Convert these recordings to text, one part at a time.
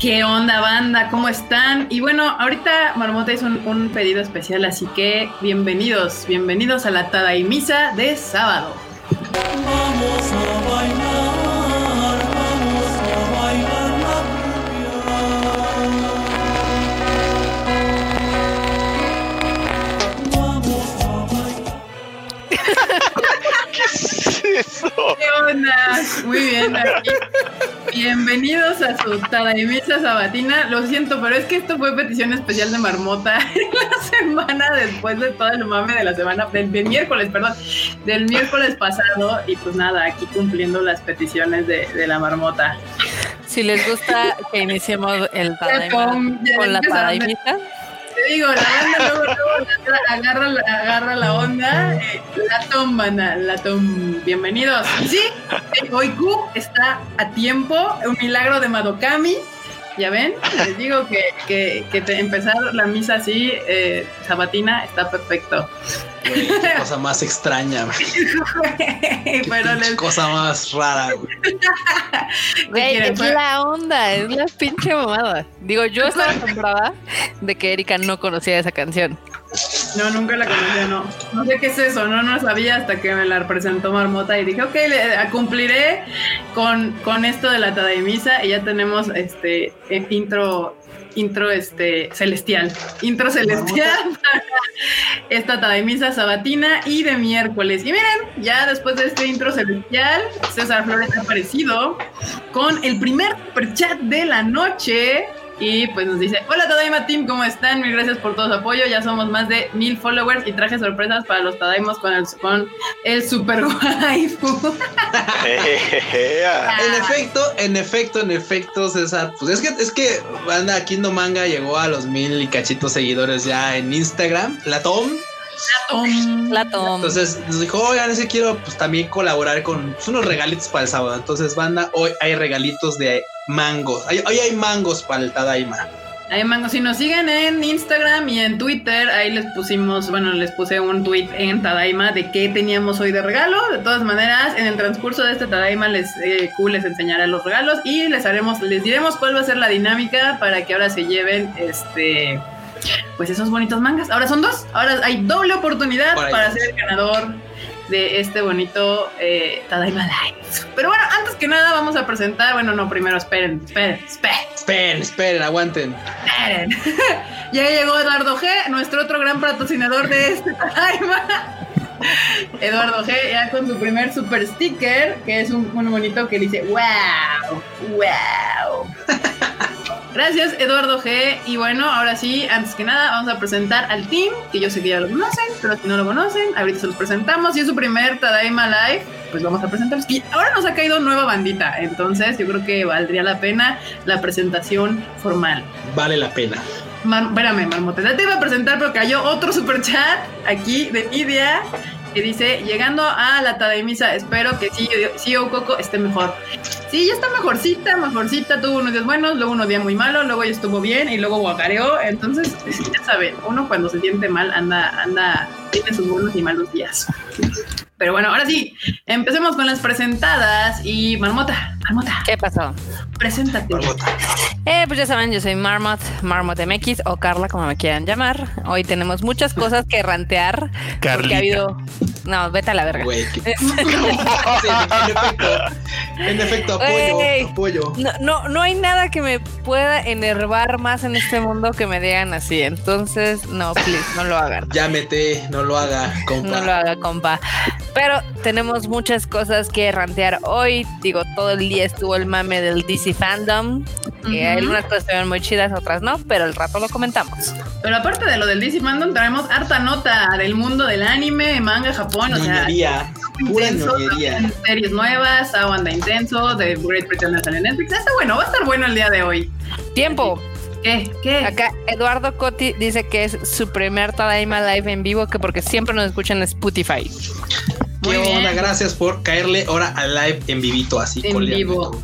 ¿Qué onda, banda? ¿Cómo están? Y bueno, ahorita Marmota hizo un, pedido especial, así que bienvenidos, bienvenidos a la Tada y Misa de sábado. Vamos a bailar, vamos a bailar la Vamos a bailar. ¿Qué es eso? ¿Qué onda? Muy bien, aquí Bienvenidos a su Tadaimisa Sabatina. Lo siento, pero es que esto fue petición especial de Marmota la semana después de todo el mame de la semana, del, miércoles, perdón, del miércoles pasado. Y pues nada, aquí cumpliendo las peticiones de, la Marmota. Si les gusta que iniciemos el Tadaima con la Tadaimisa digo, la banda luego, luego agarra, agarra, la onda. Eh, la tom, la tom. Bienvenidos. Sí, Oiku está a tiempo. Un milagro de Madokami. Ya ven, les digo que, que, que empezar la misa así, eh, sabatina, está perfecto. qué cosa más extraña, Pero cosa más rara, güey. es la onda, es la pinche mamada. Digo, yo estaba asombrada de que Erika no conocía esa canción. No, nunca la conocía, no. No sé qué es eso, no, no sabía hasta que me la presentó Marmota y dije, ok, cumpliré con, con esto de la Tadaimisa y ya tenemos este intro intro este celestial. Intro celestial esta Tadaimisa sabatina y de miércoles. Y miren, ya después de este intro celestial, César Flores ha aparecido con el primer chat de la noche. Y pues nos dice, hola Tadaima Team, ¿cómo están? Mil gracias por todo su apoyo. Ya somos más de mil followers y traje sorpresas para los Tadaimos con el, con el super waifu. en efecto, en efecto, en efecto, César. Pues es que, es que anda, Kingdom Manga llegó a los mil y cachitos seguidores ya en Instagram. La Tom la Tom. Entonces nos dijo, oigan, ese quiero pues también colaborar con pues, unos regalitos para el sábado. Entonces, banda, hoy hay regalitos de mangos. Hoy hay mangos para el Tadaima. Hay mangos. Si nos siguen en Instagram y en Twitter, ahí les pusimos, bueno, les puse un tweet en Tadaima de qué teníamos hoy de regalo. De todas maneras, en el transcurso de este Tadaima les, eh, les enseñaré los regalos y les haremos, les diremos cuál va a ser la dinámica para que ahora se lleven este pues esos bonitos mangas. Ahora son dos, ahora hay doble oportunidad para ser el ganador de este bonito eh, Tadaima Live. Pero bueno, antes que nada vamos a presentar, bueno, no, primero esperen, esperen, esperen. Esperen, esperen, aguanten. Esperen. ya llegó Eduardo G, nuestro otro gran patrocinador de este Tadaima. Eduardo G, ya con su primer super sticker, que es un, un bonito que dice, wow, wow. Gracias, Eduardo G. Y bueno, ahora sí, antes que nada, vamos a presentar al team, que yo sé que ya lo conocen, pero si no lo conocen, ahorita se los presentamos. Y es su primer Tadaima Live, pues vamos a presentarlos. Y ahora nos ha caído nueva bandita, entonces yo creo que valdría la pena la presentación formal. Vale la pena. espérame, Marmota, ya te iba a presentar, pero cayó otro super chat aquí de Nidia que dice, llegando a la Tadaimisa, espero que sí, sí o Coco esté mejor. Sí, ya está mejorcita, mejorcita, tuvo unos días buenos, luego unos días muy malos, luego ya estuvo bien y luego guacareó. Entonces, ya saben, uno cuando se siente mal anda, anda, tiene sus buenos y malos días. Pero bueno, ahora sí, empecemos con las presentadas y Marmota, Marmota. ¿Qué pasó? Preséntate. Marmota. Eh, pues ya saben, yo soy Marmot, Marmot MX o Carla, como me quieran llamar. Hoy tenemos muchas cosas que rantear. Carlita. Ha habido no, vete a la verga. Güey, en efecto, apoyo, apoyo. No, no, no hay nada que me pueda enervar más en este mundo que me digan así. Entonces, no, please, no lo hagan. Llámete, no lo haga, compa. No lo haga, compa. Pero tenemos muchas cosas que rantear hoy. Digo, todo el día estuvo el mame del DC Fandom. hay algunas cosas estuvieron muy chidas, otras no, pero el rato lo comentamos. Pero aparte de lo del DC Fandom, traemos harta nota del mundo del anime, manga, Japón, o sea. Pura ñoñería. Series nuevas, Awanda Intenso, de Great Pretenders en Netflix. Está bueno, va a estar bueno el día de hoy. Tiempo. ¿Qué? ¿Qué? Acá Eduardo Coti dice que es su primer Tadaima Live en vivo, que porque siempre nos escuchan en Spotify. Muy bien. Gracias por caerle ahora al live en vivito así. En vivo.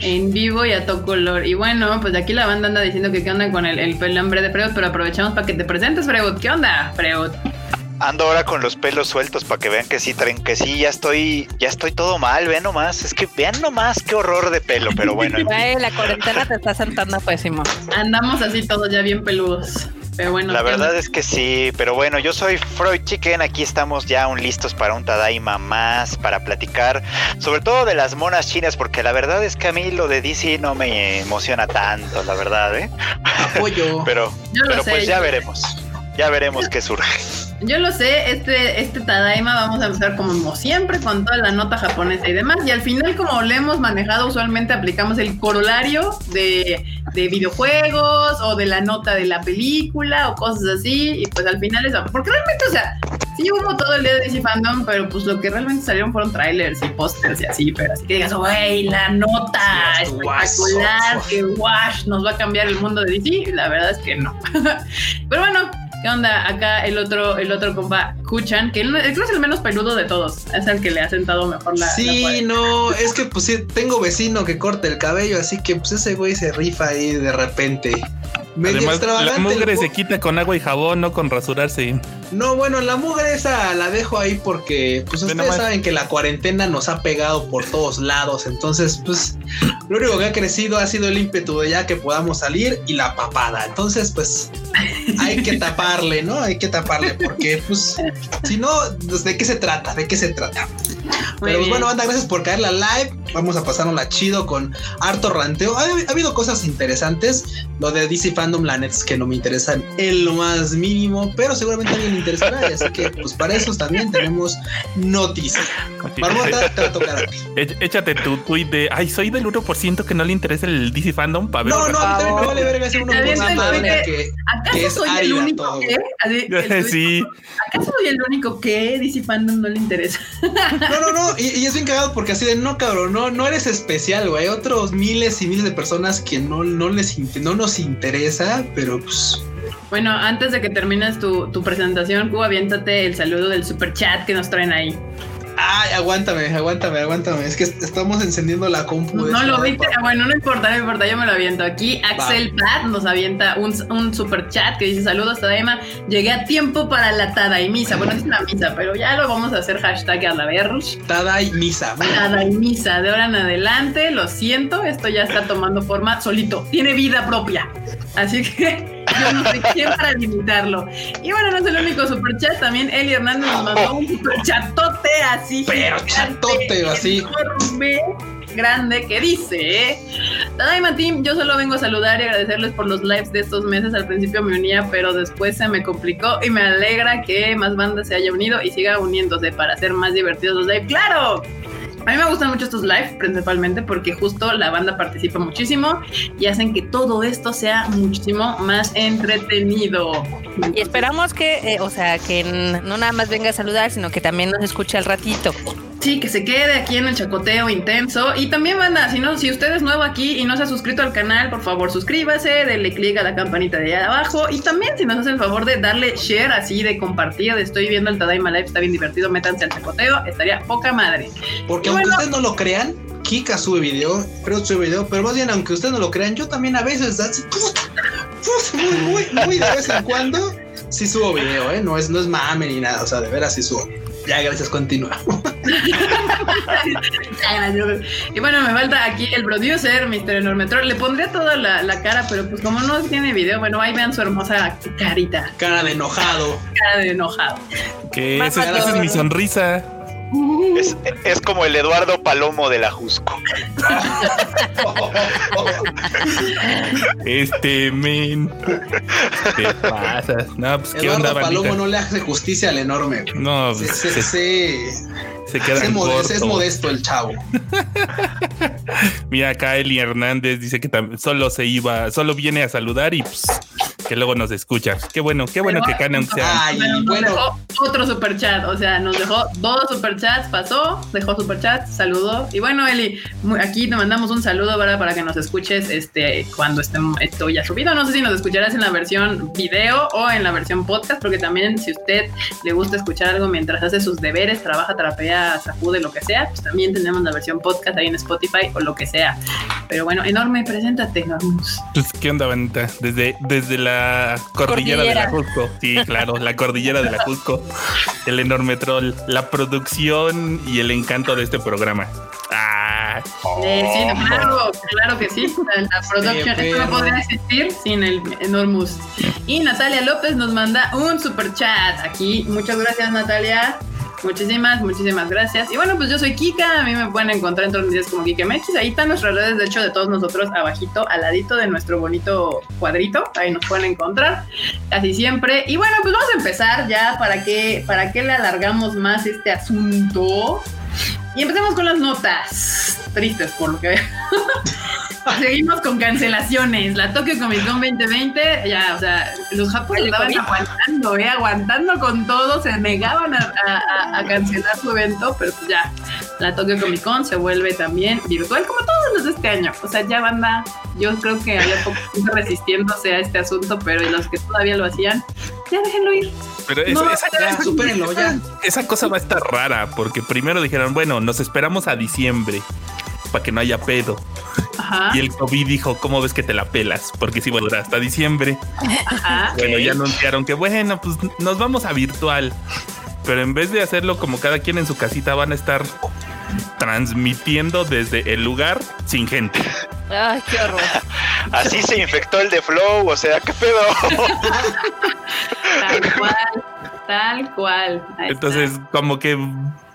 En vivo y a todo color. Y bueno, pues de aquí la banda anda diciendo que qué onda con el, el pelambre de Freud, pero aprovechamos para que te presentes, Freud. ¿Qué onda, Freud? ando ahora con los pelos sueltos para que vean que sí traen, que sí, ya estoy, ya estoy todo mal, vean nomás, es que vean nomás qué horror de pelo, pero bueno. la cuarentena te está sentando pésimo. Andamos así todos ya bien peludos. Pero bueno, la verdad es que sí, pero bueno, yo soy Freud Chicken, aquí estamos ya aún listos para un Tadaima más, para platicar sobre todo de las monas chinas, porque la verdad es que a mí lo de DC no me emociona tanto, la verdad, ¿eh? Apoyo. pero pero pues ya veremos, ya veremos qué surge. Yo lo sé, este, este Tadaima vamos a empezar como siempre con toda la nota japonesa y demás. Y al final, como lo hemos manejado, usualmente aplicamos el corolario de, de videojuegos o de la nota de la película o cosas así. Y pues al final es. Porque realmente, o sea, sí hubo todo el día de DC Fandom, pero pues lo que realmente salieron fueron trailers y pósters y así. Pero así que digas, wey, la nota espectacular, que wash nos va a cambiar el mundo de DC. La verdad es que no. pero bueno. ¿Qué onda? Acá el otro, el otro compa, Kuchan, que él, es el menos peludo de todos. Es el que le ha sentado mejor la. Sí, no, es que pues sí, tengo vecino que corta el cabello, así que pues ese güey se rifa ahí de repente. Además, la mugre se quita con agua y jabón, no con rasurarse. No, bueno, la mugre esa la dejo ahí porque, pues ustedes saben que la cuarentena nos ha pegado por todos lados. Entonces, pues, lo único que ha crecido ha sido el ímpetu de ya que podamos salir y la papada. Entonces, pues, hay que taparle, ¿no? Hay que taparle porque, pues, si no, pues, ¿de qué se trata? ¿De qué se trata? Pero pues, bueno, banda, gracias por caer la live. Vamos a pasárnosla chido con harto ranteo. Ha, habido cosas interesantes. Lo de DC Fandom, la net es que no me interesan en lo más mínimo, pero seguramente a alguien le interesará. Así que, pues para eso también tenemos noticias. Marmota, te va a tocar a ti. Échate tu tweet de, ay, soy del 1% que no le interesa el DC Fandom para ver. No, no, a mí también me vale verga ser uno que, que es soy el único que? sí. ¿Acaso soy el único que DC Fandom no le interesa? No, no, no, y, es bien cagado porque así de, no, cabrón, no, no eres especial, güey. Hay otros miles y miles de personas que no, no, les, no nos interesa, pero pues... Bueno, antes de que termines tu, tu presentación, Cuba, aviéntate el saludo del super chat que nos traen ahí. Ay, aguántame, aguántame, aguántame. Es que estamos encendiendo la compu. No, lo viste. Bueno, no importa, no importa, yo me lo aviento. Aquí Axel Pat nos avienta un, un, super chat que dice: Saludos, Tadaima. Llegué a tiempo para la Tadaimisa. Bueno, es una misa, pero ya lo vamos a hacer hashtag a la ver. Tadaimisa. Tadaimisa. De ahora en adelante, lo siento, esto ya está tomando forma solito. Tiene vida propia. Así que. Yo no sé quién para limitarlo. Y bueno, no es el único superchat. También Eli Hernández nos mandó un superchatote así. Pero chatote, así. grande que dice ¿eh? Tadaima Team, yo solo vengo a saludar y agradecerles por los lives de estos meses. Al principio me unía, pero después se me complicó y me alegra que más bandas se haya unido y siga uniéndose para hacer más divertidos los lives. ¡Claro! A mí me gustan mucho estos live, principalmente porque justo la banda participa muchísimo y hacen que todo esto sea muchísimo más entretenido. Y esperamos que, eh, o sea, que no nada más venga a saludar, sino que también nos escuche al ratito. Sí, que se quede aquí en el chacoteo intenso. Y también, banda, si no, si usted es nuevo aquí y no se ha suscrito al canal, por favor suscríbase, denle click a la campanita de allá abajo. Y también, si nos hace el favor de darle share así, de compartir, de estoy viendo el Tadaima Live, está bien divertido, métanse al chacoteo, estaría poca madre. Porque aunque ustedes no lo crean, Kika sube video, pero sube video, pero más bien, aunque ustedes no lo crean, yo también a veces, así, muy, muy, muy de vez en cuando, sí subo video, ¿eh? No es, no es mame ni nada, o sea, de veras sí subo. Ya, gracias, continúa. y bueno, me falta aquí el producer, Mr. Enorme Troll. Le pondría toda la, cara, pero pues como no tiene video, bueno, ahí vean su hermosa carita. Cara de enojado. Cara de enojado. Que esa es mi sonrisa. Es, como el Eduardo Palomo de la Jusco. este men. ¿Qué pasa? No, pues, ¿qué Eduardo Palomo no le hace justicia al enorme. No, se, se, se, queda es modesto el chavo. Mira, acá Eli Hernández dice que solo se iba, solo viene a saludar y pues que luego nos escucha. Qué bueno, qué bueno que Canon sea. Ay, bueno. Dejó otro superchat, o sea, nos dejó dos superchats, pasó, dejó superchat, saludó. Y bueno, Eli, aquí te mandamos un saludo para, para que nos escuches este cuando esté esto ya subido. No sé si nos escucharás en la versión video o en la versión podcast, porque también si usted le gusta escuchar algo mientras hace sus deberes, trabaja, trapea, sacude, lo que sea, pues también tenemos la versión podcast ahí en Spotify o lo que sea. Pero bueno, enorme, preséntate, Enormus. Pues, ¿qué onda, Vanita? Desde, desde la la cordillera, de la Cusco. Sí, claro, la cordillera de la Cusco. El enorme troll, la producción y el encanto de este programa. Ah. sí, claro, claro que sí. La, producción, esto no podría existir sin el Enormous. Y Natalia López nos manda un super chat aquí. Muchas gracias, Natalia. Muchísimas, muchísimas gracias. Y bueno, pues yo soy Kika, a mí me pueden encontrar en todos los días como Kike Mexis. Ahí están nuestras redes, de hecho, de todos nosotros, abajito, al ladito de nuestro bonito cuadrito. Ahí nos pueden encontrar casi siempre. Y bueno, pues vamos a empezar ya para que, para que le alargamos más este asunto. Y empecemos con las notas. Tristes, por lo que veo. Seguimos con cancelaciones. La Tokyo Comic Con 2020, ya, o sea, los japoneses estaban aguantando, ¿eh? aguantando con todo, se negaban a, cancelar su evento, pero pues ya, la Tokyo Comic Con se vuelve también virtual, como todos los de este año. O sea, ya banda, yo creo que había poco resistiéndose a este asunto, pero los que todavía lo hacían, ya déjenlo ir. Pero esa, ya, esa cosa va a estar rara, porque primero dijeron, bueno, nos esperamos a diciembre para que no haya pedo. Y el COVID dijo, ¿cómo ves que te la pelas? Porque si bueno, hasta diciembre. bueno, ya anunciaron que bueno, pues nos vamos a virtual. Pero en vez de hacerlo como cada quien en su casita, van a estar transmitiendo desde el lugar sin gente. Ay, qué horror. Así se infectó el de Flow, o sea, qué pedo. tal cual, tal cual. Entonces, como que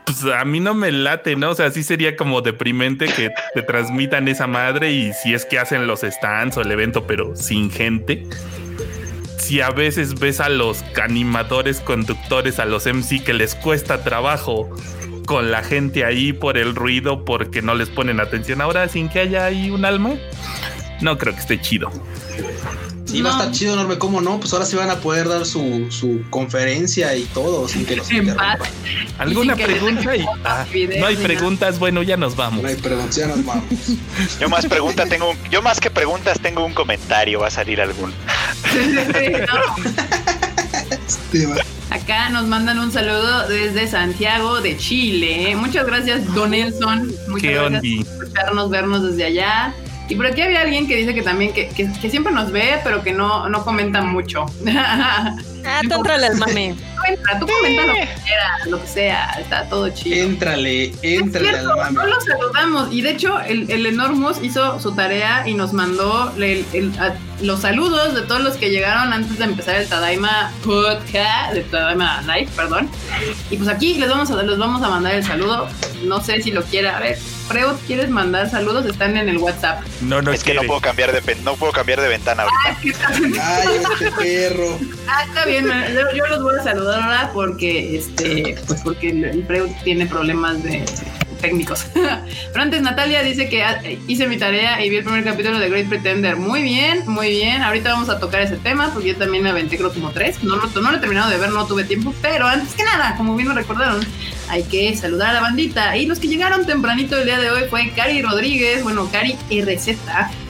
pues a mí no me late, ¿no? O sea, sí sería como deprimente que te transmitan esa madre y si es que hacen los stands o el evento, pero sin gente. Si a veces ves a los animadores, conductores, a los MC que les cuesta trabajo con la gente ahí por el ruido, porque no les ponen atención ahora sin que haya ahí un alma, no creo que esté chido. Sí, va a estar chido, enorme. ¿Cómo no? Pues ahora sí van a poder dar su, su conferencia y todo sin que los ¿Alguna pregunta? Ah, no hay preguntas. Bueno, ya nos vamos. No hay preguntas, ya nos vamos. yo más preguntas tengo yo más que preguntas tengo un comentario. Va a salir algún. Acá nos mandan un saludo desde Santiago de Chile. Muchas gracias, Don Nelson. Muchas gracias por escucharnos, vernos desde allá. Y por aquí había alguien que dice que también, que, que, siempre nos ve, pero que no, no comenta mucho. Ah, tú al. Tú comenta lo que quieras, lo que sea, está todo chido. Éntrale, éntrale al mame. No lo saludamos. Y de hecho, el, el Enormous hizo su tarea y nos mandó los saludos de todos los que llegaron antes de empezar el Tadaima Podcast, de Tadaima Live, perdón. Y pues aquí les vamos a, les vamos a mandar el saludo. No sé si lo quiera. A ver, Freud, ¿quieres mandar saludos? Están en el WhatsApp. No, no es que no puedo cambiar de no puedo cambiar de ventana ahorita. Ay, este perro. Ah, está bien, yo, los voy a saludar ahora porque este, pues porque el Freud tiene problemas de técnicos. Pero antes Natalia dice que hice mi tarea y vi el primer capítulo de Great Pretender. Muy bien, muy bien. Ahorita vamos a tocar ese tema porque yo también me aventé creo como tres. No, no, no lo he terminado de ver, no tuve tiempo. Pero antes que nada, como bien lo recordaron, hay que saludar a la bandita. Y los que llegaron tempranito el día de hoy fue Cari Rodríguez, bueno, Cari RZ,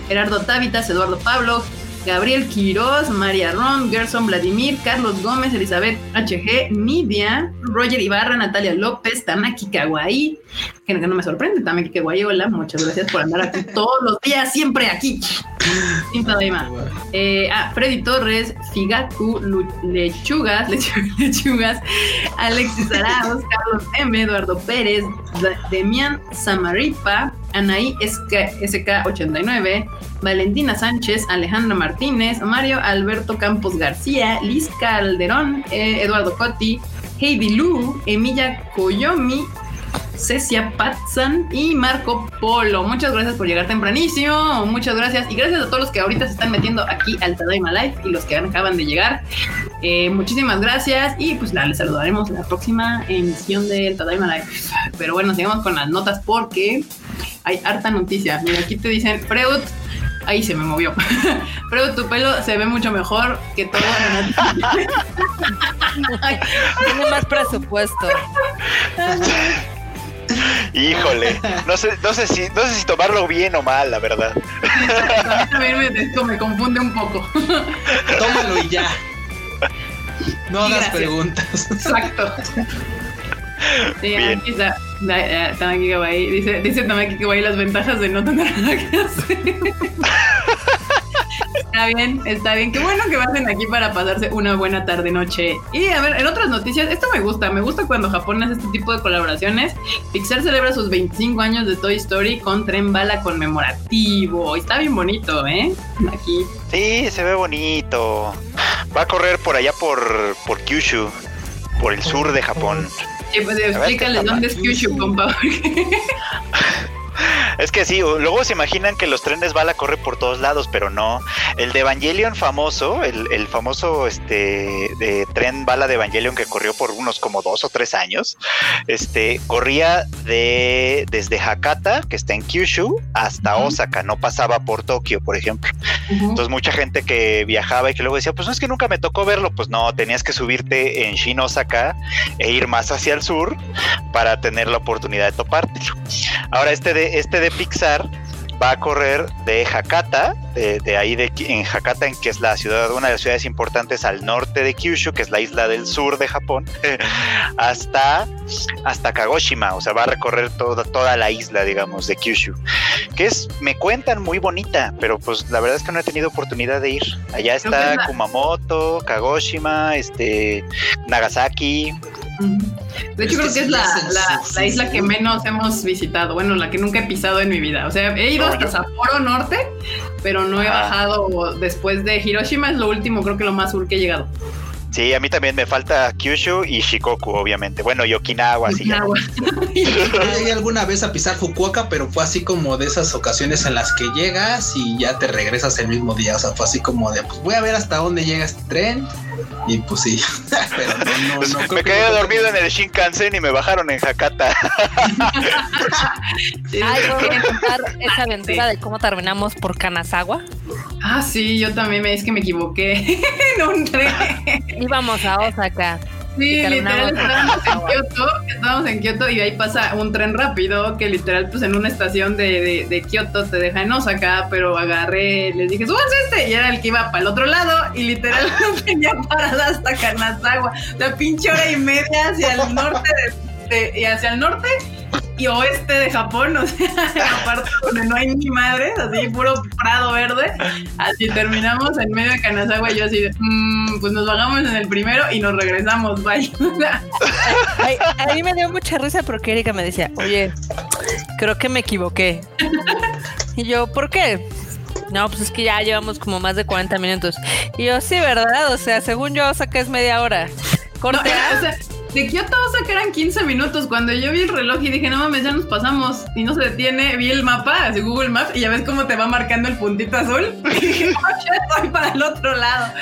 Gerardo Távitas, Eduardo Pablo, Gabriel Quiroz, María Ron, Gerson Vladimir, Carlos Gómez, Elizabeth HG, Nidia, Roger Ibarra, Natalia López, Tamaki Kawaii, que no me sorprende, Tamaki Kawaii, hola, muchas gracias por andar aquí todos los días, siempre aquí. Sin eh, ah, Freddy Torres, Figaku, Lechugas, Lechugas, Alexis Arauz, Carlos M, Eduardo Pérez, Demian Samaripa, Anaí SK89, Valentina Sánchez, Alejandro Martínez, Mario Alberto Campos García, Liz Calderón, eh, Eduardo Cotti, Heidi Lu, Emilia Koyomi, Cecia Patsan y Marco Polo. Muchas gracias por llegar tempranísimo. Muchas gracias. Y gracias a todos los que ahorita se están metiendo aquí al Tadaima Live y los que acaban de llegar. Eh, muchísimas gracias. Y pues nada, les saludaremos en la próxima emisión del Tadaima Live. Pero bueno, sigamos con las notas porque hay harta noticia. Mira, aquí te dicen, Freud, ahí se me movió. Freud, tu pelo se ve mucho mejor que todo. Tiene más presupuesto. Híjole, no sé, no sé si, no sé si tomarlo bien o mal, la verdad. a mí también me, me confunde un poco. Tómalo y ya. No hagas preguntas. Exacto. Sí, aquí está. Tamaki Kawaii. Dice, dice Tamaki Kawaii las ventajas de no tener nada que hacer. Está bien, está bien. Qué bueno que vayan aquí para pasarse una buena tarde noche. Y a ver, en otras noticias, esto me gusta, me gusta cuando Japón hace este tipo de colaboraciones. Pixar celebra sus 25 años de Toy Story con tren bala conmemorativo. Está bien bonito, ¿eh? Aquí. Sí, se ve bonito. Va a correr por allá por, por Kyushu, por el sur de Japón. Sí, pues explícale dónde es Kyushu, compa. Es que sí, luego se imaginan que los trenes bala corren por todos lados, pero no. El de Evangelion famoso, el, famoso este de tren bala de Evangelion que corrió por unos como dos o tres años, este corría de desde Hakata, que está en Kyushu, hasta Osaka, no pasaba por Tokio, por ejemplo. Entonces mucha gente que viajaba y que luego decía, pues no es que nunca me tocó verlo, pues no, tenías que subirte en Shin Osaka e ir más hacia el sur para tener la oportunidad de toparte. Ahora este de este de Pixar va a correr de Hakata, de, ahí de, en Hakata, en que es la ciudad, una de las ciudades importantes al norte de Kyushu, que es la isla del sur de Japón, hasta, hasta Kagoshima, o sea, va a recorrer toda, toda la isla, digamos, de Kyushu, que es, me cuentan, muy bonita, pero pues la verdad es que no he tenido oportunidad de ir. Allá está Kumamoto, Kagoshima, este, Nagasaki, de hecho, creo que es la, isla que menos hemos visitado. Bueno, la que nunca he pisado en mi vida. O sea, he ido hasta Sapporo Norte, pero no he bajado después de Hiroshima. Es lo último, creo que lo más sur que he llegado. Sí, a mí también me falta Kyushu y Shikoku, obviamente. Bueno, y Okinawa, sí. Llegué alguna vez a pisar Fukuoka, pero fue así como de esas ocasiones en las que llegas y ya te regresas el mismo día. O sea, fue así como de, pues voy a ver hasta dónde llega este tren. Y pues sí, pero no, no, no Me quedé dormido en el Shinkansen y me bajaron en Hakata. Ay, voy a contar esa aventura de cómo terminamos por Kanazawa. Ah, sí, yo también me es que me equivoqué en un tren. Íbamos a Osaka. Sí, literal estábamos en Kioto, estábamos en Kioto y ahí pasa un tren rápido que literal pues en una estación de, de, Kioto te deja en Osaka, pero agarré, les dije, súbanse este, y era el que iba para el otro lado y literal tenía parada hasta Kanazawa, la pinche hora y media hacia el norte de, y hacia el norte y oeste de Japón, o sea, aparte donde no hay ni madre, así puro prado verde, así terminamos en medio de Kanazawa y yo así de, mmm, pues nos bajamos en el primero y nos regresamos, bye. a, mí me dio mucha risa porque Erika me decía, oye, creo que me equivoqué. Y yo, ¿por qué? No, pues es que ya llevamos como más de 40 minutos. Y yo, sí, ¿verdad? O sea, según yo, saqué es media hora. Corte. o sea, de Kioto a eran 15 minutos. Cuando yo vi el reloj y dije, no mames, ya nos pasamos. Y no se detiene, vi el mapa, así Google Maps, y ya ves cómo te va marcando el puntito azul. Y dije, no, estoy para el otro lado.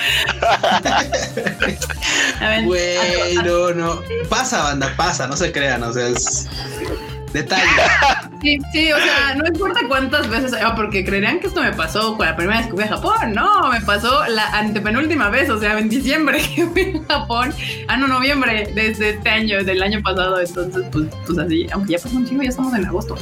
bueno, no. Pasa, banda, pasa, no se crean, o sea, es detalle. Sí, sí, o sea, no importa cuántas veces, ah, porque creerían que esto me pasó con la primera vez que fui a Japón. No, me pasó la antepenúltima vez, o sea, en diciembre que fui a Japón. Ah, no, noviembre de este año, del año pasado. Entonces, pues, pues así, aunque ya pasó un chingo, ya estamos en agosto.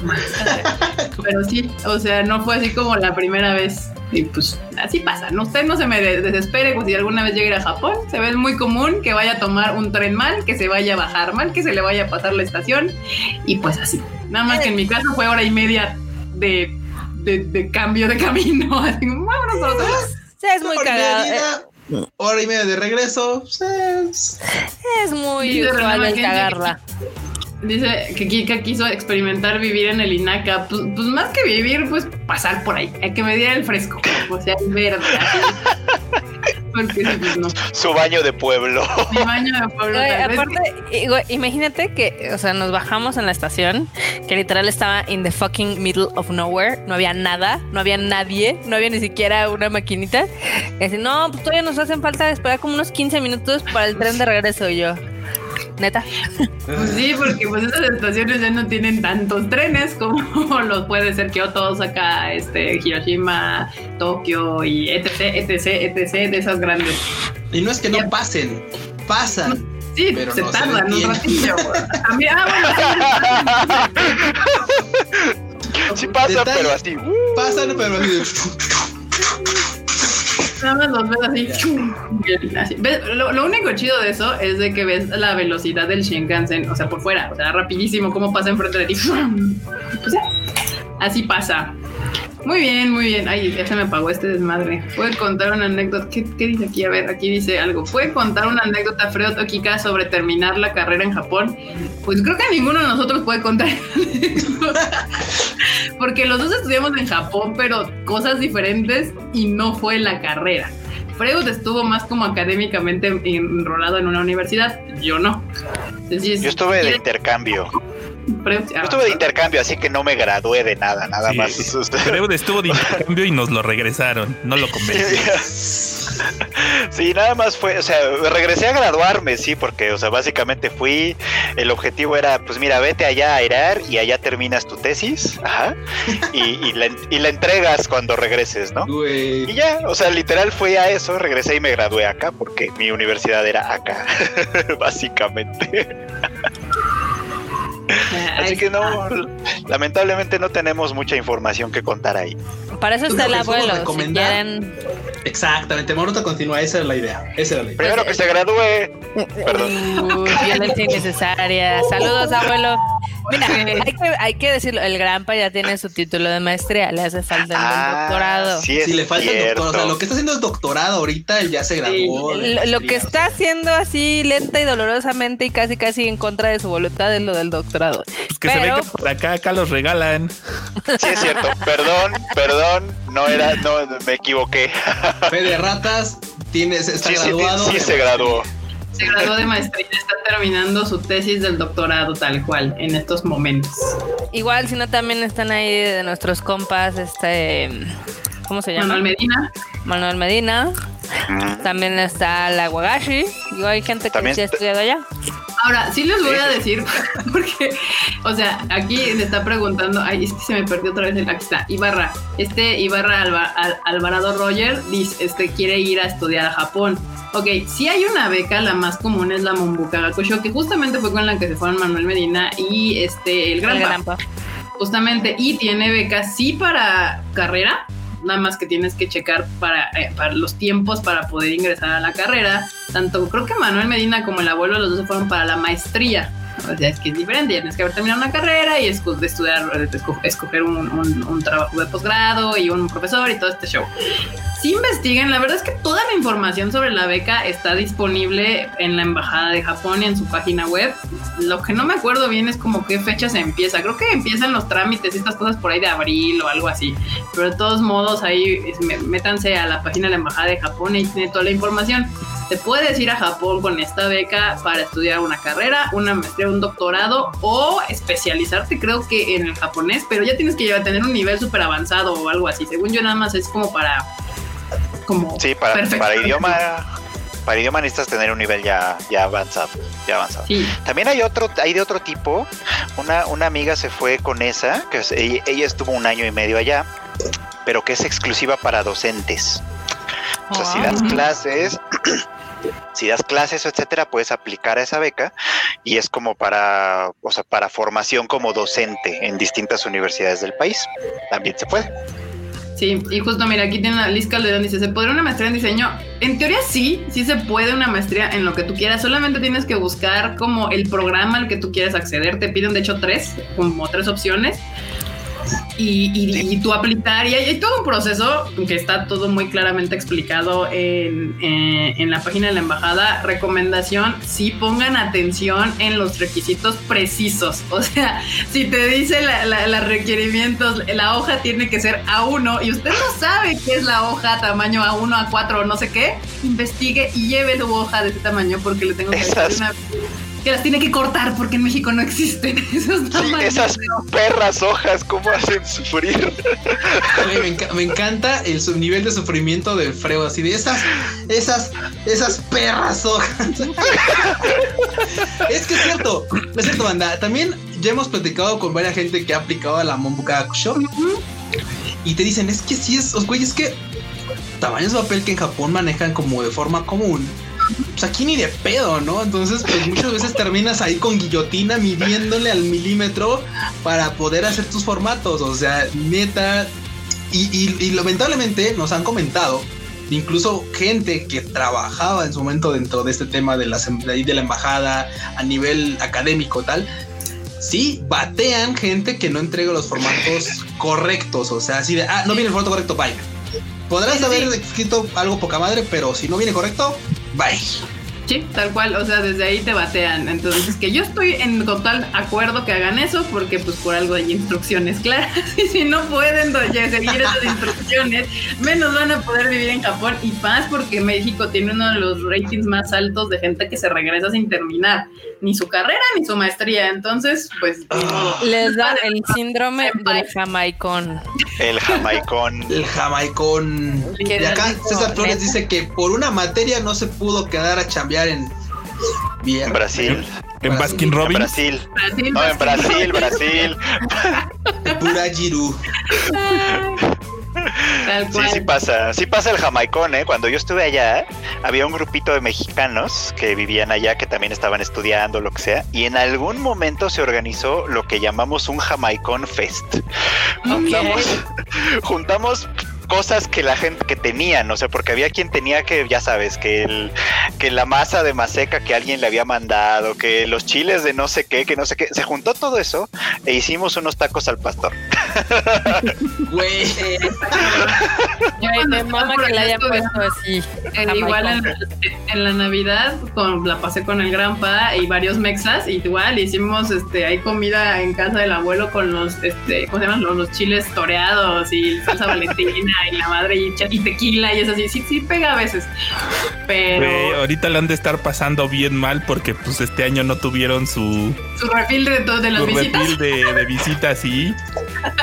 Pero sí, o sea, no fue así como la primera vez. Y pues así pasa. No, usted no se me desespere pues, si alguna vez llega a Japón. Se ve muy común que vaya a tomar un tren mal, que se vaya a bajar mal, que se le vaya a pasar la estación. Y pues así. Nada más que en mi caso fue hora y media de, de, cambio de camino. Así, vámonos Sí, es muy cagado. Eh. hora y media de regreso. Es, es muy usual cagarla. Dice que Kika quiso experimentar vivir en el Inaca. Pues, pues, más que vivir, pues pasar por ahí. Hay que medir el fresco. O sea, el verde. Porque pues no. Su baño de pueblo. Mi baño de pueblo. aparte, imagínate que, o sea, nos bajamos en la estación, que literal estaba in the fucking middle of nowhere. No había nada, no había nadie, no había ni siquiera una maquinita. Y así, no, pues todavía nos hacen falta esperar como unos 15 minutos para el tren de regreso. Y yo, neta. Pues sí, porque pues esas estaciones ya no tienen tantos trenes como los puede ser Kyoto, Osaka, este, Hiroshima, Tokio y etc, etc, etc, de esas grandes. Y no es que no pasen, pasan. Sí, pero se tardan un ratillo. También, ah, bueno, sí, pasan, pero así. Pasan, pero así. Nada más los ves así. Lo, único chido de eso es de que ves la velocidad del Shinkansen, o sea, por fuera, o sea, rapidísimo, cómo pasa enfrente de ti. Así pasa. Muy bien, muy bien. Ay, ya se me apagó este desmadre. ¿Puede contar una anécdota? ¿Qué, dice aquí? A ver, aquí dice algo. ¿Puede contar una anécdota, Fredo Tokika, sobre terminar la carrera en Japón? Pues creo que ninguno de nosotros puede contar. Porque los dos estudiamos en Japón, pero cosas diferentes y no fue la carrera. Freud estuvo más como académicamente enrolado en una universidad, yo no. yo estuve de intercambio. Yo estuve de intercambio, así que no me gradué de nada, nada más. Freud estuvo de intercambio y nos lo regresaron, no lo convencí. Sí, nada más fue, o sea, regresé a graduarme, sí, porque, o sea, básicamente fui, el objetivo era, pues mira, vete allá a airar y allá terminas tu tesis, ajá, y, la, y la, entregas cuando regreses, ¿no? Y ya, o sea, literal fui a eso, regresé y me gradué acá, porque mi universidad era acá, básicamente. Así que no, lamentablemente no tenemos mucha información que contar ahí. Para eso está el abuelo. Si Exactamente, Moruta continúa, esa es la idea. Esa era la idea. Primero que se gradúe. Perdón. violencia innecesaria. Saludos, abuelo. Mira, hay que, hay que decirlo, el Grampa ya tiene su título de maestría, le hace falta el ah, doctorado. Sí, le falta el doctorado. O sea, lo que está haciendo es doctorado ahorita, él ya se graduó. lo, que está haciendo así lenta y dolorosamente y casi casi en contra de su voluntad es lo del doctorado. Es que se ve que por acá, acá los regalan. Sí, es cierto. Perdón, perdón, no era, no, me equivoqué. Fe de ratas, tienes, está graduado. Sí, se graduó se graduó de maestría, está terminando su tesis del doctorado tal cual en estos momentos. Igual, si no, también están ahí de nuestros compas, este, ¿cómo se llama? Manuel Medina. Manuel Medina. También está la Wagashi. Igual hay gente que se ha estudiado allá. Ahora, sí les voy a decir, porque, o sea, aquí se está preguntando, ay, es que se me perdió otra vez el, aquí está, Ibarra. Este Ibarra Alvarado Roger dice, este quiere ir a estudiar a Japón. Ok, si hay una beca, la más común es la Mombuka Gakusho, que justamente fue con la que se fueron Manuel Medina y este, el Gran Justamente, y tiene becas sí para carrera, nada más que tienes que checar para, eh, para, los tiempos para poder ingresar a la carrera. Tanto creo que Manuel Medina como el abuelo, los dos fueron para la maestría. O sea, es que es diferente, tienes que haber terminado una carrera y estudiar, escoger un, un trabajo de posgrado y un profesor y todo este show sí investiguen. La verdad es que toda la información sobre la beca está disponible en la Embajada de Japón y en su página web. Lo que no me acuerdo bien es como qué fecha se empieza. Creo que empiezan los trámites estas cosas por ahí de abril o algo así. Pero de todos modos, ahí métanse a la página de la Embajada de Japón y tiene toda la información. Te puedes ir a Japón con esta beca para estudiar una carrera, una maestría, un doctorado o especializarte, creo que en el japonés, pero ya tienes que llevar a tener un nivel súper avanzado o algo así. Según yo, nada más es como para como sí, para, para idioma para idioma necesitas tener un nivel ya, ya avanzado, ya avanzado. También hay otro, hay de otro tipo. Una, una amiga se fue con esa, que ella, estuvo un año y medio allá, pero que es exclusiva para docentes. O sea, si das clases, si das clases, etcétera, puedes aplicar a esa beca y es como para, o sea, para formación como docente en distintas universidades del país. También se puede. Sí, y justo mira, aquí tiene la Liz Calderón, dice, ¿se podría una maestría en diseño? En teoría sí, sí se puede una maestría en lo que tú quieras, solamente tienes que buscar como el programa al que tú quieres acceder, te piden de hecho tres, como tres opciones, y, tú aplicar. Y hay, todo un proceso que está todo muy claramente explicado en, en, la página de la embajada. Recomendación, si pongan atención en los requisitos precisos. O sea, si te dice los requerimientos, la hoja tiene que ser A1 y usted no sabe qué es la hoja tamaño A1, A4 o no sé qué, investigue y lleve su hoja de ese tamaño porque le tengo que decir una que las tiene que cortar porque en México no existen esos sí, esas perras hojas, ¿cómo hacen sufrir? me, encanta el nivel de sufrimiento del freo, así de esas, esas, esas perras hojas. es que es cierto, es cierto, banda. También ya hemos platicado con varias gente que ha aplicado a la Mombuka Show y te dicen, es que sí es, güey, es que tamaños de papel que en Japón manejan como de forma común pues aquí ni de pedo, ¿no? Entonces, pues muchas veces terminas ahí con guillotina midiéndole al milímetro para poder hacer tus formatos. O sea, neta. Y, lamentablemente nos han comentado, incluso gente que trabajaba en su momento dentro de este tema de la, de la embajada a nivel académico, tal, sí batean gente que no entrega los formatos correctos. O sea, así de, ah, no viene el formato correcto, bye. Podrás haber escrito algo poca madre, pero si no viene correcto, bye. Sí, tal cual, o sea, desde ahí te batean. Entonces, que yo estoy en total acuerdo que hagan eso, porque pues por algo hay instrucciones claras. Y si no pueden seguir esas instrucciones, menos van a poder vivir en Japón. Y más porque México tiene uno de los ratings más altos de gente que se regresa sin terminar ni su carrera ni su maestría. Entonces, pues les da el síndrome del jamaicón. El jamaicón. El jamaicón. Y acá César Flores dice que por una materia no se pudo quedar a chambear en Brasil. En Baskin Robbins. Brasil. No, en Brasil, Brasil. Pura Giru. Sí, sí pasa, sí pasa el jamaicón, ¿eh? Cuando yo estuve allá, había un grupito de mexicanos que vivían allá, que también estaban estudiando, lo que sea, y en algún momento se organizó lo que llamamos un jamaicón fest. juntamos cosas que la gente que tenían, o sea, porque había quien tenía que, ya sabes, que el, que la masa de maseca que alguien le había mandado, que los chiles de no sé qué, que no sé qué, se juntó todo eso e hicimos unos tacos al pastor. Güey. me mama que la hayan puesto así. igual en, la Navidad con, la pasé con el granpa y varios mexas, igual hicimos este, hay comida en casa del abuelo con los, este, ¿cómo se llaman? Los, los chiles toreados y salsa valentina y la madre y, tequila y es así, sí, sí pega a veces. Pero ahorita le han de estar pasando bien mal porque pues este año no tuvieron su su refil de, de las visitas. de, visitas, sí.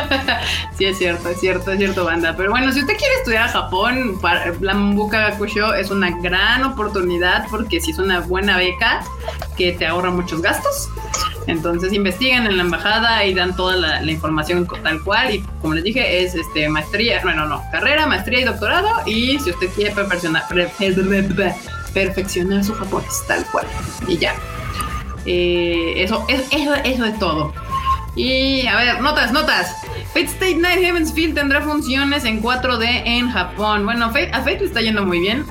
sí, es cierto, es cierto, es cierto, banda. Pero bueno, si usted quiere estudiar a Japón, la Mambuka Gakusho es una gran oportunidad porque si es una buena beca que te ahorra muchos gastos. Entonces investiguen en la embajada y dan toda la, información tal cual. Y como les dije, es este maestría, bueno, no, carrera, maestría y doctorado. Y si usted quiere perfeccionar, perfeccionar su japonés, tal cual. Y ya. Eh, eso, eso, eso es todo. Y a ver, notas, notas. Fate State Night Heaven's Field tendrá funciones en 4D en Japón. Bueno, a Fate le está yendo muy bien.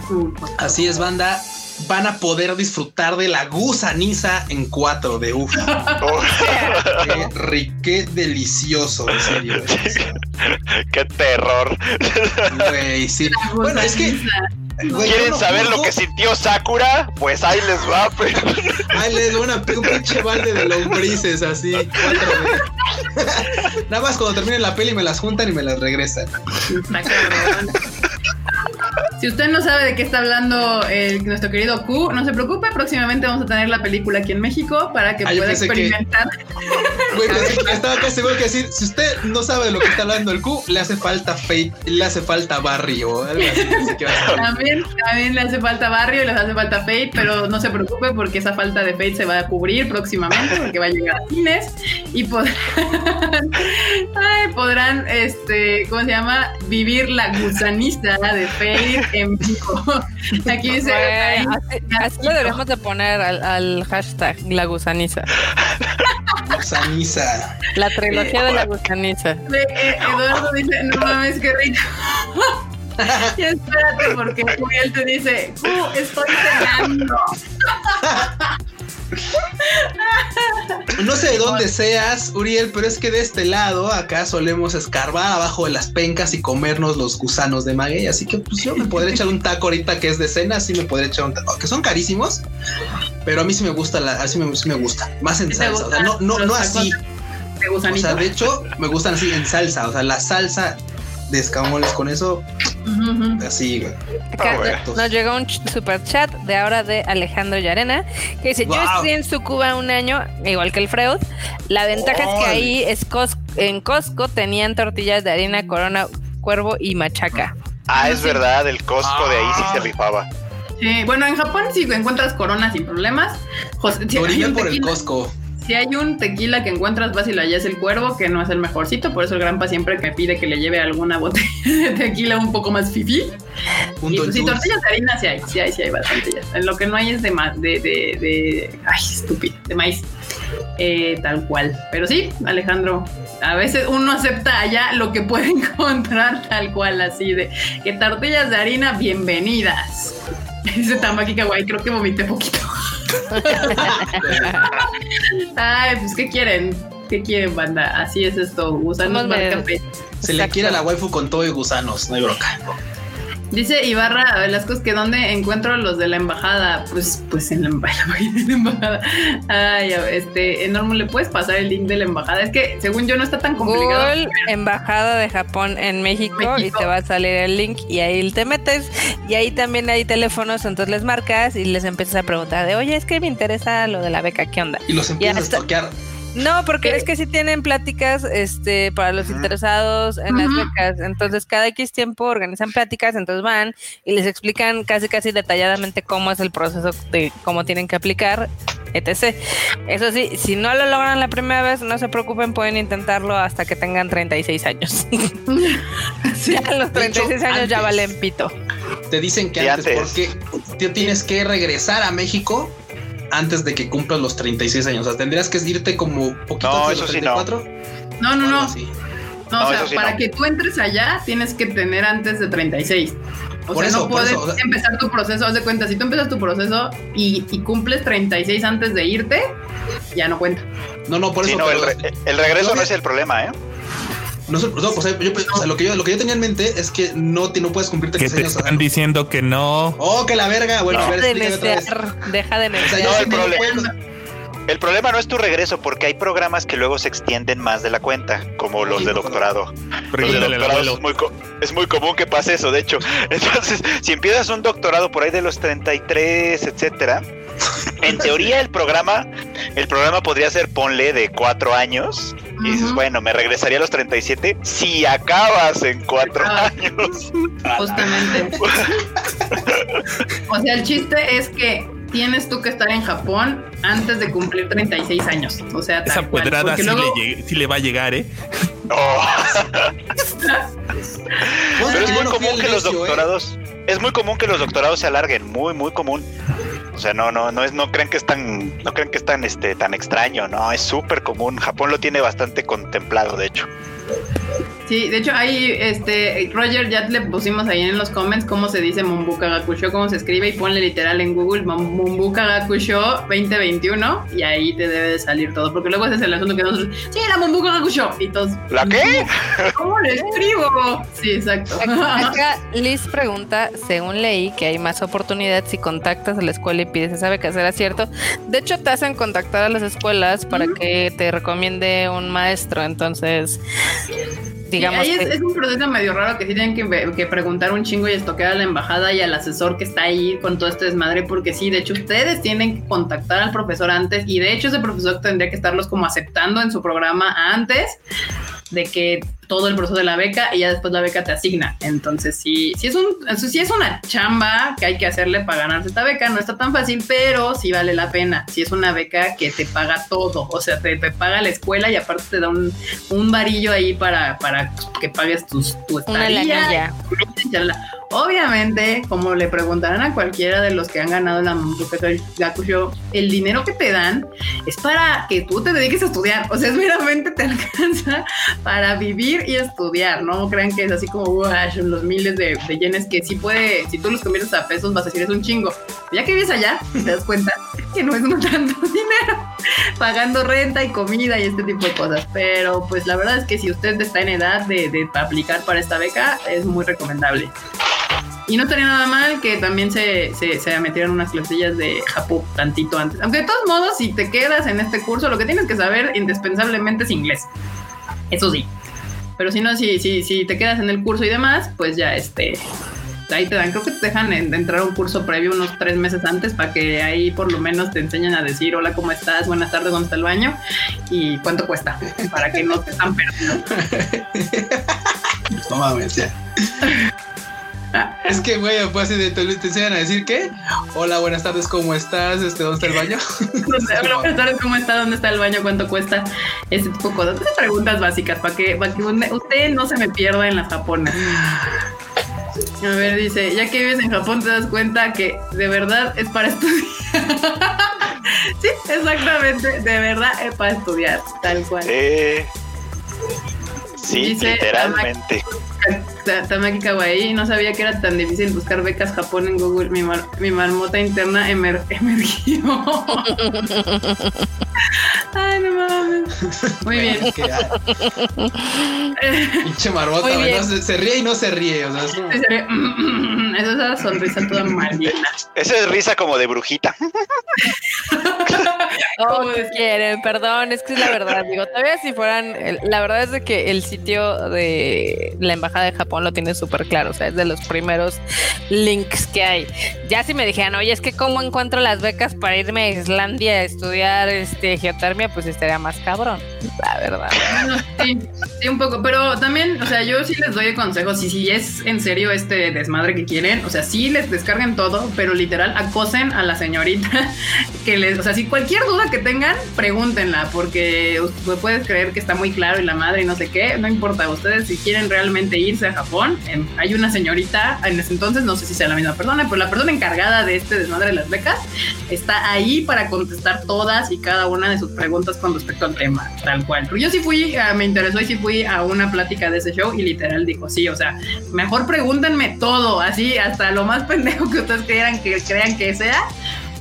Así es, banda van a poder disfrutar de la gusaniza en 4 de uf. qué, rique, delicioso, en serio. qué terror. sí. Bueno, es que ¿Quieren saber lo que sintió Sakura? Pues ahí les va, pero. Ahí les va una, un pinche balde de lombrices así. Nada más cuando termine la peli me las juntan y me las regresan. Si usted no sabe de qué está hablando el, nuestro querido Q, no se preocupe, próximamente vamos a tener la película aquí en México para que ah, pueda experimentar. Que, estaba casi seguro que decir, si usted no sabe de lo que está hablando el Q, le hace falta Fate, le hace falta Barrio algo así. también, también le hace falta Barrio y les hace falta Fate, pero no se preocupe porque esa falta de Fate se va a cubrir próximamente porque va a llegar a cines y podrán, ay, podrán este, ¿cómo se llama? Vivir la gusanista de Fate en vivo. Aquí dice. así, lo debemos de poner al, hashtag la gusaniza. Gusaniza. La trilogía de la gusaniza. Eh, Eduardo dice, no mames, qué rico. y espérate, porque Julián te dice, uh, estoy cenando. No sé de dónde seas, Uriel, pero es que de este lado acá solemos escarbar abajo de las pencas y comernos los gusanos de maguey. Así que pues yo me podré echar un taco ahorita que es de cena, sí me podré echar un taco, que son carísimos, pero a mí sí me gusta, la, así me, me gusta, más en salsa, o sea, no, no, no así. O sea, de hecho, me gustan así en salsa, o sea, la salsa de escamoles con eso. Así, güey. nos llegó un super chat de ahora de Alejandro Yarena que dice: Yo estudié en Sucuba un año, igual que el Freud. La ventaja es que ahí es en Costco tenían tortillas de harina, corona, cuervo y machaca. Ah, es verdad, el Costco de ahí sí se ah. rifaba. Bueno, en Japón sí encuentras corona sin problemas. José, por el Costco si hay un tequila que encuentras fácil allá es el cuervo, que no es el mejorcito, por eso el granpa siempre me pide que le lleve alguna botella de tequila un poco más fifi. y pues, si tortillas de harina sí hay, sí hay, sí hay bastante En lo que no hay es de de, de, de ay, estúpido, de maíz. Eh, tal cual. Pero sí, Alejandro, a veces uno acepta allá lo que puede encontrar tal cual, así de que tortillas de harina, bienvenidas. Dice Tamaki Kawaii, creo que vomité poquito. Ay, pues, ¿qué quieren? ¿Qué quieren, banda? Así es esto. Gusanos marca Se le quiere a la waifu con todo y gusanos, no hay broca. Dice Ibarra Velasco que dónde encuentro los de la embajada. Pues, pues en la, embajada. Ay, este, enorme, ¿le puedes pasar el link de la embajada? Es que según yo no está tan complicado. Google, embajada de Japón en México, y te va a salir el link y ahí te metes y ahí también hay teléfonos, entonces les marcas y les empiezas a preguntar de, oye, es que me interesa lo de la beca, ¿qué onda? Y los empiezas a toquear no, porque es que sí tienen pláticas este, para los interesados en las becas. Entonces, cada X tiempo organizan pláticas, entonces van y les explican casi, casi detalladamente cómo es el proceso de cómo tienen que aplicar, etc. Eso sí, si no lo logran la primera vez, no se preocupen, pueden intentarlo hasta que tengan 36 años. ya a los 36 años ya valen pito. Te dicen que antes, antes, porque tienes que regresar a México antes de que cumplas los 36 años. O sea, tendrías que irte como poquito no, antes de los 34. no. no, no, no. No, o sea, para que tú entres allá tienes que tener antes de 36. O sea, no puedes empezar tu proceso. Haz de cuenta, si tú empiezas tu proceso y, cumples 36 antes de irte, ya no cuenta. No, no, por eso. no, el, el, regreso no es el problema, ¿eh? No, no pues, yo, o sea, lo, que yo, lo que yo tenía en mente es que no, no puedes cumplirte que te están diciendo que no. Oh, que la verga. Bueno, deja a ver, de deja de necear. no, el, problema, el problema no es tu regreso, porque hay programas que luego se extienden más de la cuenta, como los de doctorado. Los de doctorado es muy, es muy común que pase eso, de hecho. Entonces, si empiezas un doctorado por ahí de los 33, etcétera, en teoría el programa, el programa podría ser ponle de cuatro años y dices, bueno, me regresaría a los 37 si acabas en cuatro ah. años. Justamente. o sea, el chiste es que tienes tú que estar en Japón antes de cumplir 36 años. O sea, esa pedrada sí, le va a llegar, ¿eh? Pero es muy común que los ¿eh? doctorados, es muy común que los doctorados se alarguen, muy, muy común. O sea, no, no, no es, no creen que es tan, no creen que es tan, este, tan extraño, no, es súper común. Japón lo tiene bastante contemplado, de hecho. Sí, de hecho ahí, este, Roger, ya le pusimos ahí en los comments cómo se dice Mumbuka Gakusho, cómo se escribe y ponle literal en Google Mumbuka Gakusho 2021 y ahí te debe de salir todo, porque luego ese es el asunto que nosotros, sí, la Mumbuka Gakusho y todos. ¿La qué? ¿Cómo le escribo? Sí, exacto. Acá Liz pregunta, según leí, que hay más oportunidad si contactas a la escuela y pides esa beca, ¿será cierto? De hecho, te hacen contactar a las escuelas para que te recomiende un maestro, entonces digamos. es, un proceso medio raro que sí tienen que, preguntar un chingo y estoquear a la embajada y al asesor que está ahí con todo este desmadre, porque sí, de hecho, ustedes tienen que contactar al profesor antes y de hecho, ese profesor tendría que estarlos como aceptando en su programa antes de que todo el proceso de la beca y ya después la beca te asigna. Entonces, sí, sí es, un, sí es una chamba que hay que hacerle para ganarse esta beca. No está tan fácil, pero sí vale la pena. Si es una beca que te paga todo, o sea, te, paga la escuela y aparte te da un, un varillo ahí para, para que pagues tus, tu estadía. Obviamente, como le preguntarán a cualquiera de los que han ganado la Gakusho, el dinero que te dan es para que tú te dediques a estudiar. O sea, es meramente te alcanza para vivir y estudiar. No crean que es así como los miles de, yenes que sí puede, si tú los conviertes a pesos, vas a decir es un chingo. Ya que vives allá, te das cuenta que no es no tanto dinero pagando renta y comida y este tipo de cosas. Pero pues la verdad es que si usted está en edad de, de aplicar para esta beca, es muy recomendable. Y no estaría nada mal que también se, se, metieran unas clasillas de Japón tantito antes. Aunque de todos modos, si te quedas en este curso, lo que tienes que saber indispensablemente es inglés. Eso sí. Pero si no, si, si, si te quedas en el curso y demás, pues ya este. Ahí te dan, creo que te dejan entrar a un curso previo unos tres meses antes para que ahí por lo menos te enseñen a decir hola, ¿cómo estás? Buenas tardes, ¿dónde está el baño? Y cuánto cuesta, para que no te están perdiendo. No mames. Es que, güey, pues te, te enseñan a decir que, hola, buenas tardes, ¿cómo estás? Este, ¿Dónde está el baño? hola, buenas tardes, ¿cómo está? ¿Dónde está el baño? ¿Cuánto cuesta? Ese tipo de cosas. preguntas básicas para que, para que usted no se me pierda en las japonas. A ver, dice, ya que vives en Japón te das cuenta que de verdad es para estudiar. sí, exactamente, de verdad es para estudiar, tal cual. Sí, literalmente. Tamaki Kawaii. No sabía que era tan difícil buscar becas Japón en Google. Mi, mi marmota interna emer emergió. Ay, no mames. Muy bien. Pinche marmota, se, ríe y no se ríe. O sea, es como... Esa es una sonrisa toda malina. Esa es risa como de brujita. oh, quieren, perdón, es que es la verdad. Digo, todavía si fueran, la verdad es de que el sitio de la embajada de Japón lo tiene súper claro. O sea, es de los primeros links que hay. Ya si me dijeran, oye, es que cómo encuentro las becas para irme a Islandia a estudiar este geotermia, pues estaría más cabrón, la verdad. sí, sí, un poco, pero también, o sea, yo sí les doy consejos y si es en serio este desmadre que quieren, o sea, sí les descarguen todo, pero literal acosen a la señorita que les, o sea, si cualquier duda que tengan, pregúntenla, porque puedes creer que está muy claro y la madre y no sé qué, no importa, ustedes si quieren realmente irse a Japón, em, hay una señorita, en ese entonces, no sé si sea la misma persona, pero la persona encargada de este desmadre de las becas está ahí para contestar todas y cada una de sus preguntas con respecto al tema, tal cual. Yo sí fui, ah, me interesó y sí fui a una plática de ese show y literal dijo, sí, o sea, mejor pregúntenme todo, así, hasta lo más pendejo que ustedes crean que crean que sea,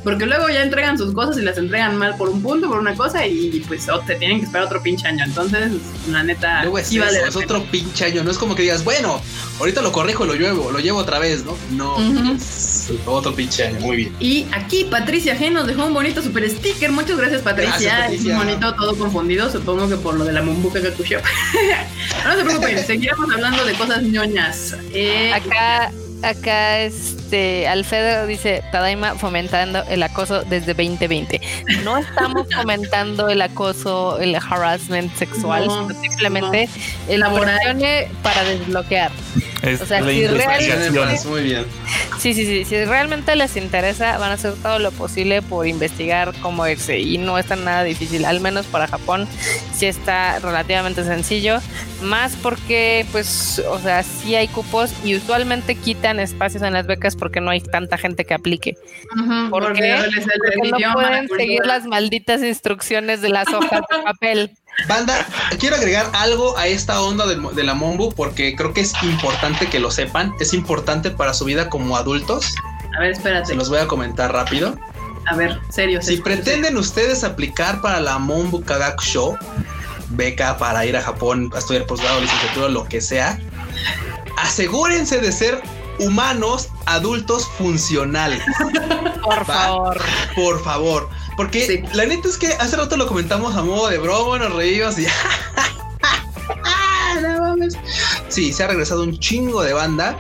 porque luego ya entregan sus cosas y las entregan mal por un punto, por una cosa, y pues te tienen que esperar otro pinche año. Entonces, la neta. Luego es, es otro pinche año. No es como que digas, bueno, ahorita lo corrijo y lo llevo, lo llevo otra vez, ¿no? No. otro pinche año, muy bien. Y aquí Patricia G nos dejó un bonito super sticker. Muchas gracias, Patricia. Es un bonito todo confundido, supongo que por lo de la Mumbuka Kakusho. no se preocupen, seguiremos hablando de cosas ñoñas. Eh, Acá acá este Alfredo dice Tadaima fomentando el acoso desde 2020. No estamos fomentando el acoso, el harassment sexual, simplemente el elaboración para desbloquear. O sea, si realmente, muy bien. Sí, sí, sí. Si realmente les interesa, van a hacer todo lo posible por investigar cómo irse. Y no está nada difícil. Al menos para Japón, sí está relativamente sencillo. Más porque, pues, o sea, sí hay cupos y usualmente quitan espacios en las becas porque no hay tanta gente que aplique. porque, no pueden seguir las malditas instrucciones de las hojas de papel. Banda, quiero agregar algo a esta onda de, la Mombu porque creo que es importante que lo sepan. Es importante para su vida como adultos. A ver, espérate. Se los voy a comentar rápido. A ver, serio. Si pretenden ustedes aplicar para la Mombu Kagaku Show, beca para ir a Japón a estudiar posgrado, licenciatura, lo que sea, asegúrense de ser humanos adultos funcionales. Por favor. Por favor. Porque la neta es que hace rato lo comentamos a modo de broma, nos reímos y. sí, se ha regresado un chingo de banda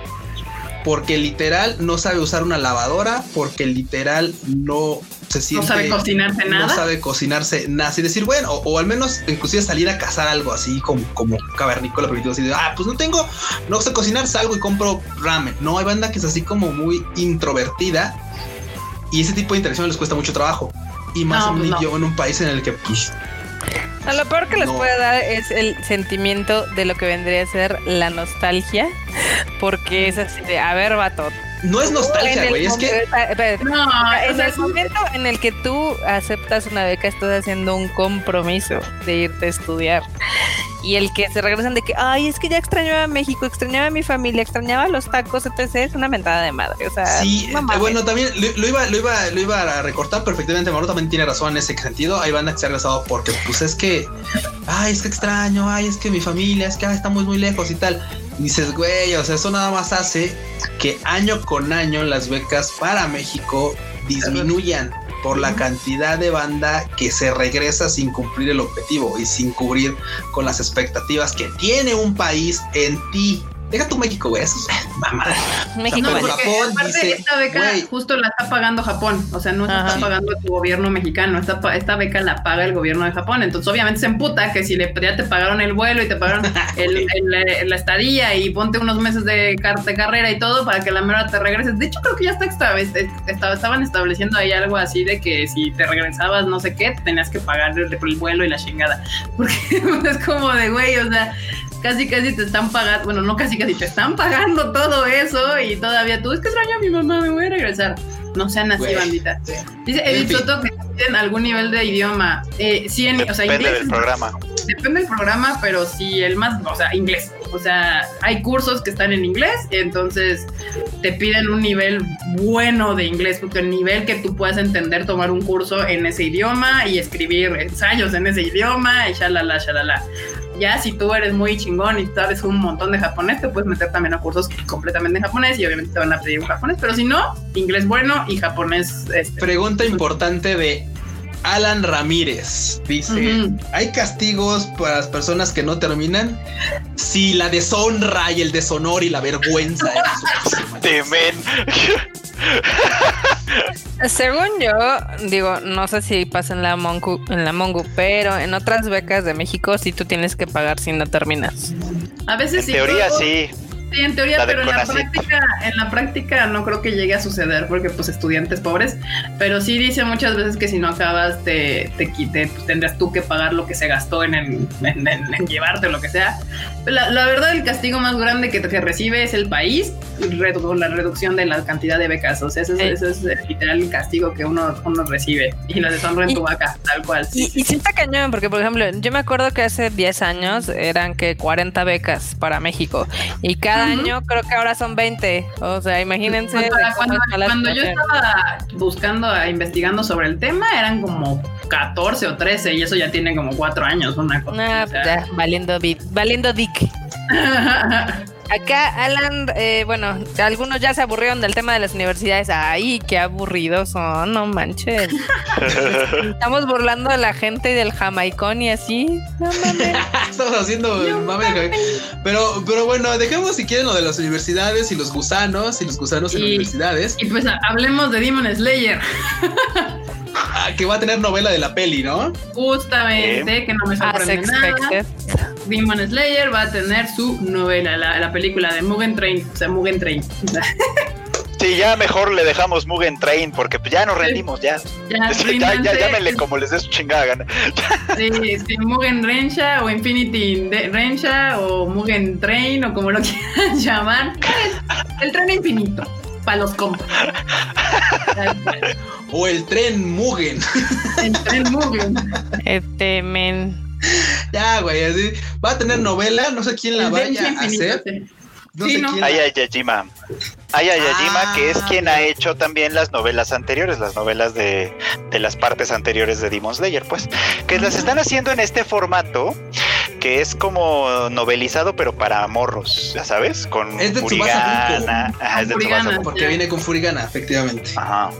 porque literal no sabe usar una lavadora, porque literal no se siente. No sabe cocinarse nada. No sabe cocinarse nada. Así decir, bueno, o, al menos inclusive salir a cazar algo así como, como cavernícola primitivo, así de, ah, pues no tengo, no sé cocinar, salgo y compro ramen. No, hay banda que es así como muy introvertida y ese tipo de interacción les cuesta mucho trabajo y más en un pues en un país en el que pues lo peor que les puede dar es el sentimiento de lo que vendría a ser la nostalgia, porque es así de, a ver, vato, no es nostalgia, güey, es que. No, en el momento en el que tú aceptas una beca, estás haciendo un compromiso de irte a estudiar. Y el que se regresan de que, ay, es que ya extrañaba a México, extrañaba a mi familia, extrañaba los tacos, etc. Es una mentada de madre. O sea, sí, bueno, también lo, iba, lo, iba, lo iba a recortar perfectamente. Mauro también tiene razón en ese sentido. Hay bandas que se han regresado porque, pues es que, ay, es que extraño, ay, es que mi familia, es que estamos muy lejos y tal dices, güey, o sea, eso nada más hace que año con año las becas para México disminuyan por la cantidad de banda que se regresa sin cumplir el objetivo y sin cubrir con las expectativas que tiene un país en ti. Deja tu México, güey. Eso es mamada. México, no, Japón aparte esta beca justo la está pagando Japón. O sea, no se está pagando tu gobierno mexicano. Esta, esta beca la paga el gobierno de Japón. Entonces, obviamente se emputa que si le, ya te pagaron el vuelo y te pagaron el, la estadía y ponte unos meses de, de, carrera y todo para que la mera te regreses. De hecho, creo que ya está, estaba, estaban estableciendo ahí algo así de que si te regresabas no sé qué, tenías que pagar el, el vuelo y la chingada. Porque es como de, güey, o sea, casi casi te están pagando, bueno, no casi casi, te están pagando todo eso y todavía tú, es que extraño a mi mamá, me voy a regresar. No sean así, bandita. Dice Edith Soto que tienen algún nivel de idioma. Eh, sí, en, o sea, Depende del programa. Depende del programa, pero sí, el más, o sea, inglés. O sea, hay cursos que están en inglés, entonces te piden un nivel bueno de inglés, porque el nivel que tú puedas entender tomar un curso en ese idioma y escribir ensayos en ese idioma y shalala, shalala. Ya si tú eres muy chingón y sabes un montón de japonés, te puedes meter también a cursos completamente en japonés y obviamente te van a pedir un japonés, pero si no, inglés bueno y japonés. Este, Pregunta importante de Alan Ramírez dice: ¿Hay castigos para las personas que no terminan? Si la deshonra y el deshonor y la vergüenza Temen. Según yo, digo, no sé si pasa en la Mongu, en la Mongu, pero en otras becas de México sí tú tienes que pagar si no terminas. A veces En sí. teoría pero- sí. Sí, en teoría, pero en la práctica, en la práctica no creo que llegue a suceder porque pues estudiantes pobres, pero sí dice muchas veces que si no acabas te, te quite, pues tendrás tú que pagar lo que se gastó en, el- en, en- en llevarte o lo que sea. La, la verdad el castigo más grande que, que recibe es el país redu- la reducción de la cantidad de becas, o sea, ese, es- Sí. ese es el literal el castigo que uno, uno recibe y la deshonra en Y- tu vaca, tal cual. Y, y sí está cañón, porque por ejemplo, yo me acuerdo que hace 10 años eran que 40 becas para México y cada Ujú. año creo que ahora son 20. O sea, imagínense. Para cuando, cuando yo estaba buscando, eh, investigando sobre el tema, eran como 14 o 13 y eso ya tiene como 4 años, una cosa. Ah, o sea. pues ya, valiendo, valiendo dick. Acá, Alan, eh, bueno, algunos ya se aburrieron del tema de las universidades. Ay, qué aburridos son, no manches. Estamos burlando a la gente del jamaicón y así. No mames. Estamos haciendo el mame. Pero, pero bueno, dejemos si quieren lo de las universidades y los gusanos y los gusanos en Y- universidades. y pues ha- hablemos de Demon Slayer, que va a tener novela de la peli, ¿no? justamente, que no me As sorprende nada. Demon Slayer va a tener su novela, la, la película de Mugen Train, o sea, Mugen Train. Sí, ya mejor le dejamos Mugen Train porque pues, ya nos rendimos, ya. Ya, Ya, ya, llámenle como les dé su chingada gana. Sí, sí, Mugen Rensha o Infinity Rensha o Mugen Train o como lo quieran llamar. El, el tren infinito para los compas. O el tren Mugen. El tren Mugen. Este, men. ya, güey, así. Va a tener novela, no sé quién la El vaya a hacer. No Sí, sé ¿no? quién. la- Aya Yajima. Aya Yajima, que es Ah, quien ha hecho también las novelas anteriores, las novelas de, de las partes anteriores de Demon Slayer, pues, que las están haciendo en este formato que es como novelizado, pero para morros, ya sabes, con Es de Tsubasa Furigana. Ajá, es de Furigana. Tsubasa. Porque viene con Furigana, efectivamente. Ajá.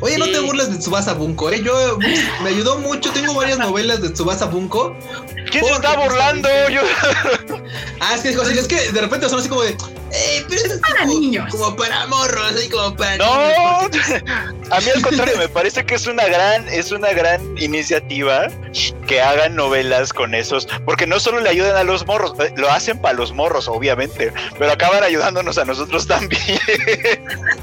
Oye, no te burles de Tsubasa Bunko, ¿eh? Yo me ayudó mucho. Tengo varias novelas de Tsubasa Bunko. ¿Quién se está burlando? Yo... Ah, es que, dijo así, es que de repente son así como de. "Ey, pero eso es para como, niños". Como para morros, así como para No, niños. a mí al contrario, me parece que es una gran, es una gran iniciativa que hagan novelas con esos, porque no solo le ayudan a los morros, eh, lo hacen para los morros, obviamente, pero acaban ayudándonos a nosotros también.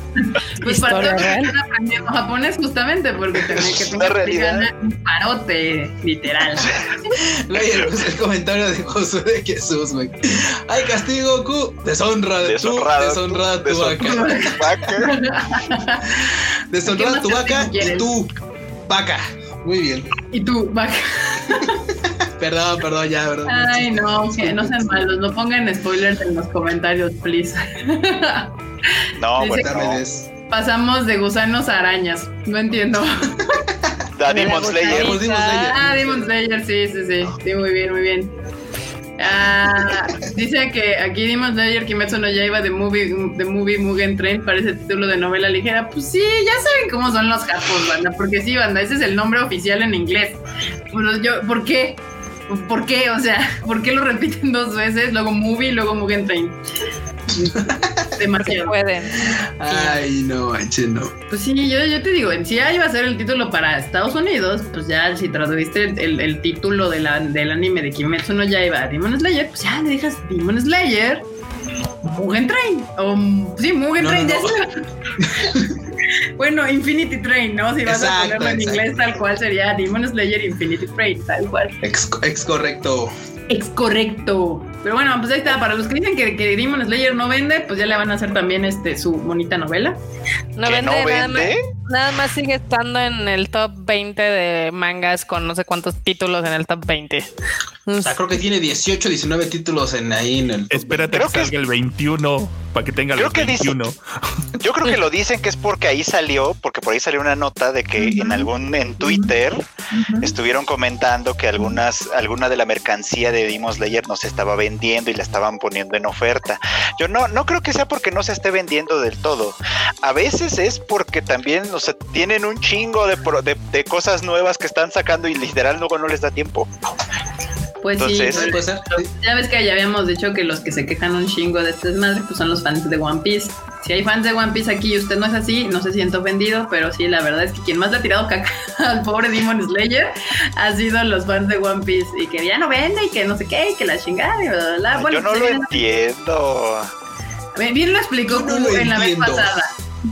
Pues para aprendiendo japonés justamente porque tenés que Una tener realidad. un parote, literal. El comentario de Josué de Jesús, güey. Ay, castigo, Q. Deshonra Deshonrada, deshonrada tu vaca. deshonrada tu vaca. Deshonrada ¿Qué tu vaca y tu vaca. Muy bien. Y tú, vaca. Perdón, perdón, ya, perdón. Ay, no, que no sean malos, no pongan spoilers en los comentarios, please. No, bueno, no. Pasamos de gusanos a arañas, no entiendo. Da Demon Slayer. Demon Slayer. Ah, Demon Slayer, sí, sí, sí, sí, muy bien, muy bien. Ah, dice que aquí Demon Slayer Kimetsu no Yaiba de movie, de movie Mugen Train parece título de novela ligera. Pues sí, ya saben cómo son los japos, banda, porque sí, banda, ese es el nombre oficial en inglés. Bueno, yo, ¿por qué? ¿Por qué? O sea, ¿por qué lo repiten dos veces? Luego movie, luego Mugen Train. Demasiado. pueden. Ay, no, manches, no. Pues sí, yo, yo te digo, en sí va a ser el título para Estados Unidos, pues ya si traduciste el, el- el título de la- del anime de Kimetsu no Yaiba a Demon Slayer, pues ya le dejas Demon Slayer, Mugen Train, o sí, Mugen No, Train, no, ya sé. Bueno, Infinity Train, ¿no? Si vas a Exacto, ponerlo en inglés tal cual sería Demon Slayer Infinity Train, tal cual. Ex, ex correcto. Es correcto. Pero bueno, pues ahí está. Para los que dicen que, que Demon Slayer no vende, pues ya le van a hacer también este su bonita novela. No ¿Que vende, no nada más. vende? Nada más sigue estando en el top 20 de mangas con no sé cuántos títulos en el top 20. O sea, creo que tiene 18, 19 títulos en ahí en el. Espérate creo que salga el 21 para que tenga el 21. yo creo que lo dicen que es porque ahí salió, porque por ahí salió una nota de que en algún en Twitter estuvieron comentando que algunas alguna de la mercancía de Demon Slayer no se estaba vendiendo y la estaban poniendo en oferta. Yo no no creo que sea porque no se esté vendiendo del todo. A veces es porque también, o sea, tienen un chingo de, de, de cosas nuevas que están sacando y literal luego no les da tiempo. Pues sí, ya ves que ya habíamos dicho que los que se quejan un chingo de este desmadre pues son los fans de One Piece. Si hay fans de One Piece aquí y usted no es así, no se siente ofendido, pero sí, la verdad es que quien más le ha tirado caca al pobre Demon Slayer ha sido los fans de One Piece y que ya no vende y que no sé qué, y que la chingada y bla, bla, bla. Yo no lo entiendo. Bien lo explicó en la vez pasada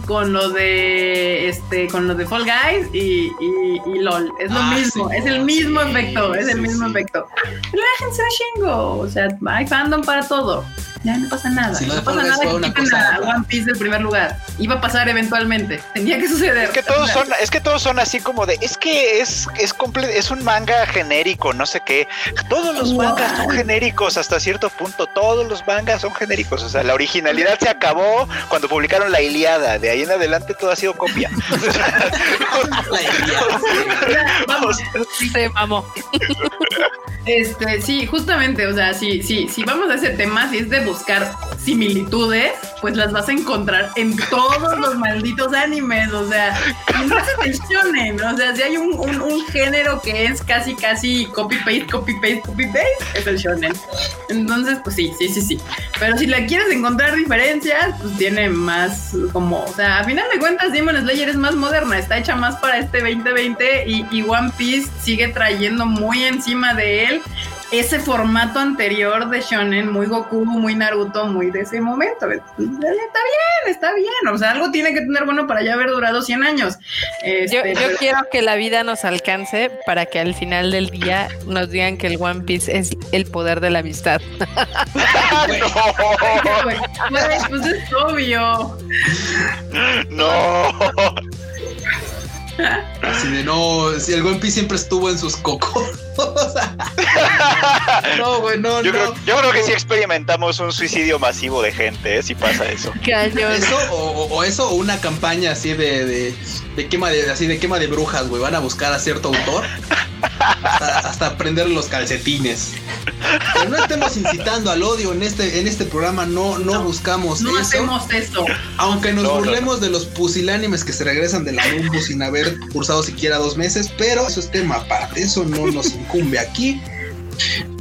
con lo de este con lo de Fall Guys y, y, LOL. Es lo ah, mismo, es el mismo efecto, es el mismo efecto. Relájense chingo. O sea, hay fandom para todo ya no pasa nada. no pasa nada que quiten a One Piece del primer lugar. Iba a pasar eventualmente. Tenía que suceder. Es que todos son, es que todos son así como de, es que es, es es un manga genérico, no sé qué. Todos los mangas son genéricos hasta cierto punto. Todos los mangas son genéricos. O sea, la originalidad se acabó cuando publicaron la Iliada. De ahí en adelante todo ha sido copia. la Iliada. Vamos. Sí, vamos. Este, sí, justamente, o sea, si, sí, si vamos a ese tema, si es de buscar similitudes, pues las vas a encontrar en todos los malditos animes, o sea, no se tensionen, o sea, si hay un, un, género que es casi, casi copy-paste, copy-paste, copy-paste, es el shonen. Entonces, pues sí, sí, sí, sí. Pero si la quieres encontrar diferencias, pues tiene más como, o sea, a final de cuentas, Demon Slayer es más moderna, está hecha más para este 2020 y, y One Piece sigue trayendo muy encima de él ese formato anterior de shonen, muy Goku, muy Naruto, muy de ese momento. Está bien, está bien. O sea, algo tiene que tener bueno para ya haber durado 100 años. Este, yo, quiero que la vida nos alcance para que al final del día nos digan que el One Piece es el poder de la amistad. pues es obvio. No. Así de no, si el One Piece siempre estuvo en sus cocos. no, güey, no, yo Creo, yo creo que sí experimentamos un suicidio masivo de gente, ¿eh? si pasa eso. Eso, o, eso, o una campaña así de, de, quema de, así de quema de brujas, güey. Van a buscar a cierto autor hasta, prender los calcetines. Pero no estemos incitando al odio en este, en este programa, no, no, buscamos no hacemos eso. Aunque nos burlemos de los pusilánimes que se regresan de la rumbo sin haber cursado siquiera dos meses, pero eso es tema aparte, eso no nos incumbe aquí.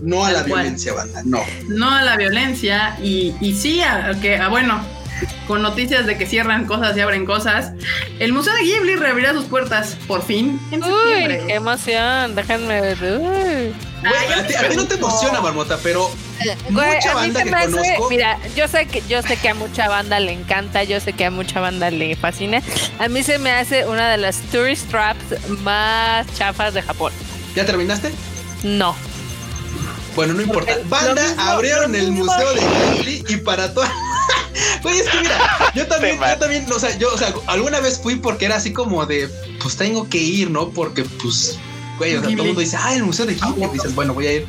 No a la violencia, banda, no. No a la violencia y, y sí a que, a, bueno, con noticias de que cierran cosas y abren cosas. El Museo de Ghibli reabrirá sus puertas por fin en septiembre. ¡Qué emoción! Déjenme ver. a, ti, no te emociona, Marmota, pero mucha banda que conozco. Mira, yo sé que yo sé que a mucha banda le encanta, yo sé que a mucha banda le fascina. A mí se me hace una de las tourist traps más chafas de Japón. ¿Ya terminaste? No. Bueno, no importa. Banda abrieron el museo de Ghibli y para todas Güey, es que mira, yo también, yo también, o sea, yo, o sea, alguna vez fui porque era así como de, pues tengo que ir, ¿no? Porque, pues, güey, o sea, todo el mundo dice, ah, el museo de Ghibli. dices, bueno, voy a ir.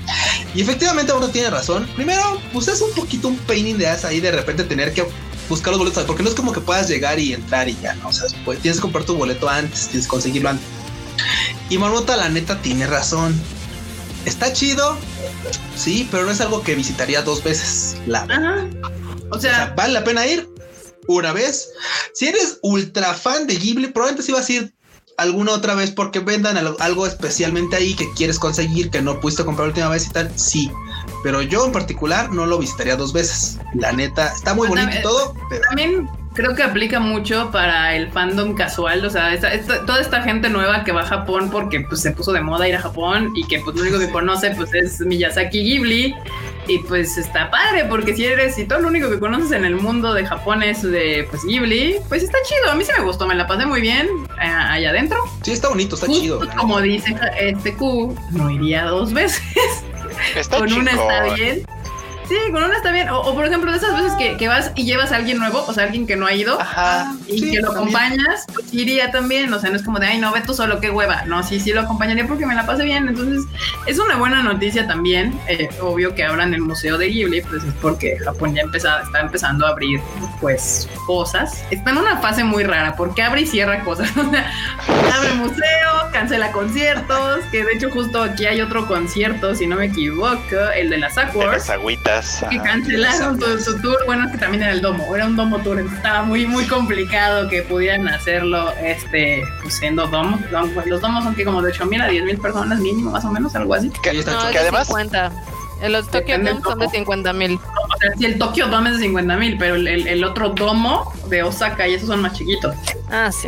Y efectivamente uno tiene razón. Primero, pues es un poquito un pain de ass ahí de repente tener que buscar los boletos, porque no es como que puedas llegar y entrar y ya, ¿no? O sea, pues, tienes que comprar tu boleto antes, tienes que conseguirlo antes. Y Marmota, la neta, tiene razón. Está chido, sí, pero no es algo que visitaría dos veces. La Ajá. O sea, vale la pena ir una vez. Si eres ultra fan de Ghibli, probablemente sí vas a ir alguna otra vez porque vendan algo especialmente ahí que quieres conseguir que no pudiste comprar la última vez y tal. Sí, pero yo en particular no lo visitaría dos veces. La neta está muy bonito y todo, pero también creo que aplica mucho para el fandom casual, o sea, toda esta gente nueva que va a Japón porque pues se puso de moda ir a Japón y que pues lo único que conoce pues es Miyazaki Ghibli y pues está padre porque si eres si todo lo único que conoces en el mundo de Japón es de pues Ghibli, pues está chido, a mí sí me gustó, me la pasé muy bien eh, allá adentro. Sí, está bonito, está chido. Como dice este Q, no iría dos veces. Con una está bien Sí, con una está bien. O, por ejemplo, de esas veces que, vas y llevas a alguien nuevo, o sea, alguien que no ha ido, y que lo acompañas, pues iría también. O sea, no es como de, ay, no, ve tú solo, qué hueva. No, sí, sí lo acompañaría porque me la pase bien. Entonces, es una buena noticia también. Eh, obvio que abran el Museo de Ghibli, pues es porque Japón ya empezado, está empezando a abrir, pues, cosas. Está en una fase muy rara, porque abre y cierra cosas. O sea, abre museo, cancela conciertos, que de hecho justo aquí hay otro concierto, si no me equivoco, el de las Aquas. agüitas. Que cancelaron su, tour. Bueno, es que también era el domo, era un domo tour. Estaba muy, muy complicado que pudieran hacerlo este, pues siendo domo. Los domos son que como de 8 mil a 10 mil personas mínimo, más o menos, algo así. Que, no, que además. 50. Los Tokyo Dome son de 50 mil. O sea, sí, el Tokyo Dome es de 50 mil, pero el, el, otro domo de Osaka y esos son más chiquitos. Ah, sí.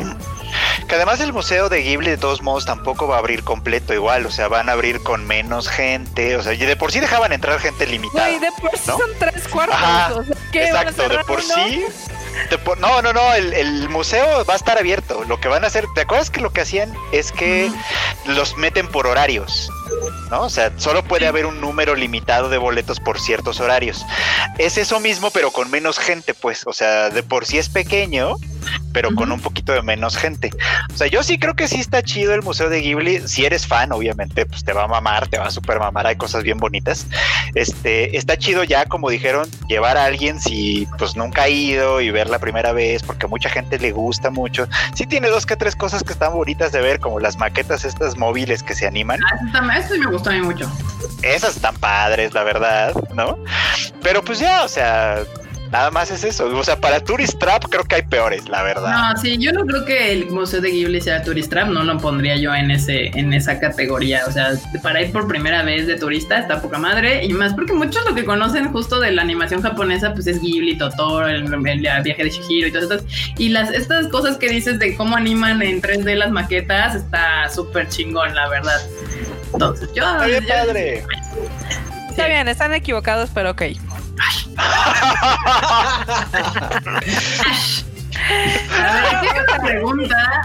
Que además el museo de Ghibli de todos modos tampoco va a abrir completo igual, o sea, van a abrir con menos gente, o sea, y de por sí dejaban entrar gente limitada. De por sí son tres cuartos. exacto, de por sí. no, no, no, el, museo va a estar abierto. Lo que van a hacer, ¿te acuerdas que lo que hacían es que los meten por horarios? ¿No? O sea, solo puede haber un número limitado de boletos por ciertos horarios. Es eso mismo, pero con menos gente, pues. O sea, de por sí es pequeño, pero con un poquito de menos gente. O sea, yo sí creo que sí está chido el Museo de Ghibli. Si eres fan, obviamente, pues te va a mamar, te va a super mamar, hay cosas bien bonitas. Este, está chido ya, como dijeron, llevar a alguien si pues nunca ha ido y ver la primera vez, porque a mucha gente le gusta mucho. Sí tiene dos que tres cosas que están bonitas de ver, como las maquetas estas móviles que se animan. Ah, eso me mí mucho. Esas están padres, la verdad, ¿no? Pero pues ya, o sea, Nada más es eso. O sea, para Tourist Trap creo que hay peores, la verdad. No, sí, yo no creo que el Museo de Ghibli sea Tourist Trap, no lo pondría yo en ese en esa categoría. O sea, para ir por primera vez de turista está poca madre y más porque muchos lo que conocen justo de la animación japonesa pues es Ghibli, Totoro, el, viaje de Shihiro y todas estas. Y las estas cosas que dices de cómo animan en 3D las maquetas está súper chingón, la verdad. Entonces, yo... Está bien, padre. Está bien, están equivocados, pero ok. Ai. A ver, otra pregunta.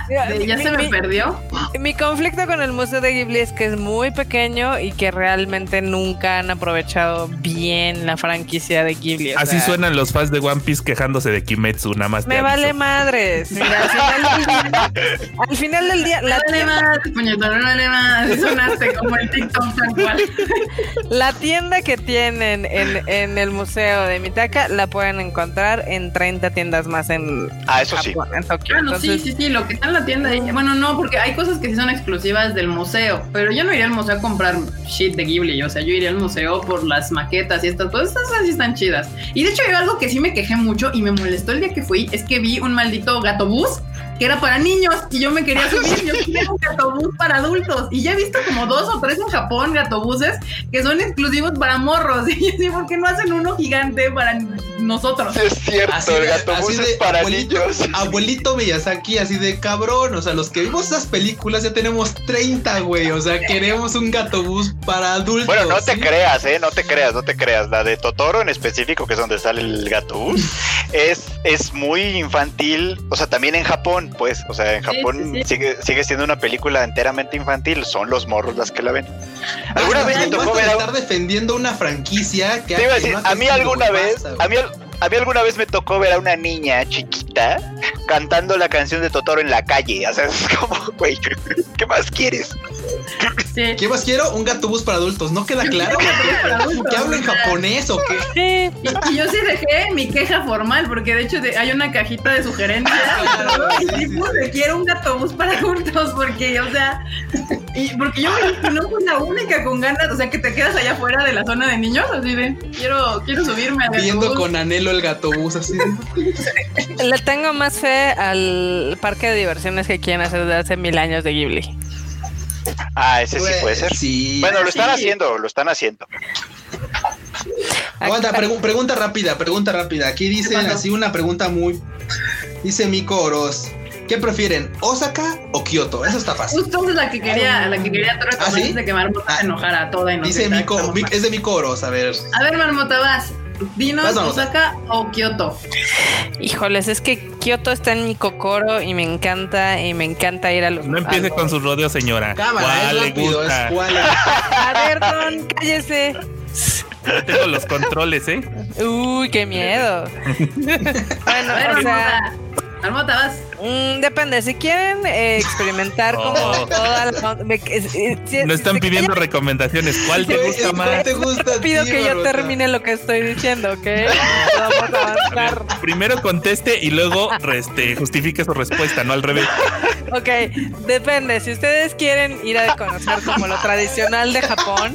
¿Ya se me perdió? Mi conflicto con el Museo de Ghibli es que es muy pequeño y que realmente nunca han aprovechado bien la franquicia de Ghibli. Así suenan los fans de One Piece quejándose de Kimetsu, nada más. Me vale madres. Mira, al, final del día, la tienda... no vale más. Sonaste como el TikTok tal cual. La tienda que tienen en, en el Museo de Mitaka la pueden encontrar en 30 tiendas más en Ah, eso sí. En sí, sí, sí, lo que está en la tienda. Bueno, no, porque hay cosas que sí son exclusivas del museo, pero yo no iría al museo a comprar shit de Ghibli, o sea, yo iría al museo por las maquetas y estas cosas, estas sí están chidas. Y de hecho, hay algo que sí me quejé mucho y me molestó el día que fui, es que vi un maldito gato bus que era para niños y yo me quería subir. Yo quería un gatobús para adultos y ya he visto como dos o tres en Japón gatobuses que son exclusivos para morros. Y yo ¿por qué no hacen uno gigante para nosotros? Es cierto, el gatobús es para abuelito, niños. Abuelito Miyazaki, así de cabrón. O sea, los que vimos esas películas ya tenemos 30, güey. O sea, queremos un gatobús para adultos. Bueno, no te creas, ¿eh? No te creas, no te creas. La de Totoro en específico, que es donde sale el gatobús, es, es muy infantil. O sea, también en Japón pues, o sea, en Japón Sigue, sigue siendo una película enteramente infantil, son los morros las que la ven. ¿Alguna vez me tocó ver estar defendiendo una franquicia que, iba a, decir, a mí alguna vez, a mí a mí alguna vez me tocó ver a una niña chiquita cantando la canción de Totoro en la calle. O sea, es como, güey, ¿qué más quieres? ¿Qué más quiero? Un gatobús para adultos. ¿No queda claro? ¿Que hablo en japonés o qué? Sí. Y, yo sí dejé mi queja formal, porque de hecho hay una cajita de sugerencias. Ah, y quiero un gatobús para adultos, porque, o sea, y porque yo no fui la única con ganas, o sea, que te quedas allá afuera de la zona de niños, así de, quiero, quiero subirme a Viendo con anhelo el gatobús, así Le tengo más fe al parque de diversiones que quieren hacer desde hace mil años de Ghibli. Ah, ese sí puede ser. Sí. Bueno, lo están haciendo, lo están haciendo. Aguanta, pregunta rápida, pregunta rápida. Aquí dice así una pregunta muy. Dice Miko Oroz. ¿Qué prefieren, Osaka o Kioto? Eso está fácil. Justo es la que quería, la que quería ¿Ah, ¿sí? de que Marmota se ah. enojara toda y no Dice Miko, es de Miko Oroz, a ver. A ver, Marmota, vas. Dinos, Osaka o Kioto. Híjoles, es que Kioto está en mi cocoro y me encanta y me encanta ir a los. No empiece con sus rodeos, señora. Cámara, es rápido, es A ver, Don, cállese. Yo tengo los controles, ¿eh? Uy, qué miedo. bueno, o sea, Marmota, vas. Mm, depende, si quieren eh, experimentar como toda la... me- eh, si- No están si pidiendo recomendaciones. ¿Cuál te gusta más? te gusta a pido ti, que yo termine lo que estoy diciendo, ¿ok? Vamos a A ver, avanzar. primero conteste y luego este, justifique su respuesta, no al revés. Ok, depende. Si ustedes quieren ir a conocer como lo tradicional de Japón,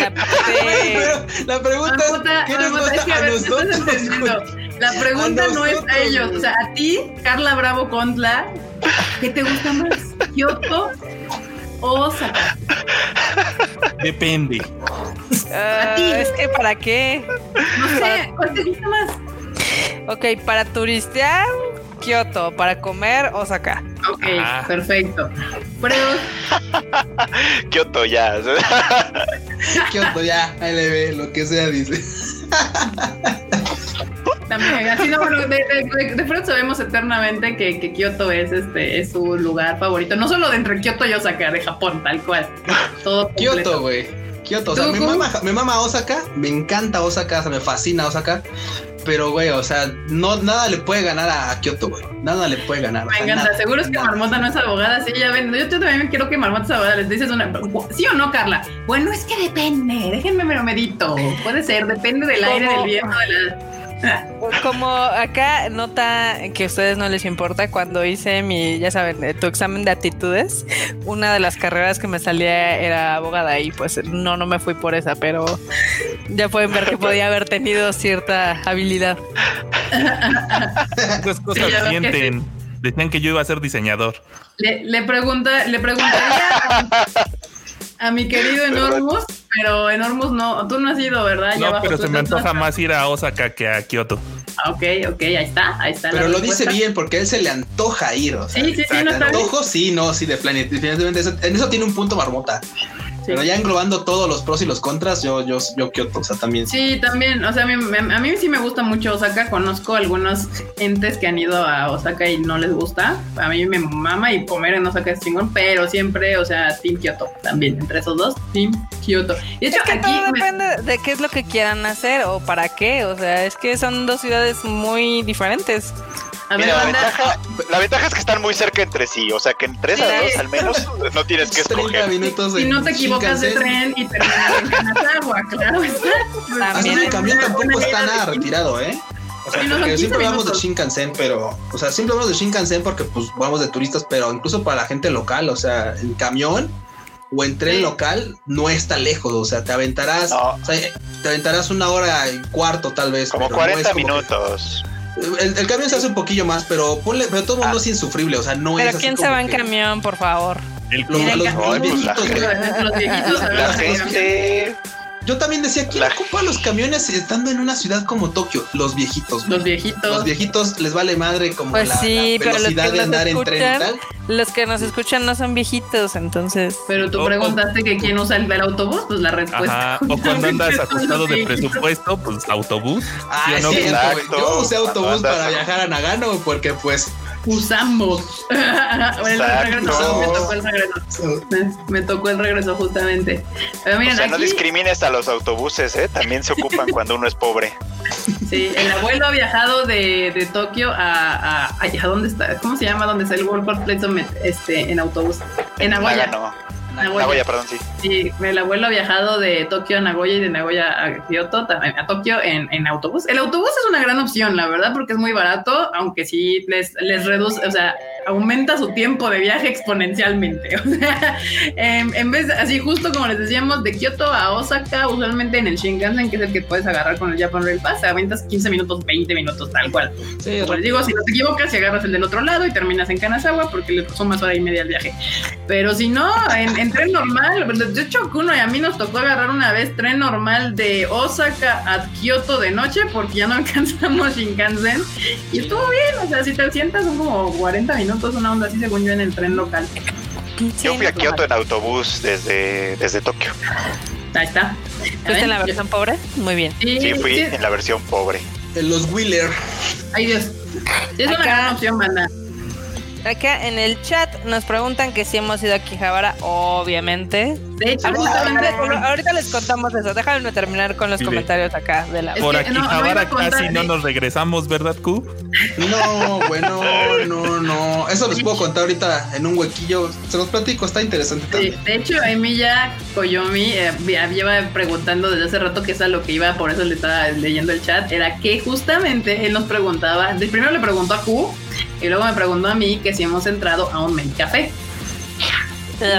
la parte- la pregunta es, ¿qué nos gusta que a nosotros? La pregunta A no es a ellos, o sea, a ti, Carla Bravo Contla, ¿qué te gusta más? ¿Kioto o Osaka? Depende. Ah, ti. es que para qué. No sé, ¿cuál te gusta más? Ok, para turistear, Kioto. Para comer, Osaka. Ok, Ah. perfecto. Pero, Kioto ya. Kioto, ya, ahí le ve, lo que sea, dice. también, así no, bueno, de, de, de, de Fred sabemos eternamente que, que Kioto es este es su lugar favorito. No solo de entre Kioto y Osaka, de Japón, tal cual. Todo completo. Kioto, güey. Kioto, o sea, ¿Tú, me mama, me mama Osaka, me encanta Osaka, o sea, me fascina Osaka. Pero, güey, o sea, no, nada le puede ganar a Kioto, güey. Nada le puede ganar. o Me sea, encanta, nada. seguro es que Marmota no es abogada, sí, ya ven, yo, yo también quiero que Marmota es abogada, les dices una, ¿sí o no, Carla? Bueno, es que depende, déjenme me lo medito, puede ser, depende del aire, del viento, de la... Como acá nota que a ustedes no les importa, cuando hice mi, ya saben, eh, tu examen de aptitudes, una de las carreras que me salía era abogada y pues no, no me fui por esa, pero ya pueden ver que podía haber tenido cierta habilidad. Esas cosas Sí, que sienten. Decían que yo iba a ser diseñador. Le, le pregunta, le preguntaría a, mi querido Enormus, pero Enormus no, tú no has ido, ¿verdad? No, pero se me antoja más- ir a Osaka que a Kioto. Ah, Ok, ok, ahí está, ahí está. la Pero lo dice bien porque a él se le antoja ir, o sea. Sí, sí, sí, no ¿de está bien. antojo? Sí, no, sí, de Planet. Definitivamente, eso- en eso tiene un punto marmota. Sí. Pero ya englobando todos los pros y los contras, yo, yo, yo Kioto, o sea, también. Sí, también, o sea, a mí, a mí sí me gusta mucho Osaka, conozco algunos entes que han ido a Osaka y no les gusta, a mí me mama y comer en Osaka es chingón, pero siempre, o sea, Team Kyoto, también, entre esos dos, Team Kyoto. Y hecho, Es que aquí... todo me- depende de qué es lo que quieran hacer o para qué, o sea, es que son dos ciudades muy diferentes. A ver, Mira, la ventaja, la ventaja es que están muy cerca entre sí. O sea que entre esas Sí. dos al menos no tienes que 30 escoger. minutos si no te equivocas de tren y terminas en claro está. Así el camión tampoco ida nada de- retirado, ¿eh? O sea, Sí, no, son porque 15 siempre hablamos de minutos. Shinkansen, pero, o sea, siempre hablamos de Shinkansen porque, pues, vamos de turistas, pero incluso para la gente local, o sea, en camión o en tren Sí. local no está lejos, o sea, te aventarás, No. o sea, te aventarás una hora y cuarto tal vez. Como pero no 40 es como que- minutos. El, el camión se hace un poquillo más, pero ponle, pero todo mundo es insufrible, o sea, no Pero es así ¿quién se va en que- camión, por favor? El Los, los- el pues, viejitos. Los viejitos, La gente. Yo también decía, ¿quién La- ocupa los camiones estando en una ciudad como Tokio? Los viejitos. Los viejitos. Los viejitos les vale madre como Pues la, sí, la pero los velocidad que de andar en tren y tal. Los que nos escuchan no son viejitos, entonces... Pero tú O- o- preguntaste que quién usa el del autobús, pues la respuesta. Ajá. O cuando andas ajustado de presupuesto, pues autobús. Ah, ¿Sí no? Exacto. Yo usé autobús para viajar a Nagano porque pues Usamos. El regreso, me tocó el regreso. Me, me tocó el regreso justamente. Pero miren, O sea, no discrimines a los autobuses, ¿eh? También se ocupan cuando uno es pobre. sí, el abuelo ha viajado de, de Tokio a, a, ¿a dónde está? ¿Cómo se llama? ¿Dónde está el World Trade? Este, en autobús. En Nagoya. Nagano. Nagoya. Nagoya, perdón, sí. Sí, el abuelo ha viajado de Tokio a Nagoya y de Nagoya a Kyoto, también a Tokio en, en autobús. El autobús es una gran opción, la verdad, porque es muy barato, aunque sí les, les reduce, o sea, aumenta su tiempo de viaje exponencialmente. O sea, en, en vez, así justo como les decíamos, de Kyoto a Osaka, usualmente en el Shinkansen, que es el que puedes agarrar con el Japan Rail Pass, aventas 15 minutos, 20 minutos, tal cual. sí, Como les digo, si no te equivocas, si agarras el del otro lado y terminas en Kanazawa porque le sumas hora y media al viaje. Pero si no, en, en tren normal, de hecho, Kuno y a mí nos tocó agarrar una vez tren normal de Osaka a Kyoto de noche porque ya no alcanzamos Shinkansen y estuvo bien, o sea, si te sientas son como 40 minutos, una onda así según yo en el tren local. Yo fui a Kioto en autobús desde, desde Tokio. Ahí está. ¿Fuiste en la versión pobre? Muy bien. Sí, Sí, fui sí. en la versión pobre. en los Wheeler. Ay Dios. Sí, es una gran opción, banda. Acá en el chat nos preguntan que si hemos ido a Quijabara, obviamente. De hecho, Ahorita, justamente- ahorita- les contamos eso. Déjame terminar con los comentarios acá de la. Es Por que aquí no, no iba a ahora contar casi no nos regresamos, ¿verdad, Q? No, bueno, no, no. Eso les puedo contar ahorita en un huequillo. Se los platico, está interesante Sí, también. de hecho, Emilia Koyomi eh, lleva preguntando desde hace rato que es a lo que iba, por eso le estaba leyendo el chat, era que justamente él nos preguntaba, primero le preguntó a Q y luego me preguntó a mí que si hemos entrado a un main café.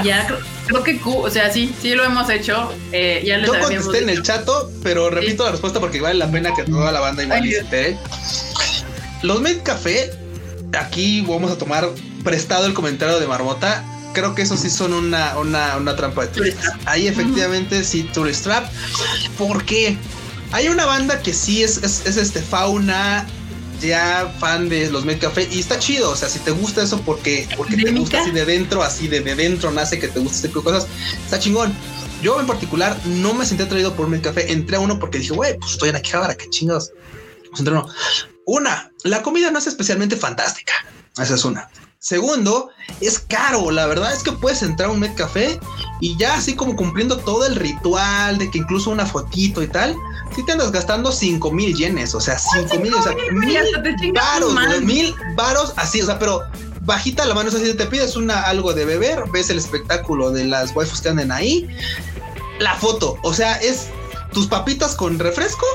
Y ya creo, creo que Q, o sea, sí, sí lo hemos hecho. eh, ya les Yo contesté en el chato, pero repito la respuesta porque vale la pena que toda la banda entere. Los Made Café, aquí vamos a tomar prestado el comentario de Marmota. Creo que eso sí son una, una, una trampa de Tourist turistas. Ahí efectivamente sí, Tourist Trap. ¿Por qué? Hay una banda que sí es, es, es este fauna ya fan de los Made Café y está chido. O sea, si te gusta eso porque, porque te gusta así de dentro, así de, de dentro nace que te gusta este tipo de cosas, está chingón. Yo en particular no me sentí atraído por Made Café. Entré a uno porque dije, güey, pues estoy en Akihabara, qué chingados. Pues entré uno. Una, la comida no es especialmente fantástica. Esa es una. Segundo, es caro. La verdad es que puedes entrar a un Med Café y ya así como cumpliendo todo el ritual de que incluso una fotito y tal, si te andas gastando 5 mil yenes, o sea, 5 mil, o sea, mil varos, mil varos así, o sea, pero bajita la mano, es así, te pides una algo de beber, ves el espectáculo de las waifus que anden ahí, la foto, o sea, es tus papitas con refresco,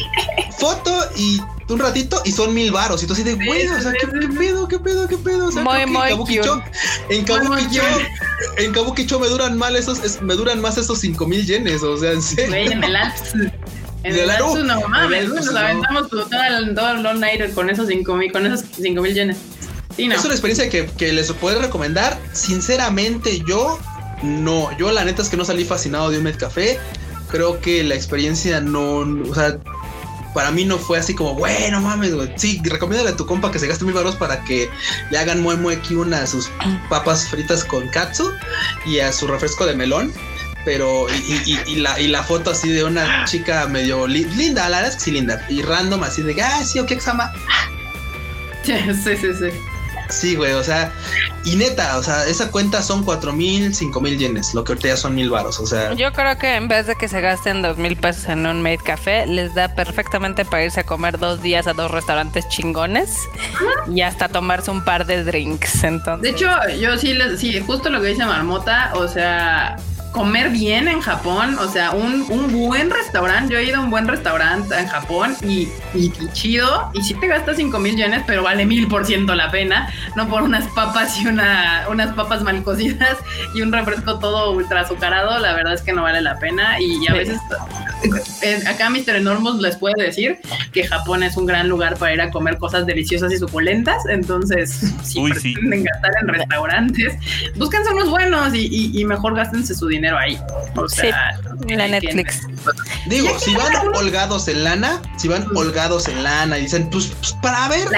foto y un ratito y son mil varos. Y tú así de, güey, o sea, ¿qué, qué pedo, qué pedo, qué pedo? O sea, Muy, en Kabukicho, en Kabukicho, en Kabukicho me duran mal esos, es- me duran más esos cinco mil yenes, o sea, en serio. Güey, en el Alps. En el Alps no mames, nos no. aventamos todo el, todo el all night con esos 5 mil, con esos 5 mil yenes. Sí, no. Es una experiencia que, que les puedo recomendar. Sinceramente, yo no. Yo la neta es que no salí fascinado de un Med Café. Creo que la experiencia no, o sea, para mí no fue así como, bueno, mames, güey. Sí, recomiéndale a tu compa que se gaste mil baros para que le hagan mue mue una a sus papas fritas con katsu y a su refresco de melón. Pero, y, la, y la foto así de una chica medio li- linda, la verdad es que sí, linda. Y random, así de, ah, sí, ok, Xama. Sí, sí, sí. Sí. Güey, o sea, y neta, o sea, esa cuenta son cuatro mil, cinco mil yenes, lo que ahorita ya son mil varos, o sea, Yo creo que en vez de que se gasten dos mil pesos en un made café, les da perfectamente para irse a comer dos días a dos restaurantes chingones y hasta tomarse un par de drinks. Entonces, De hecho, yo sí, les, sí, justo lo que dice Marmota, o sea, comer bien en Japón, o sea, un, un buen restaurante, yo he ido a un buen restaurante en Japón y, y- y chido, y sí te gastas 5 mil yenes, pero vale mil por ciento la pena, no por unas papas y una, unas papas mal cocidas y un refresco todo ultra azucarado, la verdad es que no vale la pena y a veces... eh, Acá Mr. Enormous les puede decir que Japón es un gran lugar para ir a comer cosas deliciosas y suculentas, entonces si Uy, sí. pretenden gastar en restaurantes, búsquense unos buenos y, y- y mejor gástense su dinero ahí. O sea, la Netflix. digo, si van holgados en lana, si van holgados en lana y dicen, pues, pues, para ver,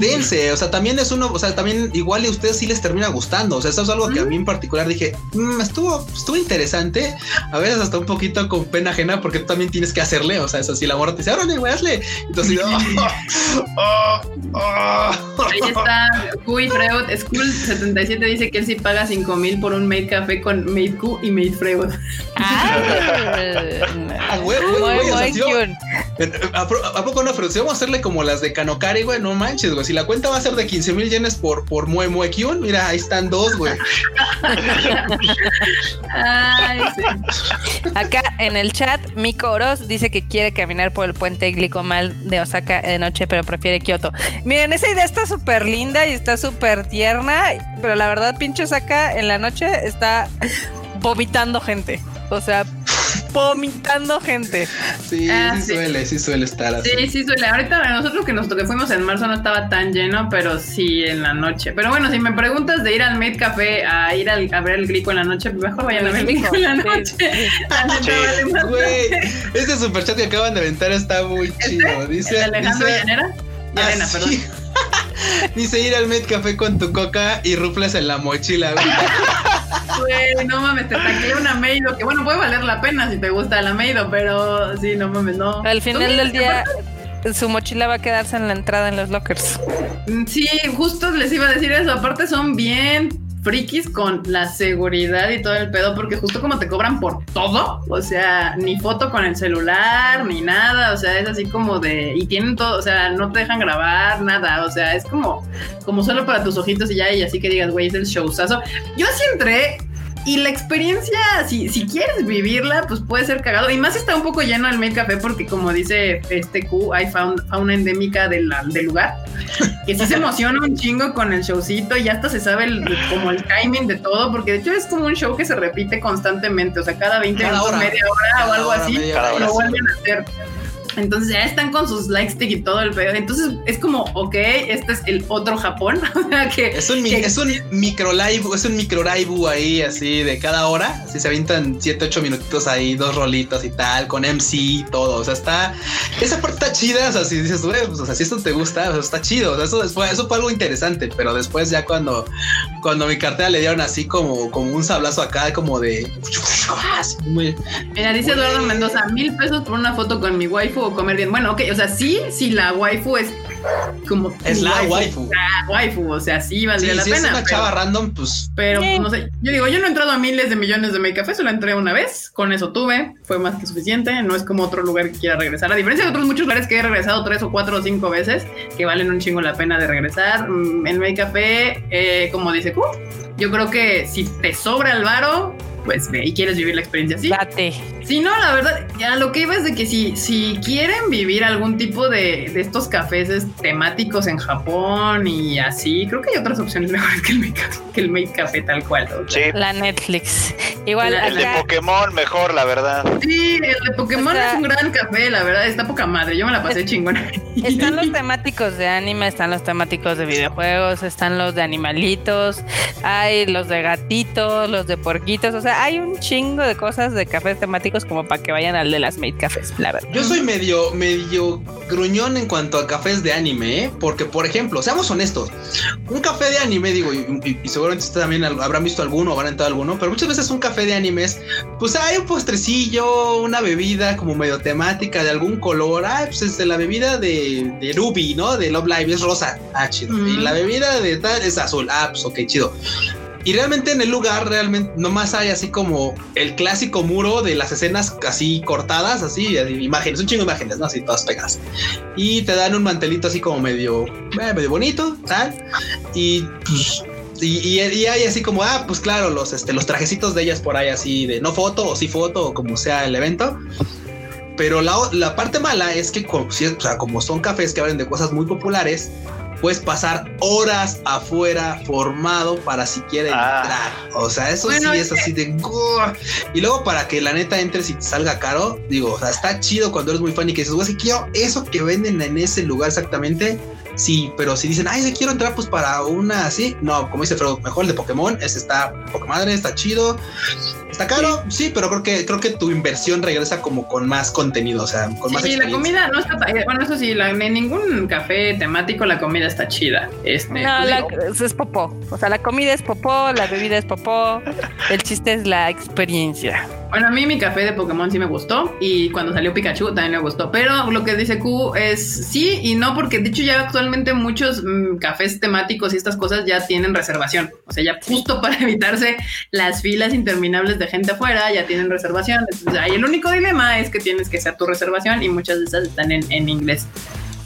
dense, o sea, también es uno, o sea, también igual y a ustedes sí les termina gustando, o sea, eso es algo que a mí en particular dije, "Mm, estuvo, estuvo interesante, a veces hasta un poquito con pena ajena porque tú también tienes que hacerle, o sea, es así, la morra te dice, órale, güey, hazle, entonces yo, "Oh, oh". Ahí está. Y Freud. School 77 dice que él sí paga 5 mil por un Made Café con Made Q y Made Freud. Ah, güey, güey, güey. ¿A, pro- a poco no? Pero si vamos a hacerle como las de Kanokari, güey, no manches, güey. Si la cuenta va a ser de 15 mil yenes por, por Mue Mue Kyun, mira, ahí están dos, güey. Ay, sí. Acá en el chat, Miko Oroz dice que quiere caminar por el puente Glicomal de Osaka de noche, pero prefiere Kioto. Miren, esa idea está súper linda y está súper tierna, pero la verdad, pinche Osaka en la noche está vomitando gente. O sea, vomitando gente. Sí, Ah, sí, sí. suele, sí suele estar así. Sí, sí suele. Ahorita nosotros que nos que fuimos en marzo no estaba tan lleno, pero sí en la noche. Pero bueno, si me preguntas de ir al Made Café a ir al- a ver el Glico en la noche, mejor vayan a ver el Glico en la noche. Güey, ese superchat que acaban de aventar está muy chido. Dice, ¿El de Alejandro dice, Llanera? Y Ah, Arena, sí. perdón. dice ir al Med Café con tu coca y rufles en la mochila. Güey. No mames, te taqué una Meido, que bueno, puede valer la pena si te gusta la Meido, pero sí, no mames, no. Al final del día, su mochila va a quedarse en la entrada en los lockers. Mm, sí, justo les iba a decir eso. Aparte son bien frikis con la seguridad y todo el pedo, porque justo como te cobran por todo, o sea, ni foto con el celular, ni nada, o sea, es así como de, y tienen todo, o sea, no te dejan grabar nada, o sea, es como, como solo para tus ojitos y ya, y así que digas, güey, es el showzazo. Yo sí entré y la experiencia, si, si quieres vivirla, pues puede ser cagado. Y más está un poco lleno el Mail Café porque como dice este Q, hay fauna endémica del, del lugar. Que sí se emociona un chingo con el showcito y hasta se sabe el, como el timing de todo. Porque de hecho es como un show que se repite constantemente. O sea, cada 20 minutos, media hora o algo así, lo vuelven a hacer. Entonces ya están con sus like stick y todo el pedo. Entonces es como, ok, este es el otro Japón. que, es, un, es un micro live, es un micro live ahí, así de cada hora. Así se avientan 7, 8 minutitos ahí, dos rolitos y tal, con MC y todo. O sea, está. Esa parte está chida. O sea, si dices, güey, pues, o sea, si esto te gusta, o sea, está chido. O sea, eso, fue, eso fue algo interesante. Pero después, ya cuando, cuando mi cartera le dieron así como, como un sablazo acá, como de. Mira, dice Eduardo Mendoza, mil pesos por una foto con mi waifu o comer bien. Bueno, ok, o sea, sí, si la waifu es como. Es la waifu. La waifu, o sea, sí valdría la si pena. Es una chava random, pues. Pero no sé. Yo digo, yo no he entrado a miles de millones de make café, solo entré una vez. Con eso tuve, fue más que suficiente. No es como otro lugar que quiera regresar. A diferencia de otros muchos lugares que he regresado tres o cuatro o cinco veces, que valen un chingo la pena de regresar. Mm, en make café, eh, como dice Q, yo creo que si te sobra el varo, pues ve y quieres vivir la experiencia así. Date. Si no, la verdad, ya lo que iba es de que si, si quieren vivir algún tipo de, de estos cafés temáticos en Japón y así, creo que hay otras opciones mejores que el make, que el make café tal cual. Sí. La Netflix. Igual. el de Pokémon, mejor, la verdad. Sí, el de Pokémon es un gran café, la verdad, está poca madre. Yo me la pasé chingona. Están los temáticos de anime, están los temáticos de videojuegos, están los de animalitos, hay los de gatitos, los de porquitos, o sea, hay un chingo de cosas de cafés temáticos como para que vayan al de las Made Cafés, la verdad. Yo soy medio, medio gruñón en cuanto a cafés de anime, ¿eh? porque por ejemplo, seamos honestos, un café de anime, digo, y, seguramente ustedes también habrán visto alguno, habrán entrado alguno, pero muchas veces un café de animes, pues hay un postrecillo, una bebida como medio temática de algún color, ah, pues es de la bebida de, de Ruby, ¿no? De Love Live es rosa, ah, chido. Y la bebida de tal es azul, ah, pues ok, chido. Y realmente en el lugar, realmente nomás hay así como el clásico muro de las escenas así cortadas, así, imágenes, un chingo de imágenes, ¿no? Así todas pegadas. Y te dan un mantelito así como medio, eh, medio bonito, tal. Y pues y, hay así como, ah, pues claro, los, este, los trajecitos de ellas por ahí así de no foto o sí foto o como sea el evento. Pero la, la parte mala es que como, o sea, como son cafés que hablan de cosas muy populares, puedes pasar horas afuera formado para siquiera ah. entrar. O sea, eso sí es así de... Y luego para que la neta entres y te salga caro, digo, o sea, está chido cuando eres muy fan y que dices, güey, si quiero eso que venden en ese lugar exactamente. Sí, pero si dicen, ay, si quiero entrar pues para una así, no, como dice Fredo, mejor el de Pokémon, ese está poca madre, está chido. Está caro, sí. pero creo que creo que tu inversión regresa como con más contenido, o sea, con más Sí, la comida no está bueno, eso sí, en ningún café temático la comida está chida. Este, no, la, es popó. O sea, la comida es popó, la bebida es popó. El chiste es la experiencia. Bueno, a mí mi café de Pokémon sí me gustó y cuando salió Pikachu también me gustó, pero lo que dice Q es sí y no porque de hecho ya actualmente muchos mm, cafés temáticos y estas cosas ya tienen reservación, o sea, ya justo para evitarse las filas interminables de gente afuera, ya tienen reservación. Entonces, ahí el único dilema es que tienes que hacer tu reservación y muchas de esas están en, en inglés.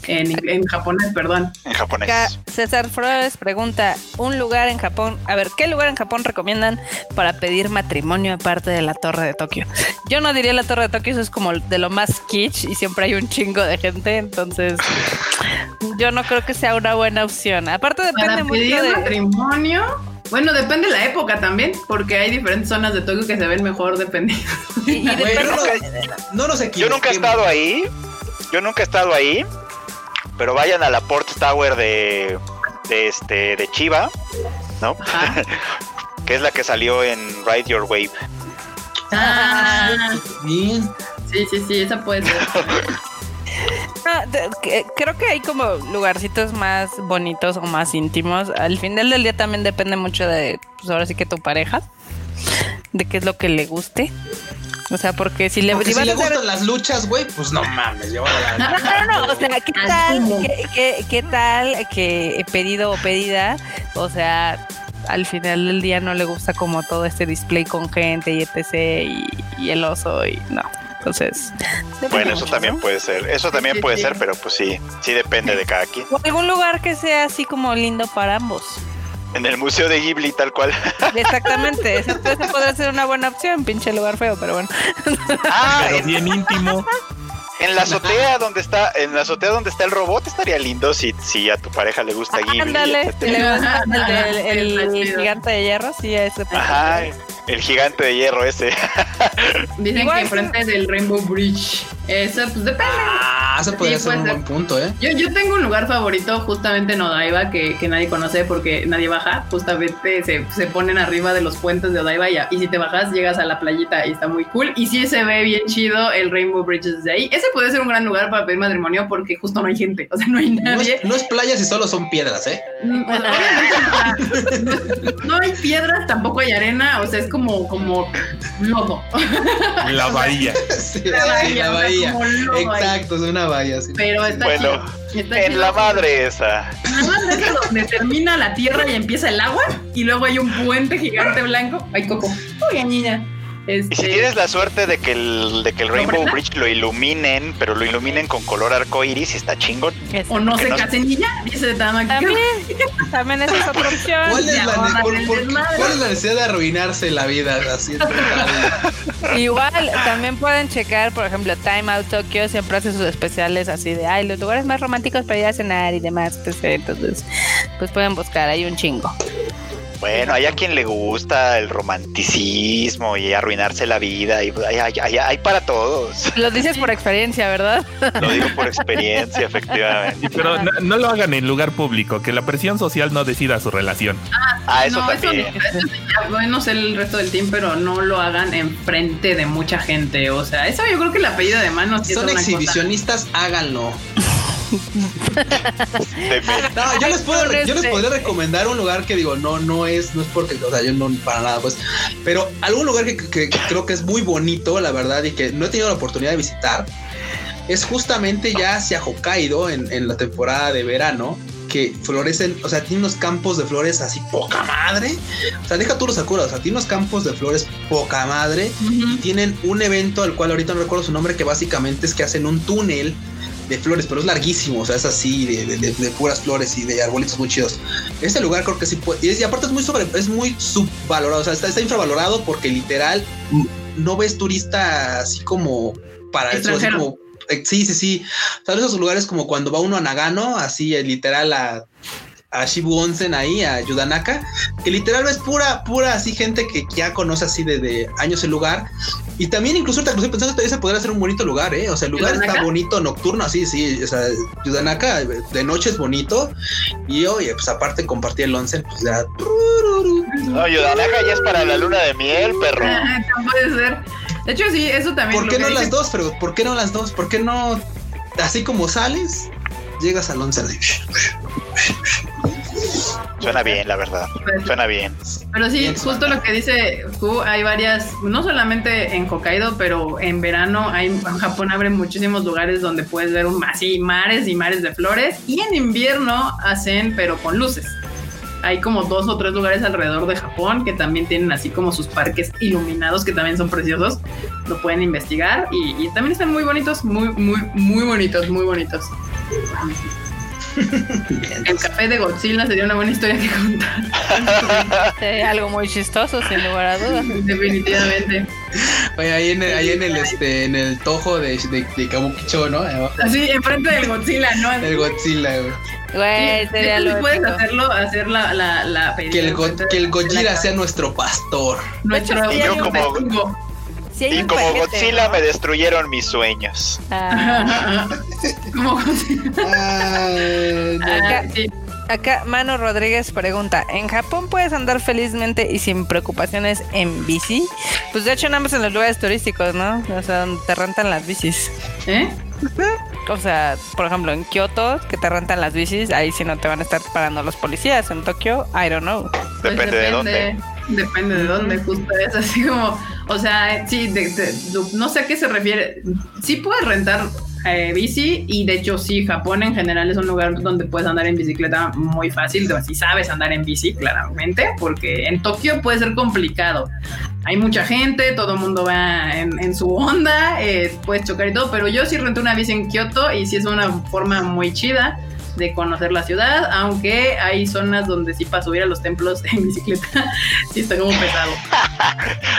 En, japonés, perdón. En japonés. César Flores pregunta, un lugar en Japón, a ver, ¿qué lugar en Japón recomiendan para pedir matrimonio aparte de la Torre de Tokio? Yo no diría la Torre de Tokio, eso es como de lo más kitsch y siempre hay un chingo de gente, entonces yo no creo que sea una buena opción. Aparte depende para pedir mucho de matrimonio. Bueno, depende de la época también, porque hay diferentes zonas de Tokio que se ven mejor dependiendo. no, no sé Yo nunca he estado ahí. Yo nunca he estado ahí pero vayan a la Port Tower de, de este de Chiva, ¿no? que es la que salió en Ride Your Wave. Ah. Sí, sí, sí, esa puede ser. Ah, creo que hay como lugarcitos más bonitos o más íntimos. Al final del día también depende mucho de, pues ahora sí que tu pareja, de qué es lo que le guste. O sea, porque si le, Porque si si le hacer- gustan las luchas, güey, pues no mames, yo No, no, no, o sea, ¿qué tal, qué, qué- qué tal que pedido o pedida, o sea, al final del día no le gusta como todo este display con gente y etc. y, y el oso y no. Entonces, depende Bueno, eso mucho, también ¿no? puede ser. Eso también Sí, puede sí. ser, pero pues sí, sí depende de cada quien. O algún lugar que sea así como lindo para ambos. En el Museo de Ghibli, tal cual. Exactamente, eso, eso podría ser una buena opción, pinche lugar feo, pero bueno. Ah, Pero en, bien íntimo. en la azotea donde está, en la azotea donde está el robot estaría lindo si, si a tu pareja le gusta Ghibli. Ándale, le gusta el, del- el- gigante de hierro, sí, a ese Ajá, el gigante de hierro ese. Dicen Igual que enfrente del Rainbow Bridge. Eso, pues depende. Ah, eso podría Sí, ser un ser. buen punto, ¿eh? Yo, yo tengo un lugar favorito justamente en Odaiba que, que nadie conoce porque nadie baja. Justamente se, se ponen arriba de los puentes de Odaiba y, y si te bajas llegas a la playita y está muy cool. Y sí se ve bien chido el Rainbow Bridge desde ahí. Ese puede ser un gran lugar para pedir matrimonio porque justo no hay gente. O sea, no hay No nadie. es, no es playa si solo son piedras, ¿eh? Mm, o sea, obviamente, no, no hay piedras, tampoco hay arena. O sea, es como, como lodo. La bahía. Sí, La sí, bahía, la o sea, bahía. Exacto, es una bahía. sí. Pero está Bueno, chido. Está En chido. la madre esa. Más es donde termina la tierra y empieza el agua y luego hay un puente gigante blanco. Ay, Coco. Uy, niña. Este, Y si tienes la suerte de que el, de que el ¿Lo Rainbow? Bridge lo iluminen, pero lo iluminen con color arco iris, está chingón. O no se no- casen y ya, dice Tamaki. También, también esa es otra opción. ¿Cuál es, la, ahora ne- por- el por- desmadre. cuál es la necesidad de arruinarse la vida así? Igual, también pueden checar, por ejemplo, Time Out Tokyo siempre hace sus especiales así de, ay, los lugares más románticos para ir a cenar y demás. pues, Entonces, pues pueden buscar, hay un chingo. Bueno, hay a quien le gusta el romanticismo y arruinarse la vida. Y hay, hay- hay- hay para todos. Lo dices por experiencia, ¿verdad? Lo digo por experiencia, efectivamente. Pero no, no lo hagan en lugar público, que la presión social no decida su relación. Ah, eso no, también. eso sí, ya, bueno, no sé el resto del team, pero no lo hagan enfrente de mucha gente. O sea, eso yo creo que la pedida de mano sí es Son una cosa. exhibicionistas, háganlo. No, yo les puedo, yo les este- podría recomendar un lugar que digo, no, no es, no es porque, o sea, yo no para nada, pues, pero algún lugar que, que- creo que es muy bonito, la verdad, y que no he tenido la oportunidad de visitar, es justamente ya hacia Hokkaido en, en la temporada de verano. Que florecen, o sea, tiene unos campos de flores así poca madre. O sea, deja tú los sakuras, o sea, tiene unos campos de flores poca madre Ujú. tienen un evento al cual ahorita no recuerdo su nombre, que básicamente es que hacen un túnel de flores, pero es larguísimo, o sea, es así, de, de- puras flores y de arbolitos muy chidos. Este lugar creo que sí puede, y, es- y aparte es muy sobre, es muy subvalorado, o sea, está, está infravalorado porque literal mm, no ves turista así como para eso, así como, eh, sí, sí, sí, sabes esos lugares como cuando va uno a Nagano, así eh, literal a a Shibu Onsen ahí, a Yudanaka, que literal es pura, pura así gente que ya conoce así desde años el lugar. Y también incluso ahorita que lo estoy pensando, ese podría ser un bonito lugar, ¿eh? O sea, el lugar está bonito, nocturno, así, sí. O sea, Yudanaka de noche es bonito. Y oye, pues aparte compartir el onsen, pues ya... No, Yudanaka ya es para la luna de miel, perro. Ah, no puede ser. De hecho, sí, eso también. ¿Por qué que no las dos, Freud? ¿Por qué no las dos? ¿Por qué no, así como sales, llegas al onsen? Suena bien, la verdad. Suena bien. Pero sí, Bien, justo lo que dice Q, hay varias, no solamente en Hokkaido, pero en verano hay, en Japón abren muchísimos lugares donde puedes ver un, así mares y mares de flores. Y en invierno hacen, pero con luces. Hay como dos o tres lugares alrededor de Japón que también tienen así como sus parques iluminados que también son preciosos. Lo pueden investigar y, y también están muy bonitos, muy, muy, muy bonitos, muy bonitos. El café de Godzilla sería una buena historia que contar. Sí, algo muy chistoso, sin lugar a dudas. Definitivamente. Oye, ahí en el, ahí en el, este, en el tojo de, de, de Kabukicho, ¿no? Así, enfrente del Godzilla, ¿no? El Godzilla, güey. Güey, sería lo puedes épico. hacerlo, hacer la, la, la Que el, Go- que el de la Gojira casa. sea nuestro pastor. nuestro nuestro como-. Sí Y un como paquete, Godzilla ¿no? me destruyeron mis sueños. Ah, Como Godzilla. No. Ah, sí. acá Mano Rodríguez pregunta, ¿en Japón puedes andar felizmente y sin preocupaciones en bici? Pues de hecho nada más en los lugares turísticos, ¿no? O sea, donde te rentan las bicis. ¿Eh? O sea, por ejemplo, en Kioto, que te rentan las bicis, ahí sí no te van a estar parando los policías. En Tokio, I don't know. Pues Depende de dónde. Depende de dónde, justo es así como, O sea, sí, no sé a qué se refiere. Sí puedes rentar eh, bici y de hecho sí, Japón en general es un lugar donde puedes andar en bicicleta muy fácil, si sabes andar en bici claramente, porque en Tokio puede ser complicado. Hay mucha gente, todo el mundo va en, su onda, eh, puedes chocar y todo, pero yo sí renté una bici en Kioto y sí es una forma muy chida de conocer la ciudad, aunque hay zonas donde sí para subir a los templos en bicicleta, sí está como pesado.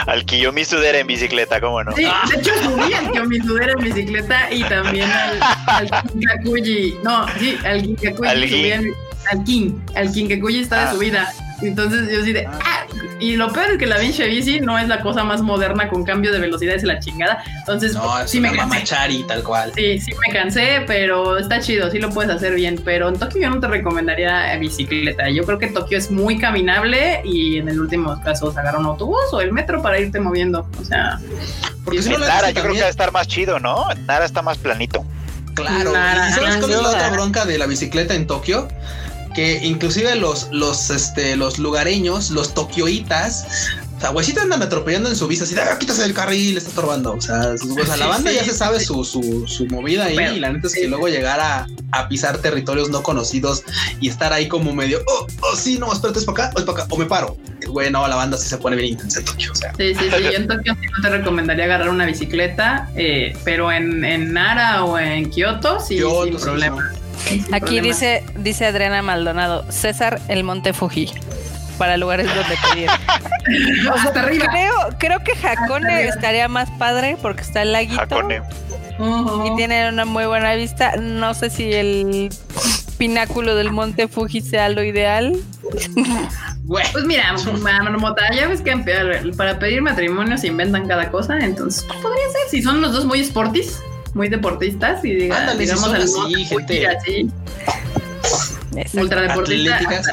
al Kiyomi Sudera en bicicleta, ¿cómo no? Sí, de hecho subí al Kiyomi Sudera en bicicleta y también al, al Kinkakuji, no, sí, al Kinkakuji al, subí al King, al Kinkakuji está de ah. subida. Entonces yo sí de, ah, y lo peor es que la Vinci Bici no es la cosa más moderna con cambio de velocidades y la chingada. Entonces, no, es sí me cansé. tal cual. Sí, sí me cansé, pero está chido, sí lo puedes hacer bien. Pero en Tokio yo no te recomendaría bicicleta. Yo creo que Tokio es muy caminable y en el último caso agarrar un autobús o el metro para irte moviendo. O sea, porque si no Nara, yo creo que va a estar más chido, ¿no? Nara está más planito. Claro. ¿Y sabes cuál es la otra bronca de la bicicleta en Tokio? Que inclusive los, los, este, los lugareños, los tokioitas, o sea, güeycita andan atropellando en su visa, así de, ah, quítase del carril, está estorbando. O sea, la banda ya se sabe su, su, su movida ahí. y la neta es que luego llegar a, a, pisar territorios no conocidos y estar ahí como medio, oh, oh, sí, no, espérate, es para acá, o es para acá, o me paro. Güey, no, la banda sí se pone bien intensa en Tokio. O sea. Sí, sí, sí. Yo en Tokio no te recomendaría agarrar una bicicleta, eh, pero en, en Nara o en Kioto, sí, sin problema. Aquí dice, dice Adriana Maldonado, César el Monte Fuji para lugares donde pedir. Hasta arriba. Creo, creo que Hakone estaría más padre porque está el laguito. Hakone. Y tiene una muy buena vista. No sé si el pináculo del monte Fuji sea lo ideal. Pues mira, Marmota, ya ves que para pedir matrimonio se inventan cada cosa, entonces podría ser si son los dos muy sportis muy deportistas y diga, digamos así, gente así. Ultradeportistas.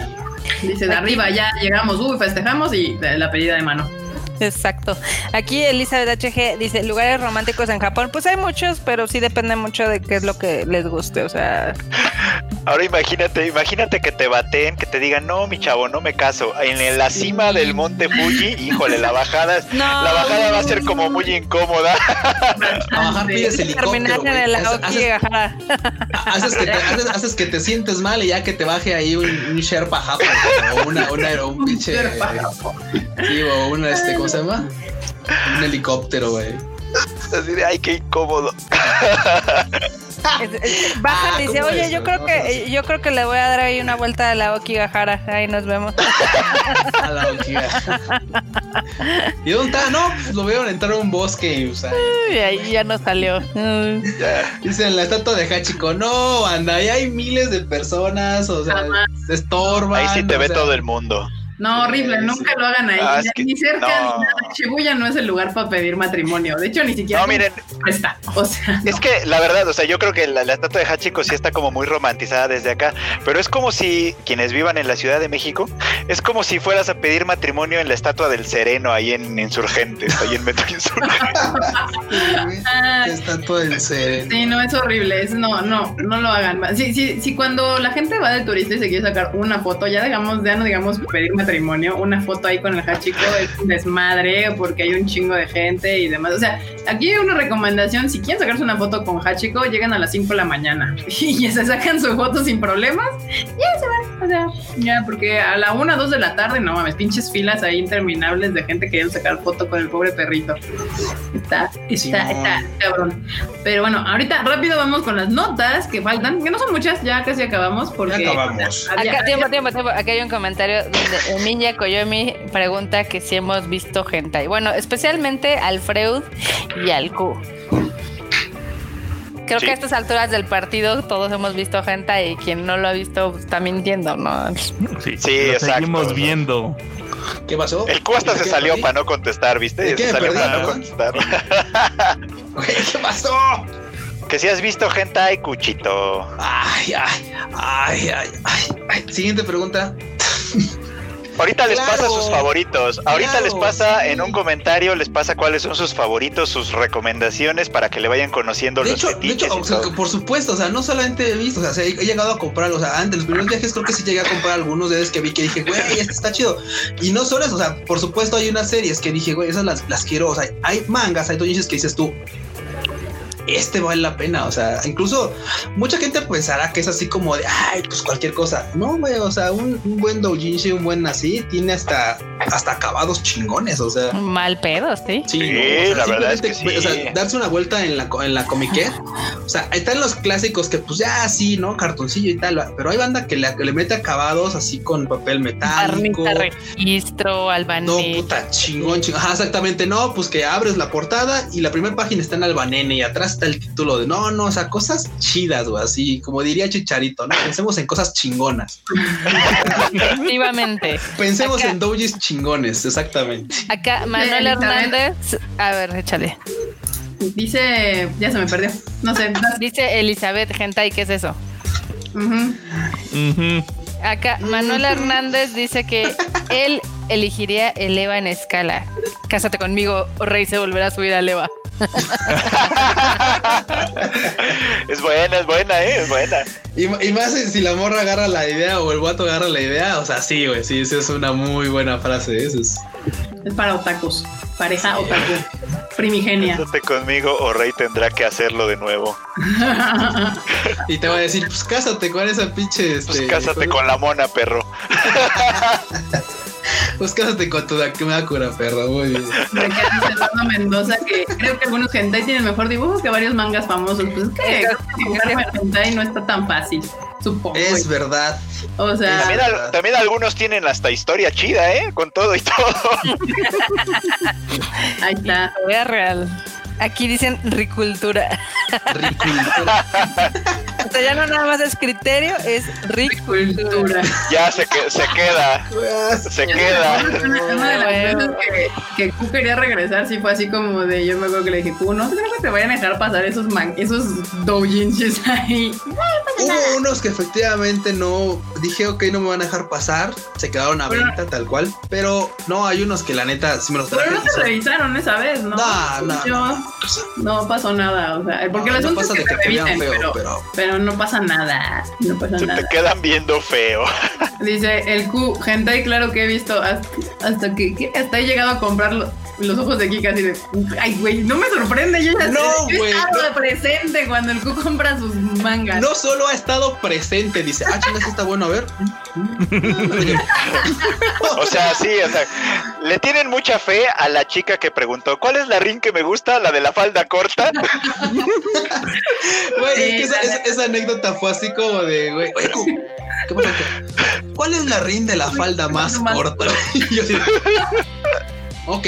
Dice, de arriba ya llegamos, uy, festejamos y la pedida de mano. Exacto. Aquí Elizabeth HG dice, lugares románticos en Japón. Pues hay muchos, pero sí depende mucho de qué es lo que les guste. O sea... Ahora imagínate, imagínate que te baten, que te digan, no, mi chavo, no me caso. En la cima del monte Fuji, híjole, la bajada, la bajada va a ser como muy incómoda. bajar pides helicóptero. En el haces, que te, haces, que te sientes mal y ya que te baje ahí un, un Sherpa Japo o una, una, un pinche. Sí, o una, este, ¿cómo se llama? Un helicóptero, güey. Así de, ay, qué incómodo. Baja y ah, dice, oye, yo creo que yo creo que le voy a dar ahí una vuelta a la Okigahara. Ahí nos vemos. a la Okigahara. ¿Y dónde está? No, pues lo veo entrar a un bosque. y ahí ya no salió. Dice en la estatua de Hachiko, no, anda, ahí hay miles de personas, o sea, se estorban. Ahí sí te ve todo el mundo. No, horrible, nunca lo hagan ahí. Ah, ni cerca ni nada. Shibuya no es el lugar para pedir matrimonio. De hecho, ni siquiera. No, miren. Está. O sea. Es que la verdad, o sea, yo creo que la, estatua de Hachiko sí está como muy romantizada desde acá. Pero es como si quienes vivan en la Ciudad de México, es como si fueras a pedir matrimonio en la estatua del Sereno ahí en Insurgentes, ahí en Metro Insurgentes. La estatua del Sereno. Sí, no, es horrible. Es, no, no, no lo hagan. Sí, sí, sí, cuando la gente va de turista y se quiere sacar una foto, ya digamos, ya no digamos pedir matrimonio matrimonio, una foto ahí con el Hachiko es un desmadre porque hay un chingo de gente y demás. O sea, aquí hay una recomendación, si quieren sacarse una foto con Hachiko, llegan a las 5 de la mañana y se sacan su foto sin problemas, ya se van. O sea, ya, porque a la 1, 2 de la tarde, no mames, pinches filas ahí interminables de gente queriendo sacar foto con el pobre perrito. Está, está, está, cabrón. Pero bueno, ahorita rápido vamos con las notas que faltan, que no son muchas, ya casi acabamos porque... Ya acabamos. Acá, tiempo, tiempo, tiempo. Aquí hay un comentario donde Ninja Koyomi pregunta que si hemos visto hentai. Bueno, especialmente al Freud y al Q. Creo que a estas alturas del partido todos hemos visto hentai y quien no lo ha visto pues, está mintiendo, ¿no? Sí, sí seguimos viendo. ¿Qué pasó? El Q hasta se salió para no contestar, ¿viste? Se salió para no contestar. ¿Qué pasó? Que si has visto hentai, Cuchito. Ay, ay, ay, ay, ay. Siguiente pregunta. Ahorita les pasa sus favoritos. Ahorita les pasa en un comentario, les pasa cuáles son sus favoritos, sus recomendaciones para que le vayan conociendo de los hecho, de hecho, por supuesto, o sea, no solamente he visto, o sea, he, llegado a comprar, o sea, antes los primeros viajes creo que sí llegué a comprar algunos de ellos que vi que dije, güey, este está chido. Y no solo eso, o sea, por supuesto hay unas series que dije, güey, esas las, las quiero, o sea, hay mangas, hay dices que dices tú, este vale la pena. O sea, incluso mucha gente pensará que es así como de, ay, pues cualquier cosa. No, güey, o sea, un, buen doujinshi, un buen así, tiene hasta, hasta acabados chingones, o sea. Mal pedo, sí. Sí, la verdad es que sí. O sea, darse una vuelta en la, en la comiquet. O sea, ahí están los clásicos que pues ya sí, ¿no? Cartoncillo y tal, pero hay banda que le, le mete acabados así con papel metálico. registro, albanés. No, puta, chingón, chingón. Ajá, exactamente, no, pues que abres la portada y la primera página está en albanene y atrás el título de no, no, o sea, cosas chidas, o así como diría Chicharito, ¿no? Pensemos en cosas chingonas. Efectivamente. Pensemos en dojis chingones, exactamente. Acá Manuel Hernández, a ver, échale. Dice, ya se me perdió, no sé. Dice Elizabeth Gentai, ¿qué es eso? Acá Manuel Hernández dice que él elegiría el EVA en escala. Cásate conmigo o Rey se volverá a subir al EVA. es buena, es buena, ¿eh? Es buena. Y, más si la morra agarra la idea o el guato agarra la idea, o sea, sí, güey, sí, esa es una muy buena frase. Eso es. es para otakus, pareja otaku, primigenia. Cásate conmigo o Rey tendrá que hacerlo de nuevo. y te va a decir, pues cásate con esa pinche. Pues este, pues cásate con la mona, perro. Pues quédate con tu cura, perro. Muy bien. Me queda Mendoza que creo que algunos hentai tienen mejor dibujo que varios mangas famosos. Pues que el hentai no está tan fácil. Supongo. Es verdad. O sea, también, también, algunos tienen hasta historia chida, ¿eh? Con todo y todo. Ahí está. Voy real. Aquí dicen ricultura. Ricultura. o sea, ya no nada más es criterio, es ricultura. Ya se, se queda. se queda. Una de las cosas que, que Q quería regresar, sí fue así como de yo me acuerdo que le dije, Q, no creo que te vayan a dejar pasar esos man, esos doujinshis ahí. Hubo unos que efectivamente no dije, ok, no me van a dejar pasar. Se quedaron a venta tal cual. Pero no, hay unos que la neta sí me los traje. Pero no se revisaron esa vez, ¿no? No, no. No pasó nada, o sea, porque no, el asunto es que, te revisen, feo, pero, pero, no pasa nada, no pasa se nada. te quedan viendo feo. Dice el Q, gente, claro que he visto hasta, que, hasta he llegado a comprarlo los ojos de Kika así de, ay, güey, no me sorprende. Yo ya no, güey. estado presente cuando el Q compra sus mangas. No solo ha estado presente, dice, ah, chingas, está bueno, a ver. o sea, sí, o sea, le tienen mucha fe a la chica que preguntó, ¿cuál es la ring que me gusta? ¿La de la falda corta? Güey, es que esa, anécdota fue así como de, güey, ¿qué pasa? ¿Cuál es la ring de la falda más, corta? Ok.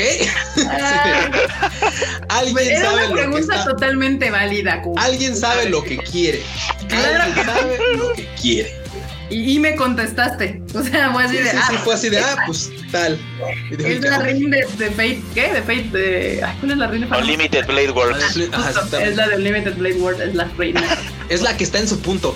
Alguien sabe una pregunta totalmente válida. Alguien sabe lo que quiere. Alguien sabe lo que quiere. Y, me contestaste. O sea, fue así de. Sí, ah, sí, fue así de, ah, pues tal. Es la reina de, de, Fate. ¿Qué? De Fate. De, ¿Cuál es la reina? Unlimited Blade World. es la de Unlimited Blade World. Es la reina. es la que está en su punto.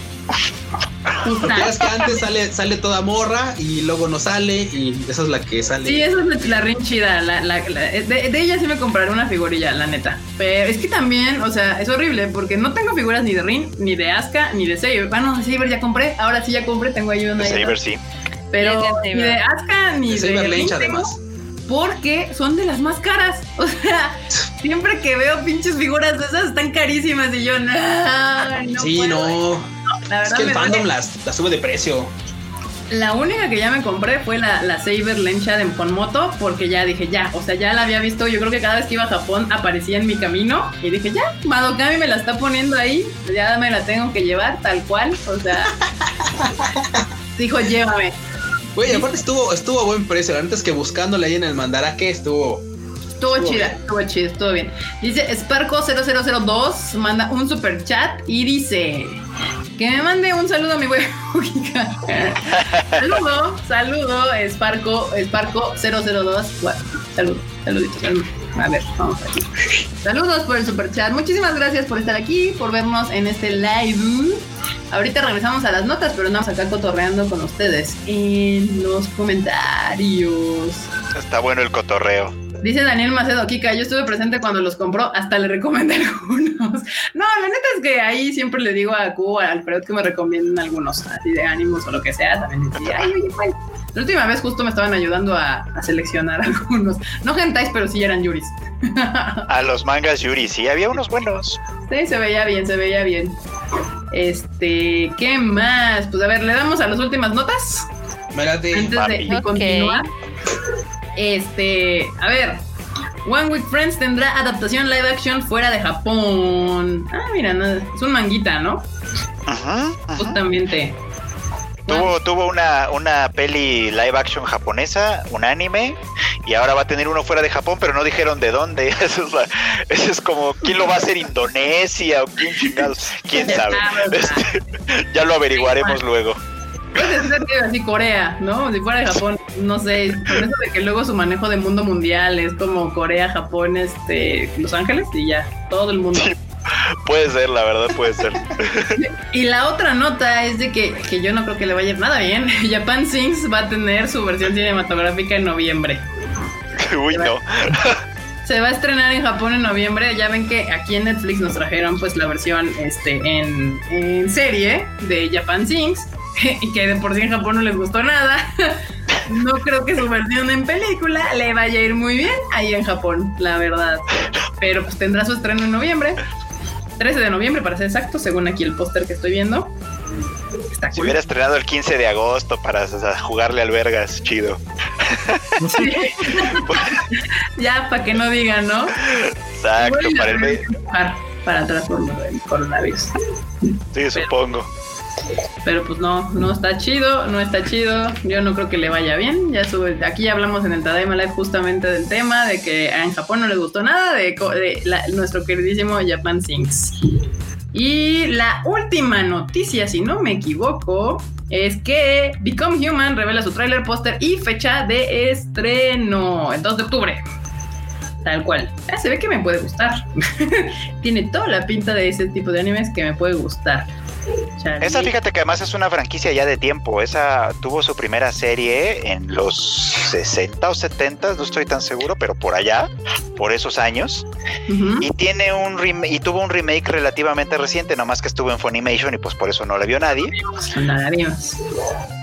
Es que antes sale, sale toda morra y luego no sale y esa es la que sale. Sí, esa es la rin chida. La, la, de, ella sí me compraré una figurilla, la neta. Pero es que también, o sea, es horrible porque no tengo figuras ni de Rin, ni de Asuka, ni de Saber. Bueno, de Saber ya compré. Ahora sí ya compré, tengo ahí una. De Saber sí. Pero ni de Asuka ni de, Saber Lynch, además porque son de las más caras. O sea, siempre que veo pinches figuras de esas están carísimas y yo, no, no Sí, no. Es que el fandom las, sube de precio. La única que ya me compré fue la, la Saber Lencha de Ponmoto, porque ya dije, ya, o sea, ya la había visto. Yo creo que cada vez que iba a Japón aparecía en mi camino. Y dije, ya, Madokami me la está poniendo ahí, ya me la tengo que llevar tal cual. O sea, dijo, llévame. Güey, aparte estuvo, estuvo a buen precio. Antes que buscándole ahí en el mandaraque estuvo. Estuvo, chida, estuvo chida, estuvo bien. Dice Sparco0002, manda un super chat y dice que me mande un saludo a mi güey. saludo, saludo, Sparco, Sparco 002. saludo, saludito, saludo. A ver, vamos aquí. Saludos por el super chat. Muchísimas gracias por estar aquí, por vernos en este live. Ahorita regresamos a las notas, pero andamos acá cotorreando con ustedes en los comentarios. Está bueno el cotorreo. Dice Daniel Macedo, Kika, yo estuve presente cuando los compró, hasta le recomendé algunos. No, la neta es que ahí siempre le digo a Q, a Alfredo que me recomienden algunos, así de ánimos o lo que sea. También decía, ay, oye, pues. La última vez justo me estaban ayudando a, seleccionar algunos. No gentais, pero sí eran yuris. A los mangas yuris, sí, había unos buenos. Sí, se veía bien, se veía bien. Este, ¿qué más? Pues a ver, le damos a las últimas notas. Antes de, continuar. Este, a ver, One Week Friends tendrá adaptación live action fuera de Japón. Ah, mira, es un manguita, ¿no? Ajá. Justamente. Tuvo, tuvo una, una peli live action japonesa, un anime, y ahora va a tener uno fuera de Japón, pero no dijeron de dónde. Eso es, es como, ¿quién lo va a hacer? ¿Indonesia o quién chingados? ¿Quién sabe? Este, ya lo averiguaremos luego. Que así Corea, ¿no? Si fuera de Japón, no sé, con eso de que luego su manejo de mundo mundial es como Corea, Japón, este, Los Ángeles y ya, todo el mundo. puede ser, la verdad puede ser. Y la otra nota es de que, que yo no creo que le vaya nada bien. Japan Sings va a tener su versión cinematográfica en noviembre. Uy, no. Se va a estrenar en Japón en noviembre. Ya ven que aquí en Netflix nos trajeron pues la versión este, en, en serie de Japan Sings y que de por sí en Japón no les gustó nada. No creo que su versión en película le vaya a ir muy bien ahí en Japón, la verdad. Pero pues tendrá su estreno en noviembre. 13 de noviembre, para ser exacto, según aquí el póster que estoy viendo. Está si hubiera estrenado el 15 de agosto para jugarle al vergas, chido. ya, para que no digan, ¿no? Exacto, para el Para transformar el coronavirus. Sí, supongo. Pero pues no, no está chido, no está chido. Yo no creo que le vaya bien. Ya sube, aquí hablamos en el Tadaima Live justamente del tema de que en Japón no les gustó nada de, nuestro queridísimo Japan Sings. Y la última noticia, si no me equivoco, es que Become Human revela su tráiler, póster y fecha de estreno, el 2 de octubre. Tal cual. Ah, se ve que me puede gustar. Tiene toda la pinta de ese tipo de animes que me puede gustar. Esa fíjate que además es una franquicia ya de tiempo. Esa tuvo su primera serie en los 60 o 70, no estoy tan seguro, pero por allá, por esos años. Y tiene un y tuvo un remake relativamente reciente, nomás que estuvo en Funimation y pues por eso no la vio nadie.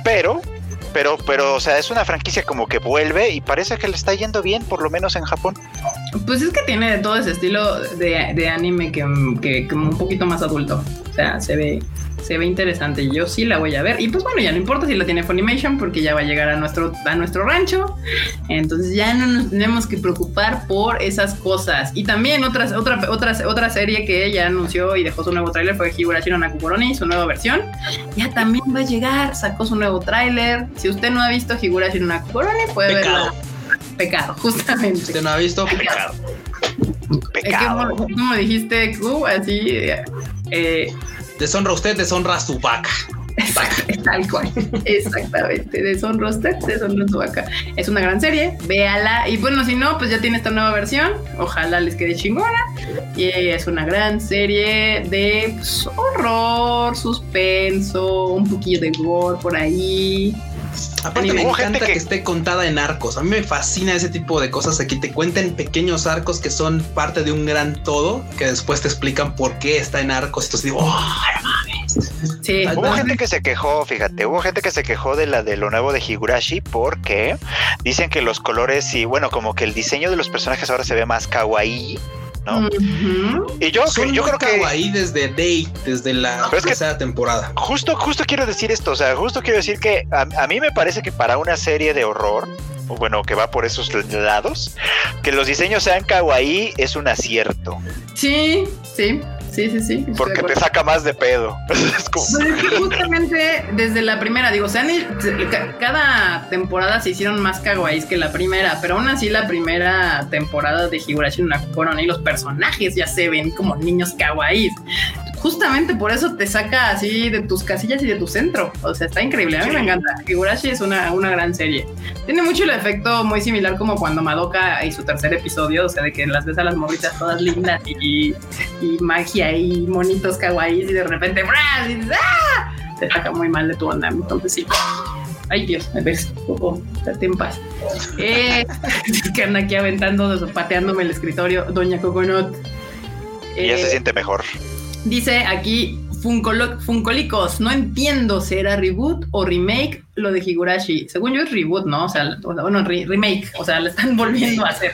Pero pero, pero, o sea, es una franquicia como que vuelve y parece que le está yendo bien, por lo menos en Japón. Pues es que tiene todo ese estilo de, anime que, que, como un poquito más adulto. O sea, se ve, se ve interesante. Yo sí la voy a ver. Y pues bueno, ya no importa si la tiene Funimation porque ya va a llegar a nuestro, a nuestro rancho. Entonces ya no nos tenemos que preocupar por esas cosas. Y también otras, otra, otra, otra serie que ya anunció y dejó su nuevo tráiler fue Higurashi no Nakukuroni, su nueva versión. Ya también va a llegar, sacó su nuevo tráiler. Si usted no ha visto Higurashi no Nakukuroni, puede verlo. Pecado, justamente. Si usted no ha visto, pecado. Pecado. como, dijiste, Q, así... Eh, Deshonra usted, deshonra su vaca. Tal cual, exactamente. Deshonra usted, deshonra su vaca. Es una gran serie, véala. Y bueno, si no, pues ya tiene esta nueva versión. Ojalá les quede chingona. Y es una gran serie de pues, horror, suspenso, un poquillo de gore por ahí. Aparte me encanta que... esté contada en arcos. A mí me fascina ese tipo de cosas. Aquí te cuenten pequeños arcos que son parte de un gran todo, que después te explican por qué está en arcos. Entonces digo, oh, Sí. Hubo gente que se quejó, fíjate, hubo gente que se quejó de la de lo nuevo de Higurashi porque dicen que los colores y bueno, como que el diseño de los personajes ahora se ve más kawaii. ¿No? Y yo, yo creo que ahí desde Day, desde la tercera temporada. Justo, justo quiero decir esto, o sea, justo quiero decir que a, mí me parece que para una serie de horror, o bueno, que va por esos lados, que los diseños sean kawaii es un acierto. Sí, sí. Sí, sí, sí. Porque te saca más de pedo. es como... justamente desde la primera, digo, o sea, cada temporada se hicieron más kawaiis que la primera, pero aún así la primera temporada de Higurashi Corona y los personajes ya se ven como niños kawaiis justamente por eso te saca así de tus casillas y de tu centro. O sea, está increíble. A mí me encanta. Higurashi es una, una gran serie. Tiene mucho el efecto muy similar como cuando Madoka y su tercer episodio, o sea, de que las ves a las morritas todas lindas y, y magia y monitos kawaii y de repente. Y dices, ¡ah! te saca muy mal de tu onda. Entonces sí. Ay Dios, me ves, poco, date en paz. Eh, que anda aquí aventando, pateándome el escritorio, Doña Coconut. ya se eh, siente mejor. Dice aquí Funkolicos, no entiendo si era reboot o remake lo de Higurashi. Según yo es reboot, ¿no? O sea, bueno, remake, o sea, lo están volviendo a hacer.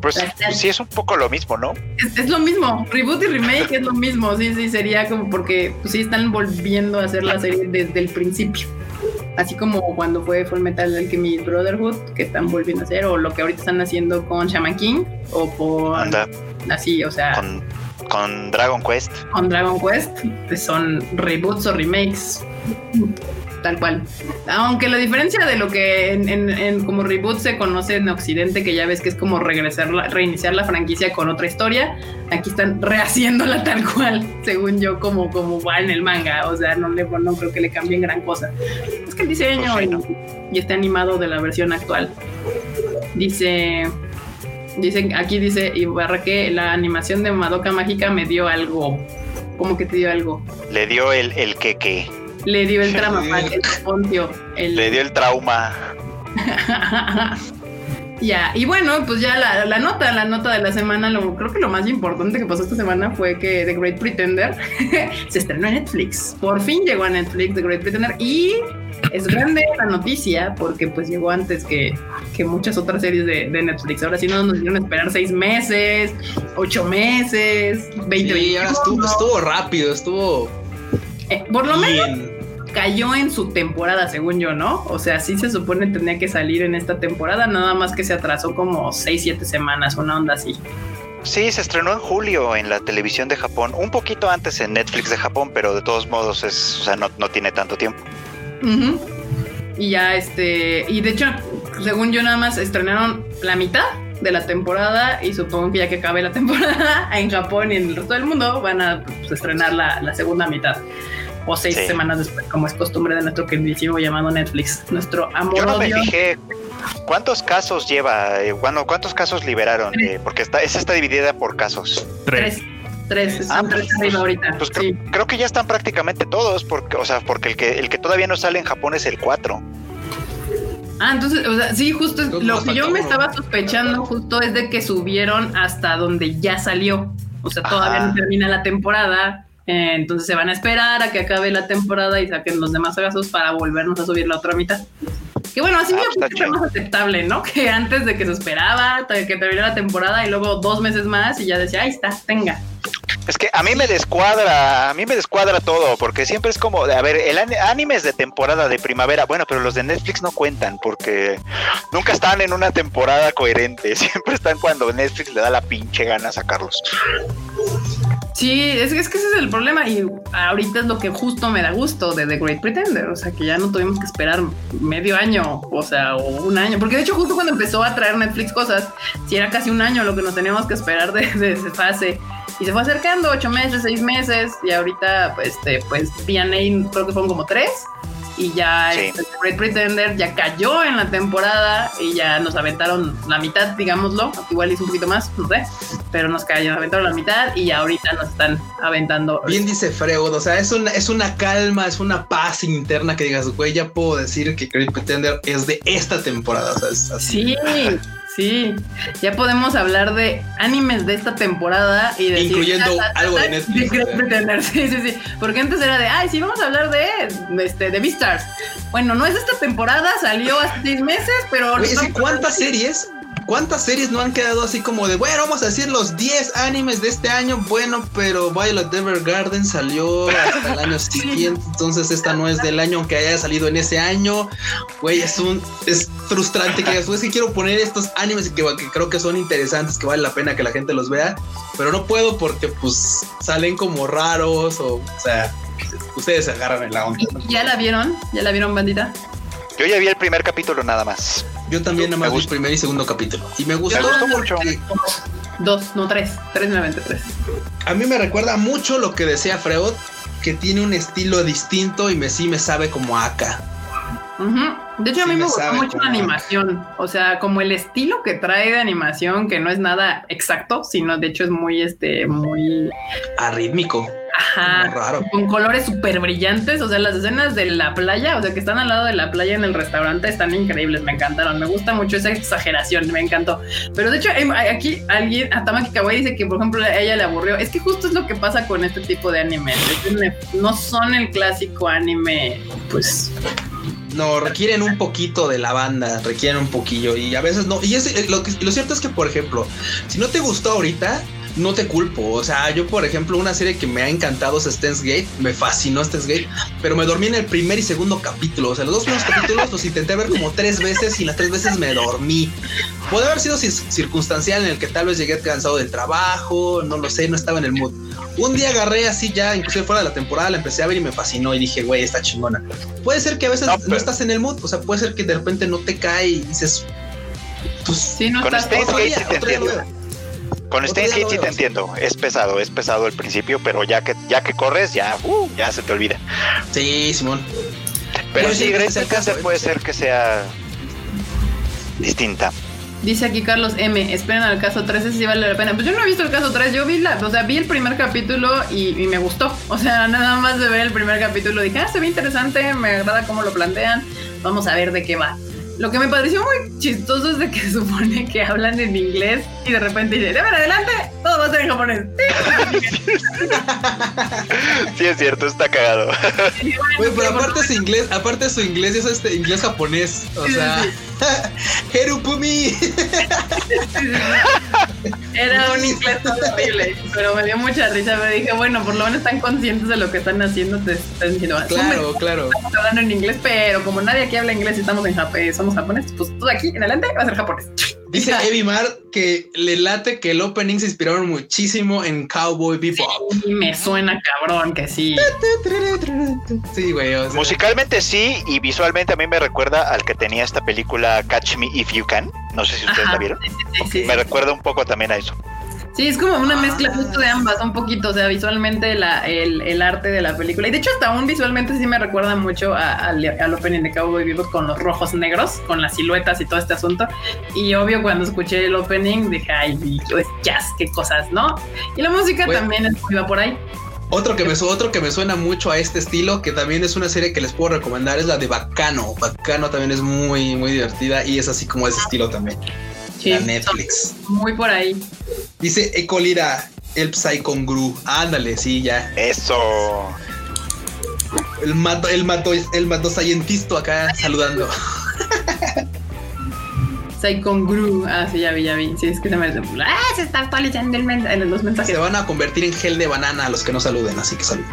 Pues sí, es un poco lo mismo, ¿no? Es, lo mismo, reboot y remake es lo mismo, sí, sí, sería como porque pues, sí están volviendo a hacer la serie desde el principio. Así como cuando fue Full Metal Alchemist Brotherhood, que están volviendo a hacer, o lo que ahorita están haciendo con Shaman King, o por... Anda. Así, o sea... Con, Dragon Quest. Con Dragon Quest, pues son reboots o remakes tal cual. Aunque la diferencia de lo que en, como reboot se conoce en Occidente, que ya ves que es como regresar, reiniciar la franquicia con otra historia, aquí están rehaciéndola tal cual, según yo, como, como va en el manga. O sea, no, le, no creo que le cambien gran cosa. Es que el diseño pues y, está animado de la versión actual. Dice. Dicen, aquí dice Ibarra que la animación de Madoka Mágica me dio algo. ¿Cómo que te dio algo? Le dio el, el que que. Le dio el trauma, el Le dio el trauma. Ya, y bueno, pues ya la, nota, la nota de la semana, lo, creo que lo más importante que pasó esta semana fue que The Great Pretender se estrenó en Netflix. Por fin llegó a Netflix The Great Pretender y es grande la noticia porque pues llegó antes que, que muchas otras series de, Netflix. Ahora sí no nos dieron esperar seis meses, ocho meses, veinte sí, ahora estuvo, estuvo rápido, estuvo... Eh, por lo menos cayó en su temporada, según yo, ¿no? O sea, sí se supone tenía que salir en esta temporada, nada más que se atrasó como 6, 7 semanas, una onda así. Sí, se estrenó en julio en la televisión de Japón, un poquito antes en Netflix de Japón, pero de todos modos es, o sea, no, tiene tanto tiempo. Y ya este, y de hecho, según yo nada más estrenaron la mitad de la temporada y supongo que ya que acabe la temporada en Japón y en el resto del mundo van a pues, estrenar la, la segunda mitad o seis semanas después, como es costumbre de nuestro queridísimo llamado Netflix, nuestro amor. Yo no me fijé cuántos casos lleva, eh, bueno, cuántos casos liberaron, eh, porque está, esa está dividida por casos. Tres. Tres, ah, tres pues, ahorita. Pues creo, que ya están prácticamente todos, porque, o sea, porque el que, el que todavía no sale en Japón es el 4. Ah, entonces, o sea, sí, justo lo que yo me estaba sospechando justo es de que subieron hasta donde ya salió. O sea, todavía no termina la temporada eh, entonces se van a esperar a que acabe la temporada y saquen los demás casos para volvernos a subir la otra mitad. Que bueno, así ah, me más aceptable, ¿no? Que antes de que se esperaba, que terminara la temporada y luego dos meses más y ya decía, ahí está, tenga. Es que a mí me descuadra, a mí me descuadra todo, porque siempre es como, a ver, el anime es de temporada de primavera, bueno, pero los de Netflix no cuentan, porque nunca están en una temporada coherente, siempre están cuando Netflix le da la pinche gana sacarlos. Sí, es, es, que ese es el problema y ahorita es lo que justo me da gusto de The Great Pretender, o sea que ya no tuvimos que esperar medio año, o sea, o un año, porque de hecho justo cuando empezó a traer Netflix cosas, si era casi un año lo que nos teníamos que esperar de, de fase y se fue acercando ocho meses, seis meses y ahorita pues, este, pues PNA creo que fueron como tres y ya este, Great Pretender ya cayó en la temporada y ya nos aventaron la mitad, digámoslo, igual hizo un poquito más, no sé, pero nos cayó, nos aventaron la mitad y ahorita nos están aventando. Bien dice Freud, o sea, es una, es una calma, es una paz interna que digas, güey, ya puedo decir que Great Pretender es de esta temporada, o sea, es así. Sí. Sí, ya podemos hablar de animes de esta temporada y de incluyendo algo de Netflix. Sí, sí, sí. Porque antes era de, ay, sí, vamos a hablar de, este, de Beastars. Bueno, no es esta temporada, salió hace seis meses, pero. Oye, ¿cuántas series ¿Cuántas series no han quedado así como de, bueno, vamos a decir los 10 animes de este año? Bueno, pero Violet Evergarden salió hasta el año siguiente, entonces esta no es del año, aunque haya salido en ese año. Güey, es un, es frustrante que después que quiero poner estos animes que, que creo que son interesantes, que vale la pena que la gente los vea, pero no puedo porque pues salen como raros o, o sea, ustedes se agarran en la onda. ¿Ya la vieron? ¿Ya la vieron, bandita? Yo ya vi el primer capítulo nada más. Yo también nada más vi el primer y segundo capítulo. Y me gustó, mucho. Dos, no tres. Tres nuevamente tres. A mí me recuerda mucho lo que decía Freud, que tiene un estilo distinto y me sí me sabe como acá. De hecho, a mí me, gustó mucho la animación. O sea, como el estilo que trae de animación, que no es nada exacto, sino de hecho es muy, este, muy arrítmico. Ajá. Raro. Con colores súper brillantes. O sea, las escenas de la playa, o sea, que están al lado de la playa en el restaurante, están increíbles. Me encantaron. Me gusta mucho esa exageración. Me encantó. Pero de hecho, aquí alguien, Atamaki Kawaii dice que, por ejemplo, a ella le aburrió. Es que justo es lo que pasa con este tipo de anime. No son el clásico anime, pues no, requieren un poquito de la banda, requieren un poquillo y a veces no. Y es, eh, lo, lo cierto es que, por ejemplo, si no te gustó ahorita, no te culpo. O sea, yo, por ejemplo, una serie que me ha encantado es Stance Gate. Me fascinó Stance Gate, pero me dormí en el primer y segundo capítulo. O sea, los dos primeros capítulos los intenté ver como tres veces y las tres veces me dormí. Puede haber sido circunstancial en el que tal vez llegué cansado del trabajo, no lo sé, no estaba en el mood. Un día agarré así ya, incluso fuera de la temporada, la empecé a ver y me fascinó y dije, güey, está chingona. Puede ser que a veces no, estás en el mood, o sea, puede ser que de repente no te cae y dices, pues sí, no estás otro día, con Steins Gate sí te entiendo, es pesado, es pesado al principio, pero ya que ya que corres, ya, uh, ya se te olvida. Sí, Simón. Pero sí, Grace Cáncer puede ser que sea distinta. Dice aquí Carlos M, esperen al caso 3, ese sí vale la pena. Pues yo no he visto el caso 3, yo vi la, o sea, vi el primer capítulo y, me gustó. O sea, nada más de ver el primer capítulo dije, ah, se ve interesante, me agrada cómo lo plantean, vamos a ver de qué va. Lo que me pareció muy chistoso es de que supone que hablan en inglés y de repente dice, ver adelante, todo va a ser en japonés. Sí, es cierto, está cagado. Pero aparte su inglés, aparte su inglés es este inglés japonés, o sea, Herupumi. Era un inglés horrible, pero me dio mucha risa. Me dije, bueno, por lo menos están conscientes de lo que están haciendo. Te están diciendo, claro, claro. Estamos hablando en inglés, pero como nadie aquí habla inglés y estamos en japonés, somos japoneses, pues todo aquí en adelante va a ser japonés. Dice Evi Mar que le late que el opening se inspiraron muchísimo en Cowboy Bebop. Me suena cabrón que sí. Sí, güey. Musicalmente sí, y visualmente a mí me recuerda al que tenía esta película Catch Me If You Can. No sé si ustedes la vieron. me recuerda un poco también a eso. Sí, es como una mezcla justo de ambas, un poquito, o sea, visualmente la, el, arte de la película. Y de hecho, hasta aún visualmente sí me recuerda mucho al opening de Cowboy Bebop con los rojos negros, con las siluetas y todo este asunto. Y obvio, cuando escuché el opening, dije, ay, es jazz, qué cosas, ¿no? Y la música también iba por ahí. Otro que, me, otro que me suena mucho a este estilo, que también es una serie que les puedo recomendar, es la de Bacano. Bacano también es muy, muy divertida y es así como ese estilo también. Netflix. Muy por ahí. Dice Ecolira, el Psychongru. Ándale, sí, ya. Eso. El mato, el mato, el mato scientista acá saludando. Psychongru. Ah, sí, ya vi, ya vi. Sí, es que se me. Ah, se está actualizando el en los mensajes. Se van a convertir en gel de banana a los que no saluden, así que saluden.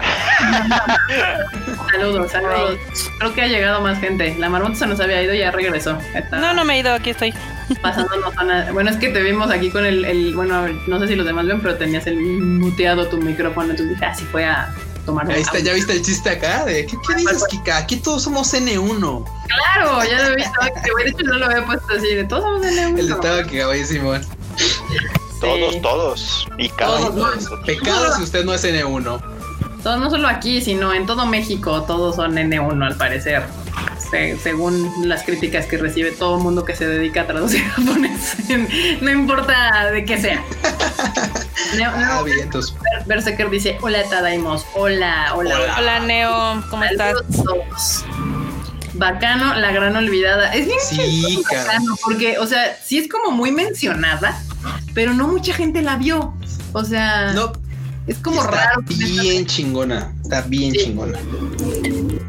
saludos, saludos. Creo que ha llegado más gente. La marmota se nos había ido y ya regresó. No, no me he ido, aquí estoy pasándonos a Bueno, es que te vimos aquí con el, el, Bueno, no sé si los demás ven, pero tenías el muteado tu micrófono. Entonces dije, así fue a tomar. Ahí está, ¿ya viste el chiste acá? De, ¿qué, qué dices, Kika? Aquí todos somos N1. Claro, ya lo he visto. De hecho, no lo había puesto así. De todos somos N1. El de estaba que Simón. Todos, todos. Y cada uno. Pecado si usted no es N1. Todos, no solo aquí, sino en todo México, todos son N1 al parecer según las críticas que recibe todo el mundo que se dedica a traducir japonés, no importa de qué sea. Neo, ah, Berserker dice, hola Tadaimos, hola, hola, hola. Neo, ¿cómo estás? Bacano, la gran olvidada. Es bien sí, bacano, porque, o sea, sí es como muy mencionada, pero no mucha gente la vio. O sea, no, es como raro. Bien chingona, está bien chingona.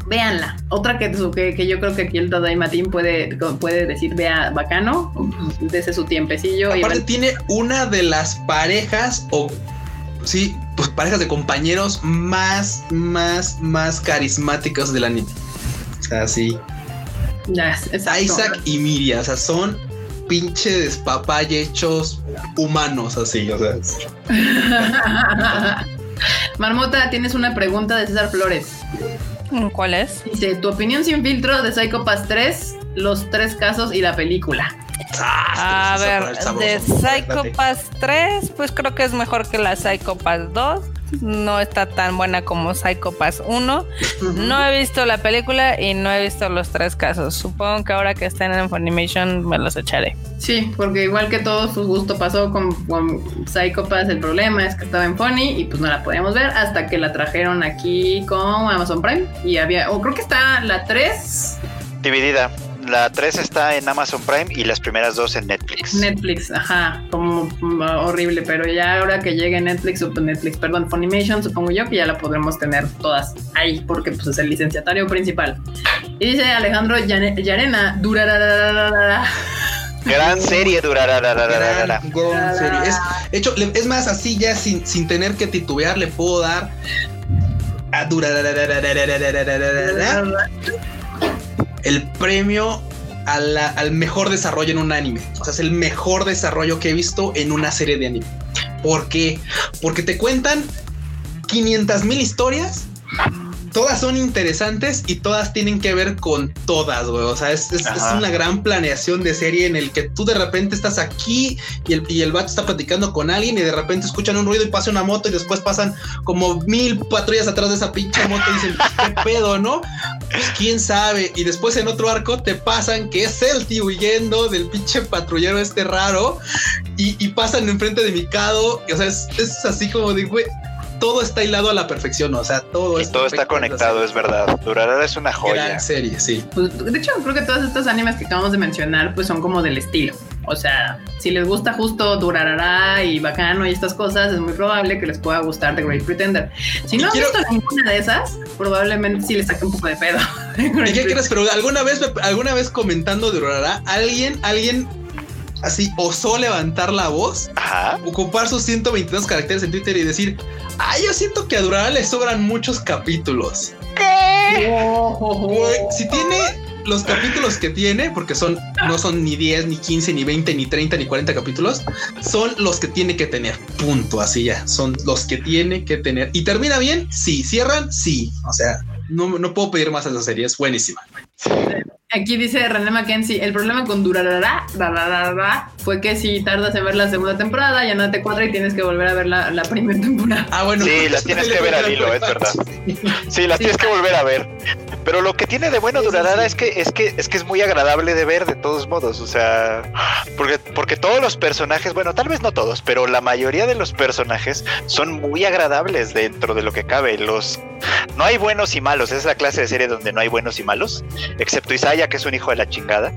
Véanla. Otra que, que, yo creo que aquí el Tadaima Team puede, puede decir, vea, bacano, desde su tiempecillo. Aparte tiene una de las parejas o sí, pues parejas de compañeros más, más, más carismáticas del anime. O sea, sí. Isaac y Miria, o sea, son pinche despapalle hechos humanos, así, o sea. Marmota, tienes una pregunta de César Flores. ¿Cuál es? Dice, tu opinión sin filtro de Psycho Pass 3, los tres casos y la película. Ah, a ver, de Psycho Pass 3, pues creo que es mejor que la Psycho Pass 2. No está tan buena como Psycho Pass 1. No he visto la película y no he visto los tres casos. Supongo que ahora que estén en Funimation me los echaré. Sí, porque igual que todo su gusto pasó con, con Psycho Pass, el problema es que estaba en Funny y pues no la podíamos ver hasta que la trajeron aquí con Amazon Prime y había, o creo que está la 3 dividida la 3 está en Amazon Prime y las primeras dos en Netflix. Netflix, ajá, como mm, horrible, pero ya ahora que llegue Netflix, o Netflix, perdón, Funimation, supongo yo que ya la podremos tener todas ahí, porque pues es el licenciatario principal. Y dice Alejandro Yarena, durará. Gran serie durará. Gran, serie. Es, hecho, es más, así ya sin, sin tener que titubear, le puedo dar a durará el premio al mejor desarrollo en un anime. O sea, es el mejor desarrollo que he visto en una serie de anime. ¿Por qué? Porque te cuentan 500 mil historias todas son interesantes y todas tienen que ver con todas, güey. O sea, es, una gran planeación de serie en el que tú de repente estás aquí y el, y el vato está platicando con alguien y de repente escuchan un ruido y pasa una moto y después pasan como mil patrullas atrás de esa pinche moto y dicen, ¿qué pedo, no? Pues quién sabe. Y después en otro arco te pasan que es el tío huyendo del pinche patrullero este raro y, y pasan enfrente de Mikado. O sea, es, es así como de, güey, todo está hilado a la perfección, o sea, todo y todo está conectado, es verdad. Durará es una joya. Gran serie, sí. Pues, de hecho, creo que todos estos animes que acabamos de mencionar, pues son como del estilo. O sea, si les gusta justo Durarara y Bacano y estas cosas, es muy probable que les pueda gustar The Great Pretender. Si no han visto ninguna de esas, probablemente sí les saque un poco de pedo. ¿Y qué crees? Pero alguna vez, alguna vez comentando Durarara, alguien, alguien así osó levantar la voz, ocupar sus 122 caracteres en Twitter y decir, ay, yo siento que a Durará le sobran muchos capítulos. ¿Qué? si tiene los capítulos que tiene, porque son, no son ni 10, ni 15, ni 20, ni 30, ni 40 capítulos, son los que tiene que tener. Punto. Así ya. Son los que tiene que tener. ¿Y termina bien? Sí. ¿Cierran? Sí. O sea, no, no puedo pedir más a esa serie. Es buenísima. Aquí dice René Mackenzie, el problema con Durarara fue que si tardas en ver la segunda temporada, ya no te cuadra y tienes que volver a ver la, la primera temporada. Ah, bueno. Sí, las tienes que ver al hilo, es verdad. Sí, las tienes que volver a ver. Pero lo que tiene de bueno Durarara es que es que es que es muy agradable de ver de todos modos, o sea, porque porque todos los personajes, bueno, tal vez no todos, pero la mayoría de los personajes son muy agradables dentro de lo que cabe. Los no hay buenos y malos, es la clase de serie donde no hay buenos y malos, excepto Que es un hijo de la chingada.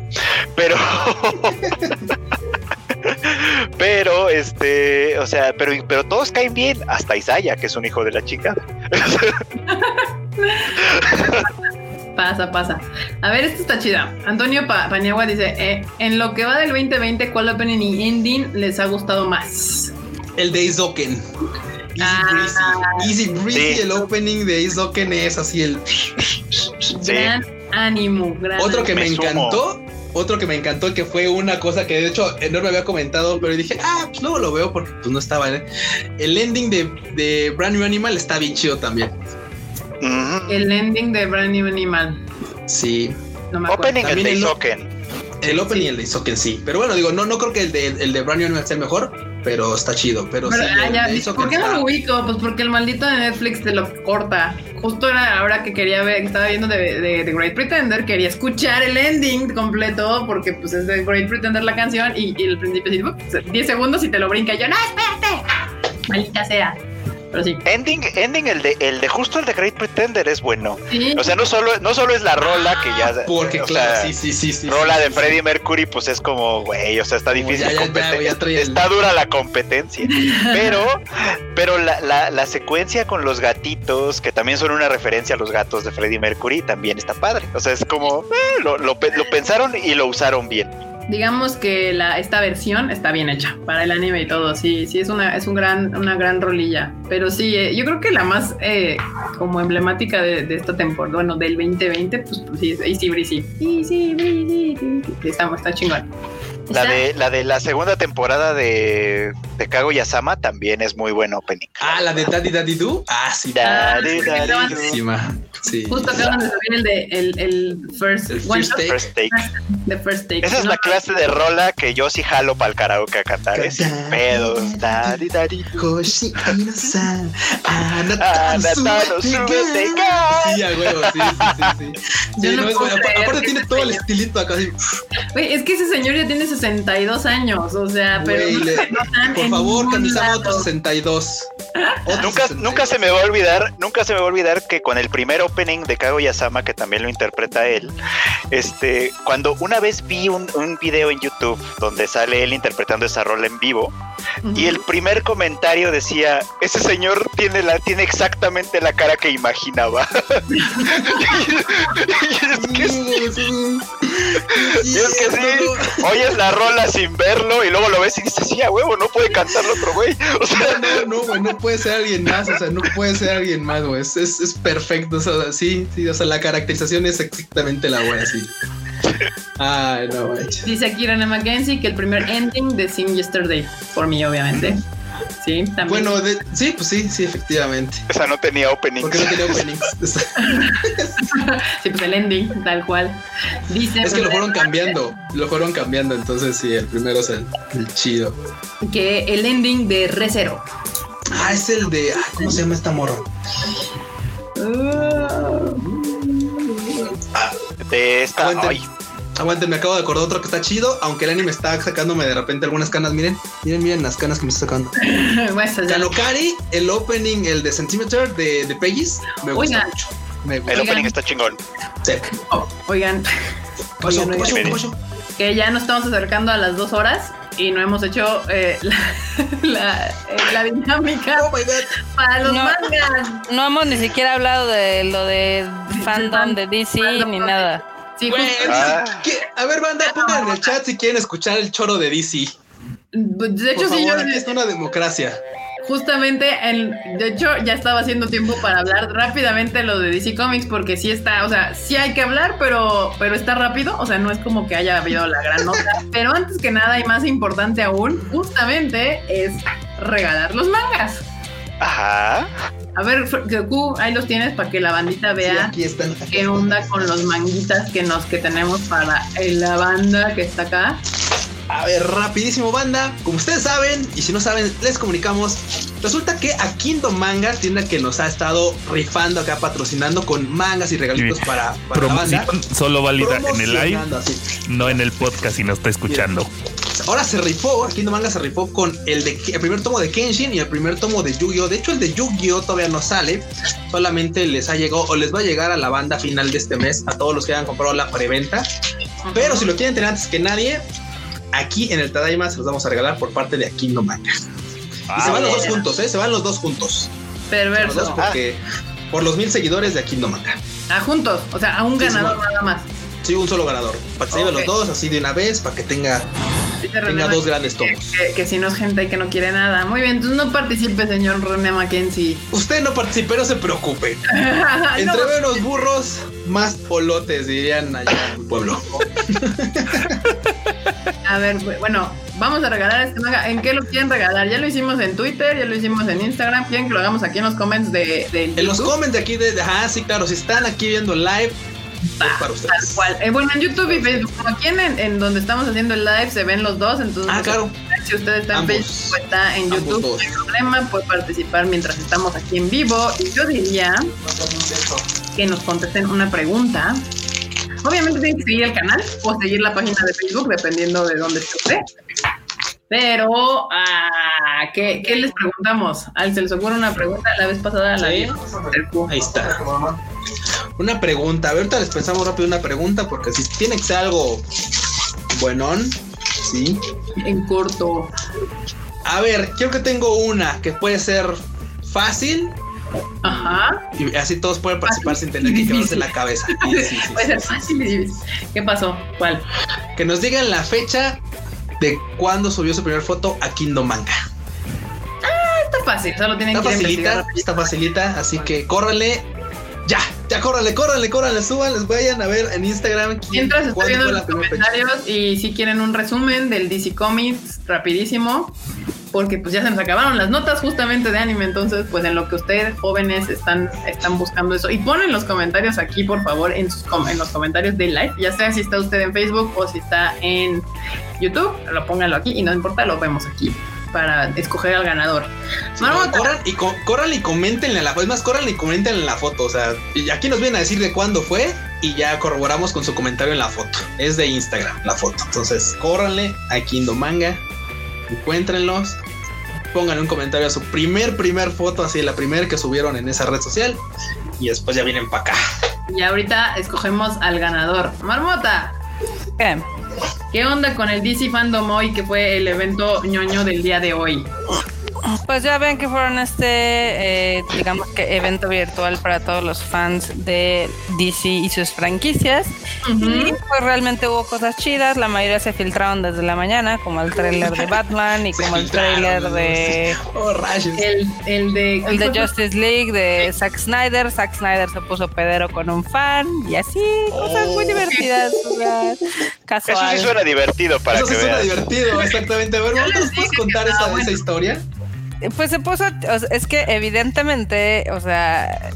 Pero. pero, este, o sea, pero, pero todos caen bien, hasta Isaiah, que es un hijo de la chingada. pasa, pasa. A ver, esto está chida. Antonio Paniagua dice: eh, En lo que va del 2020, ¿cuál opening y ending les ha gustado más? El de Isoken. Easy ah, Breezy. Easy Breezy, el opening de Isoken es así el. Sí. Ánimo, Otro que me, encantó, otro que me encantó, que fue una cosa que de hecho no me había comentado, pero dije, ah, pues luego lo veo porque pues no estaba. ¿eh? El ending de, de Brand New Animal está bien chido también. El ending de Brand New Animal. Sí. opening el de Isoken. El opening y el de Isoken, sí. Pero bueno, digo, no, no creo que el de, el de Brand New Animal sea mejor, pero está chido. Pero, sí, ah, ¿Por qué no lo ubico? Pues porque el maldito de Netflix te lo corta. Justo era ahora que quería ver, que estaba viendo de, de, de, Great Pretender, quería escuchar el ending completo, porque pues es de Great Pretender la canción, y, y el principio sí, 10 segundos y te lo brinca. Y yo, no, espérate, maldita sea. Ending, ending, el de, el de justo el de Great Pretender es bueno. O sea, no solo, no solo es la rola que ya. Porque, claro, sí, sí, sí, sí. Rola de Freddie Mercury, pues es como, güey, o sea, está difícil. está dura la competencia. pero, pero la, la, la, secuencia con los gatitos, que también son una referencia a los gatos de Freddie Mercury, también está padre. O sea, es como, eh, lo, lo, lo pensaron y lo usaron bien digamos que la, esta versión está bien hecha para el anime y todo. Sí, sí, es una, es un gran, una gran rolilla. Pero sí, eh, yo creo que la más eh, como emblemática de, esta temporada, bueno, del 2020, pues, pues sí, es Easy Breezy. Easy Breezy. Está, está chingón. La de, la de la segunda temporada de, de Kago Yasama también es muy buen opening. Ah, la de Daddy Daddy Do. Ah, sí. Daddy, Daddy, Justo acaban de subir el de el, el first, el first, take. First take. The first take. Esa es No, la clase de rola que yo sí jalo para el karaoke a cantar. Es pedos. Daddy, daddy. Ga. Sí, a huevo, sí, sí, sí. sí. Yo Sí, no no, puedo creer Aparte tiene todo el estilito acá. Güey, es que ese señor ya tiene 62 años, o sea, pero Güey, no le- se notan por favor, ningún Kamisama lado. otro 62. Otro Nunca, 62. nunca se me va a olvidar, nunca se me va a olvidar que con el primer opening de Kaguya-sama, que también lo interpreta él, este, cuando una vez vi un, un video en YouTube donde sale él interpretando esa rola en vivo, y el primer comentario decía, ese señor tiene la, tiene exactamente la cara que imaginaba. y es que sí, y es que sí, oyes la rola sin verlo y luego lo ves y dices, sí, a huevo, no puede cantar otro güey. O sea, No, no, güey, no puede ser alguien más, o sea, no puede ser alguien más, güey, es, es, es perfecto, o sea, sí, sí, o sea, la caracterización es exactamente la güey, así. Ay, no. Dice aquí René Mackenzie que el primer ending de Sing Yesterday, por mí, obviamente. Sí, también. Bueno, de- sí, pues sí, sí, efectivamente. esa no tenía opening. Porque no tenía openings. sí, pues el ending, tal cual. Dice Es que lo fueron cambiando, lo fueron cambiando, entonces sí, el primero es el, el chido. que el ending de Recero. Ah, es el de, ah, ¿cómo se llama esta morra? De esta, Aguanten. ay, Aguanten, me acabo de acordar otro que está chido, aunque el anime está sacándome de repente algunas canas. Miren, miren, miren las canas que me está sacando. Kanokari, el opening, el de Centimeter de, de Peggy's, me gusta Oigan. mucho. Me el opening está chingón. Sí. Oigan, ¿Qué pasó? Oigan, oigan. ¿Qué pasó? que ya nos estamos acercando a las dos horas y no hemos hecho eh, la, la, eh, la dinámica Oh my god. para los No. mangas. No hemos ni siquiera hablado de lo de fandom de DC Fandom. ni nada. Sí, justo- Ah. ¿qué? A ver, banda, pongan en el chat si quieren escuchar el choro de DC. de hecho, Por sí, favor, yo aquí está una democracia. Justamente, en, de hecho, ya estaba haciendo tiempo para hablar rápidamente lo de DC Comics porque sí está, o sea, sí hay que hablar, pero, pero está rápido, o sea, no es como que haya habido la gran nota. Pero antes que nada y más importante aún, justamente es regalar los mangas. Ajá. A ver, Goku, ahí los tienes para que la bandita Sí, vea aquí están. aquí qué están. onda con los manguitas que nos que tenemos para la banda que está acá. A ver, rapidísimo, banda. Como ustedes saben, y si no saben, les comunicamos. Resulta que a Kingdom Manga, tienda que nos ha estado rifando acá, patrocinando con mangas y regalitos Sí. para, para la banda. Solo válida en el live, así. no en el podcast si no está escuchando. Ahora se rifó, Kingdom Manga se rifó con el, de, el primer tomo de Kenshin y el primer tomo de Yu-Gi-Oh! De hecho, el de Yu-Gi-Oh! todavía no sale, solamente les ha llegado o les va a llegar a la banda final de este mes a todos los que hayan comprado la preventa. Pero si lo quieren tener antes que nadie, aquí en el Tadaima se los vamos a regalar por parte de Kingdom Manga. y se van los dos juntos, ¿eh? Se van los dos juntos. Los dos Perverso. porque por los mil seguidores de Kingdom Manga. Ah, juntos, o sea, a un Sí, ganador nada más. Sí, un solo ganador. Para que se lleven los dos así de una vez, para que tenga, tenga dos grandes tomos. Que, que si no es gente que no quiere nada. Muy bien, entonces no participe, señor René Mackenzie. Usted no participe, no se preocupe. No, Entre menos burros, más polotes, dirían allá en el pueblo. a ver, bu- bueno, vamos a regalar este manga. ¿En qué lo quieren regalar? Ya lo hicimos en Twitter, ya lo hicimos en Instagram. ¿Quieren que lo hagamos aquí en los comments de, de En los comments de aquí, de, de- ah, sí, claro, si están aquí viendo el live, para Tal ustedes. cual. Eh, bueno, en YouTube y Facebook. Como aquí en, en donde estamos haciendo el live se ven los dos. Entonces, Ah, claro. si usted está en Ambos. Facebook o está en YouTube, no hay problema, puede participar mientras estamos aquí en vivo. Y yo diría que nos contesten una pregunta. Obviamente tienen que seguir el canal o seguir la página de Facebook, dependiendo de dónde esté usted. Pero, ah, ¿qué, qué les preguntamos? ¿Al se les ocurre una pregunta? La vez pasada la Sí. Ahí está. Una pregunta. A ver, ahorita les pensamos rápido una pregunta, porque si tiene que ser algo buenón, sí. En corto. A ver, creo que tengo una que puede ser fácil Ajá. y así todos pueden participar Fácil sin tener que difícil. la cabeza. Sí, sí, sí, Puede ser fácil. ¿Qué pasó? ¿Cuál? Que nos digan la fecha de cuándo subió su primera foto a Kingdom Manga. Está fácil, solo tienen Está que facilita, está facilita, así que córrele. Ya, ya córrale, córrale, córrale, súbanles, vayan a ver en Instagram quién- Mientras estoy viendo los fecha. comentarios y si quieren un resumen del DC Comics rapidísimo, porque pues ya se nos acabaron las notas justamente de anime, entonces pues en lo que ustedes jóvenes están, están buscando eso. Y ponen los comentarios aquí, por favor, en, sus, en los comentarios de live, ya sea si está usted en Facebook o si está en YouTube, lo pónganlo aquí y no importa, lo vemos aquí para escoger al ganador. corran, y corran y comentenle la foto. Es más, corran y comentenle la foto. O sea, y aquí nos vienen a decir de cuándo fue y ya corroboramos con su comentario en la foto. Es de Instagram la foto. Entonces, córranle aquí en Manga, encuéntrenlos, pongan un comentario a su primer, primer foto, así la primera que subieron en esa red social y después ya vienen para acá. Y ahorita escogemos al ganador. Marmota. ¿Qué onda con el DC Fandom hoy, que fue el evento ñoño del día de hoy? Pues ya ven que fueron este, eh, digamos que evento virtual para todos los fans de DC y sus franquicias. Y pues realmente hubo cosas chidas, la mayoría se filtraron desde la mañana, como el trailer de Batman y como el trailer de... Oh, rayos. El, de... El de Justice League de Zack Snyder. Zack Snyder se puso pedero con un fan y así, cosas muy oh. divertidas. Eso sí suena divertido para Eso sí suena divertido, exactamente. A ver, ¿nos puedes contar esa, esa historia? Pues se puso, es que evidentemente, o sea,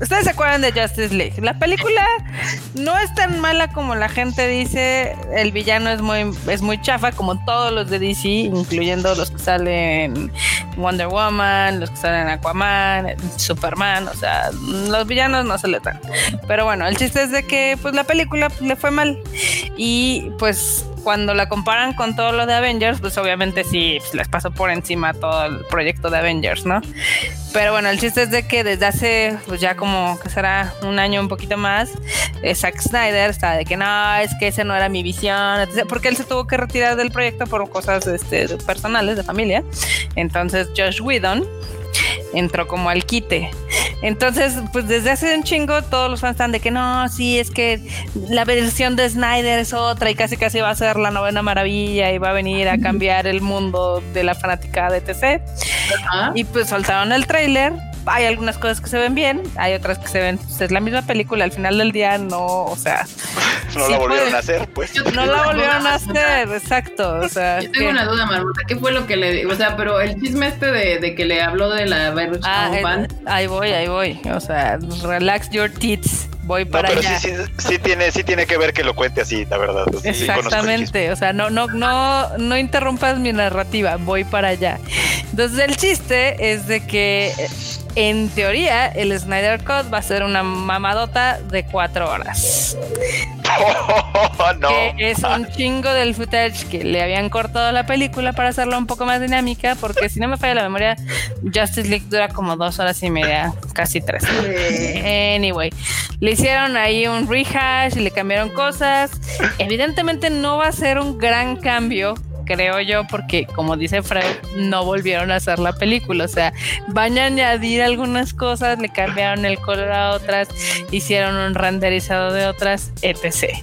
ustedes se acuerdan de Justice League. La película no es tan mala como la gente dice. El villano es muy, es muy chafa, como todos los de DC, incluyendo los que salen Wonder Woman, los que salen Aquaman, Superman. O sea, los villanos no se le dan. Pero bueno, el chiste es de que, pues la película le fue mal y pues cuando la comparan con todo lo de Avengers, pues obviamente sí pues, les pasó por encima todo el proyecto de Avengers, ¿no? Pero bueno, el chiste es de que desde hace, pues ya como que será un año un poquito más, eh, Zack Snyder está de que no, es que esa no era mi visión, porque él se tuvo que retirar del proyecto por cosas este, personales, de familia. Entonces Josh Whedon entró como al quite. Entonces, pues desde hace un chingo todos los fans están de que no, sí, es que la versión de Snyder es otra y casi casi va a ser la novena maravilla y va a venir a cambiar el mundo de la fanática de TC. Y pues soltaron el tráiler hay algunas cosas que se ven bien, hay otras que se ven, pues, es la misma película, al final del día no, o sea... No la volvieron a hacer, pues. No la volvieron a hacer, exacto, o sea... Yo tengo una duda, Marmota, ¿qué fue lo que le... O sea, pero el chisme este de, de que le habló de la ah, Ahí voy, ahí voy, o sea, relax your tits voy para no, pero allá. Sí, sí, tiene, sí tiene que ver que lo cuente así, la verdad. Exactamente, o sea, no, no, no, no interrumpas mi narrativa, voy para allá. Entonces el chiste es de que en teoría, el Snyder Cut va a ser una mamadota de cuatro horas. Que es un chingo del footage que le habían cortado a la película para hacerla un poco más dinámica, porque si no me falla la memoria, Justice League dura como dos horas y media, casi tres. Anyway, hicieron ahí un rehash y le cambiaron cosas. Evidentemente no va a ser un gran cambio creo yo, porque como dice Fred, no volvieron a hacer la película. O sea, van a añadir algunas cosas, le cambiaron el color a otras, hicieron un renderizado de otras, etc.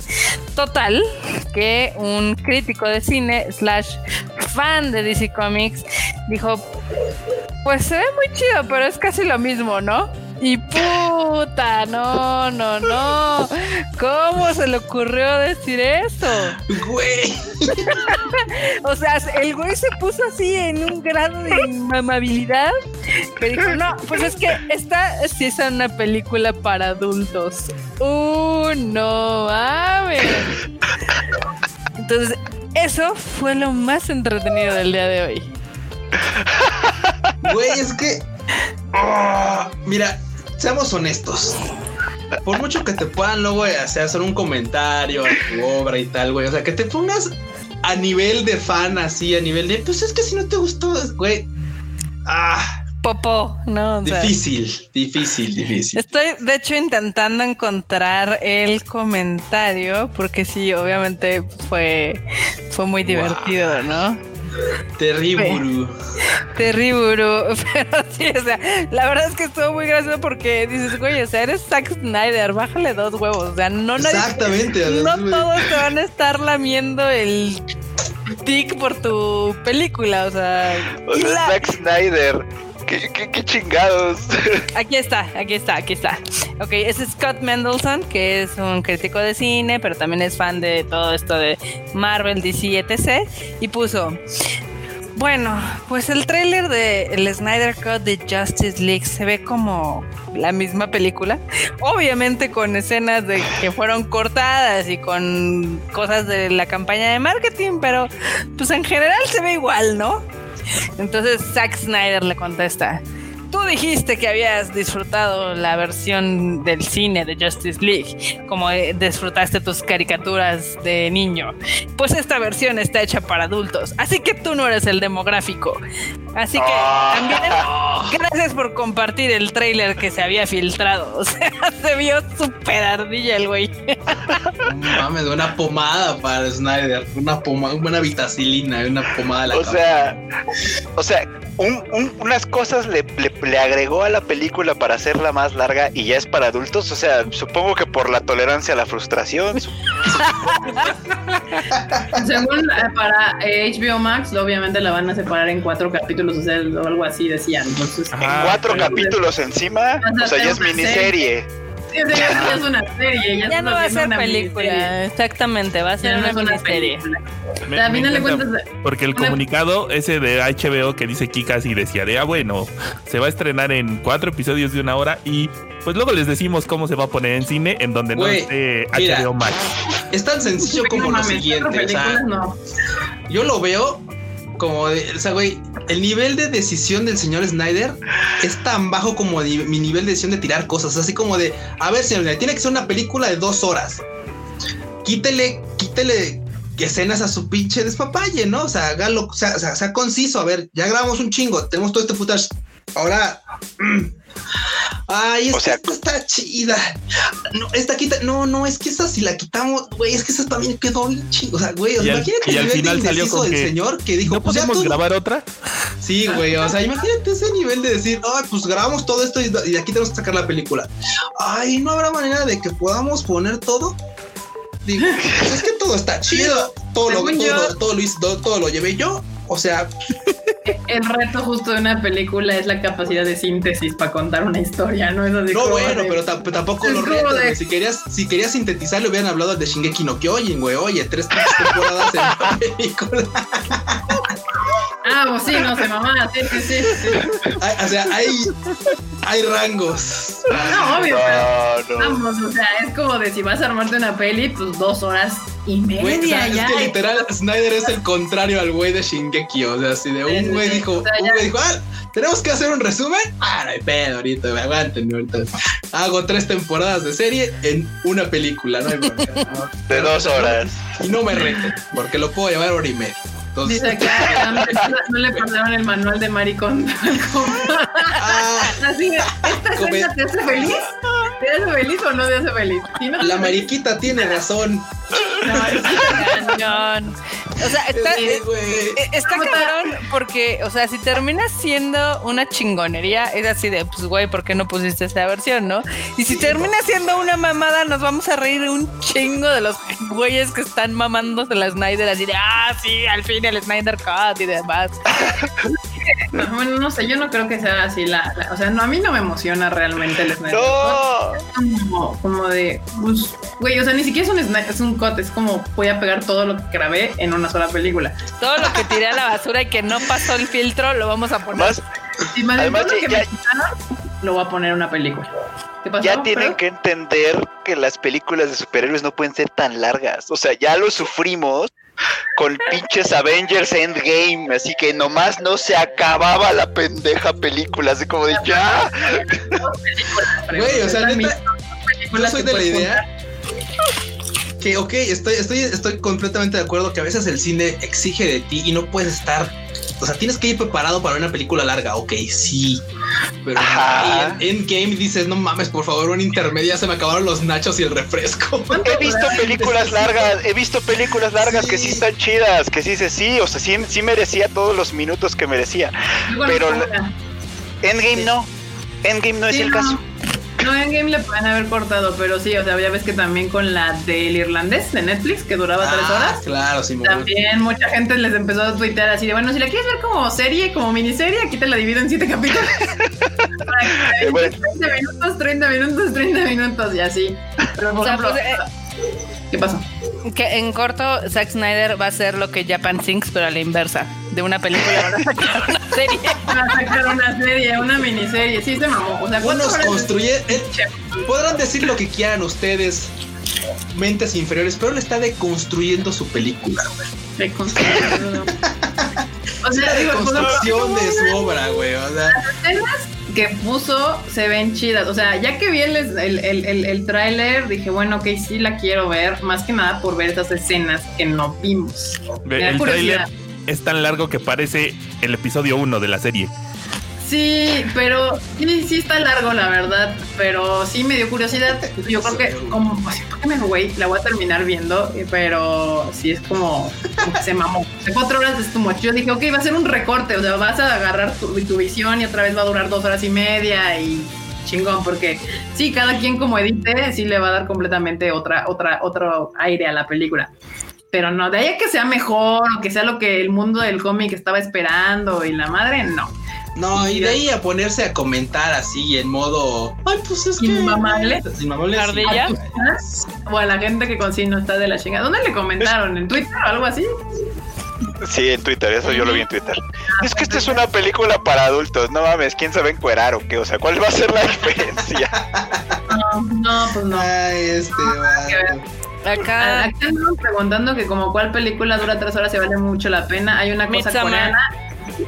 Total, que un crítico de cine slash fan de DC Comics dijo, pues se ve muy chido, pero es casi lo mismo, ¿no? Y puta, no, no, no. ¿Cómo se le ocurrió decir eso? Güey. o sea, el güey se puso así en un grado de amabilidad que dijo, no, pues es que esta sí es una película para adultos. Uh, no mames. Entonces, eso fue lo más entretenido del día de hoy. Güey, es que. Ah, mira, seamos honestos. Por mucho que te puedan luego hacer un comentario a tu obra y tal, güey. O sea, que te pongas a nivel de fan, así, a nivel de, pues es que si no te gustó, güey. Ah. Popó, no. difícil, difícil, difícil. Estoy, de hecho, intentando encontrar el comentario, porque sí, obviamente fue, fue muy divertido, ¿no? Terrible. Terrible. Pero sí, o sea, la verdad es que estuvo muy gracioso porque dices, güey, o sea, eres Zack Snyder, bájale dos huevos. O sea, no Exactamente. no todos te van a estar lamiendo el tic por tu película, o sea. O sea, Zack Snyder ¿Qué, chingados? Aquí está, aquí está, aquí está. Ok, es Scott Mendelson, que es un crítico de cine, pero también es fan de todo esto de Marvel, DC, etc. Y puso. Bueno, pues el tráiler de el Snyder Cut de Justice League se ve como la misma película. Obviamente con escenas de que fueron cortadas y con cosas de la campaña de marketing, pero pues en general se ve igual, ¿no? Entonces Zack Snyder le contesta, Tú dijiste que habías disfrutado la versión del cine de Justice League, como eh, disfrutaste tus caricaturas de niño. Pues esta versión está hecha para adultos, así que tú no eres el demográfico. Así que Ah. también gracias por compartir el tráiler que se había filtrado. O sea, se vio súper ardilla el güey. No Mames, una pomada para Snyder, una pomada, una buena vitacilina, una pomada a la O sea, o sea, un- un- unas cosas le, le- le agregó a la película para hacerla más larga y ya es para adultos. O sea, supongo que por la tolerancia a la frustración. Según eh, para eh, HBO Max, obviamente la van a separar en cuatro capítulos, o sea, o algo así decían. Entonces, Ajá. cuatro capítulos encima. O sea, ya es miniserie. Ya, es una serie. Ya, Ya no va a ser película, miniserie. exactamente, va a ser no una es una miniserie. película. Me- O sea, a me final de encanta, cuentas, Porque el una- comunicado ese de HBO que dice Kika y decía de, ah, bueno, se va a estrenar en cuatro episodios de una hora y pues luego les decimos cómo se va a poner en cine en donde no esté mira. HBO Max. Es tan sencillo como no lo siguiente. O sea, películas, no. yo lo veo como o sea, güey, el nivel de decisión del señor Snyder es tan bajo como mi nivel de decisión de tirar cosas. Así como de, a ver, señor, tiene que ser una película de dos horas. Quítele, quítele escenas a su pinche despapalle, ¿no? O sea, hágalo, o sea, sea conciso. A ver, ya grabamos un chingo, tenemos todo este footage. Ahora. Ay, es O sea- esta está chida. No, esta quita. No, no, es que esa si la quitamos, güey, es que esa también quedó bien chingo. O sea, güey, o sea, imagínate y el al nivel de final salió con del que, señor que dijo, ¿No pues ya podemos tú- grabar otra? Sí, güey, o sea, imagínate ese nivel de decir, ay, pues grabamos todo esto y, y de aquí tenemos que sacar la película. Ay, no habrá manera de que podamos poner todo. Digo, pues es que todo está chido, todo lo, todo, todo lo hice- todo- todo lo llevé yo. O sea, El reto justo de una película es la capacidad de síntesis para contar una historia, ¿no? Es así no bueno, de- pero tam- tampoco Es lo de- güey. Si querías, si querías sintetizar, le hubieran hablado de Shingeki no Kyojin, güey. Oye, tres temporadas en la película. Ah, pues sí, no sé, mamá, sí, sí, sí. sí. Hay- o sea, hay, hay rangos. No, obvio, pero No, vamos, o sea, es como de si vas a armarte una peli, pues dos horas y media Güey, o sea, ya. es que literal Snyder es el contrario al güey de Shingeki, o sea, así de un sí, güey sí. dijo, O sea, un güey dijo, ah, tenemos que hacer un resumen. Ah, no hay pedo ahorita, me aguanten ahorita. Hago tres temporadas de serie en una película, no hay ¿no? De dos horas. Y no me reten, porque lo puedo llevar hora y media. Entonces, Dice acá, no, no le pasaron el manual de maricón. ah, Así ¿esta escena te hace feliz? ¿Te hace feliz o no te hace feliz? Si no te la hace mariquita tiene razón. no, sí, Cañón. O sea, está, Sí, eh, eh, está cabrón porque, o sea, si termina siendo una chingonería, es así de, pues, güey, ¿por qué no pusiste esa versión, no? Y si termina siendo una mamada, nos vamos a reír un chingo de los güeyes que están mamándose la Snyder, así de, ah, sí, al fin el Snyder Cut y demás. No, bueno, no sé, yo no creo que sea así la, la- o sea, no, a mí no me emociona realmente el Snyder No. Cut. Es como, como de, pues, güey, o sea, ni siquiera es un Snyder, es un cut, es como voy a pegar todo lo que grabé en una sola película. Todo lo que tiré a la basura y que no pasó el filtro, lo vamos a poner. Más, Y más Además, todo lo que ya- me quitaron, lo voy a poner en una película. ¿Qué pasó? ya tienen que entender que las películas de superhéroes no pueden ser tan largas. O sea, ya lo sufrimos con pinches Avengers Endgame, así que nomás no se acababa la pendeja película, así como de ya. Güey, o sea, neta, Yo soy de la idea que, ok, estoy, estoy, estoy completamente de acuerdo que a veces el cine exige de ti y no puedes estar, o sea, tienes que ir preparado para una película larga, ok, sí, pero en Endgame dices, no mames, por favor, una intermedia, se me acabaron los nachos y el refresco. He visto películas largas, he visto películas largas que sí están chidas, que sí dice sí, o sea, sí, sí merecía todos los minutos que merecía. Bueno, pero Endgame no, Endgame no es el no. caso. No, en Game le pueden haber cortado, pero sí, o sea, ya ves que también con la del irlandés de Netflix, que duraba tres Ah, horas, Claro, Simón. también mucha gente les empezó a tuitear así de, bueno, si la quieres ver como serie, como miniserie, aquí te la divido en siete capítulos. Para que Eh, bueno. 30 minutos, 30 minutos, 30 minutos y así. Pero por O sea, ejemplo, pues, eh, ¿Qué pasó? Que en corto Zack Snyder va a hacer lo que Japan Sinks, pero a la inversa. De una película van a sacar una serie. Van a sacar una serie, una miniserie. Sí, se mamó. O sea, Unos construye. eh, podrán decir lo que quieran ustedes, mentes inferiores, pero él está deconstruyendo su película, güey. De construcción. O sea, La digo, deconstrucción de su obra, güey. O sea, que puso se ven chidas. O sea, ya que vi el, el, el, el, tráiler, dije, bueno, ok, sí la quiero ver. Más que nada por ver esas escenas que no vimos. Me El tráiler es tan largo que parece el episodio 1 de la serie. Sí, pero sí, está largo, la verdad. Pero sí me dio curiosidad. Yo creo que, como, así, ¿por qué me güey? La voy a terminar viendo, eh, pero sí es como, como se mamó. De cuatro horas es too much. Yo dije, ok, va a ser un recorte. O sea, vas a agarrar tu, tu visión y otra vez va a durar dos horas y media y chingón, porque sí, cada quien como edite, sí le va a dar completamente otra, otra, otro aire a la película. Pero no, de ahí a que sea mejor o que sea lo que el mundo del cómic estaba esperando y la madre, no. No, y de ahí a ponerse a comentar así en modo. Ay, pues es que. Inmamable. Inmamable. Ardilla. O a la gente que con sí no está de la chingada. ¿Dónde le comentaron? ¿En Twitter o algo así? Sí, en Twitter, eso yo lo vi en Twitter. Es que esta es una película para adultos, no mames, ¿quién se va a encuerar o qué? O sea, ¿cuál va a ser la diferencia? No, no, pues no. Ay, este. que ver. vato. Acá Aquí andan preguntando que como cuál película dura tres horas y vale mucho la pena. Hay una cosa Midsommar. coreana.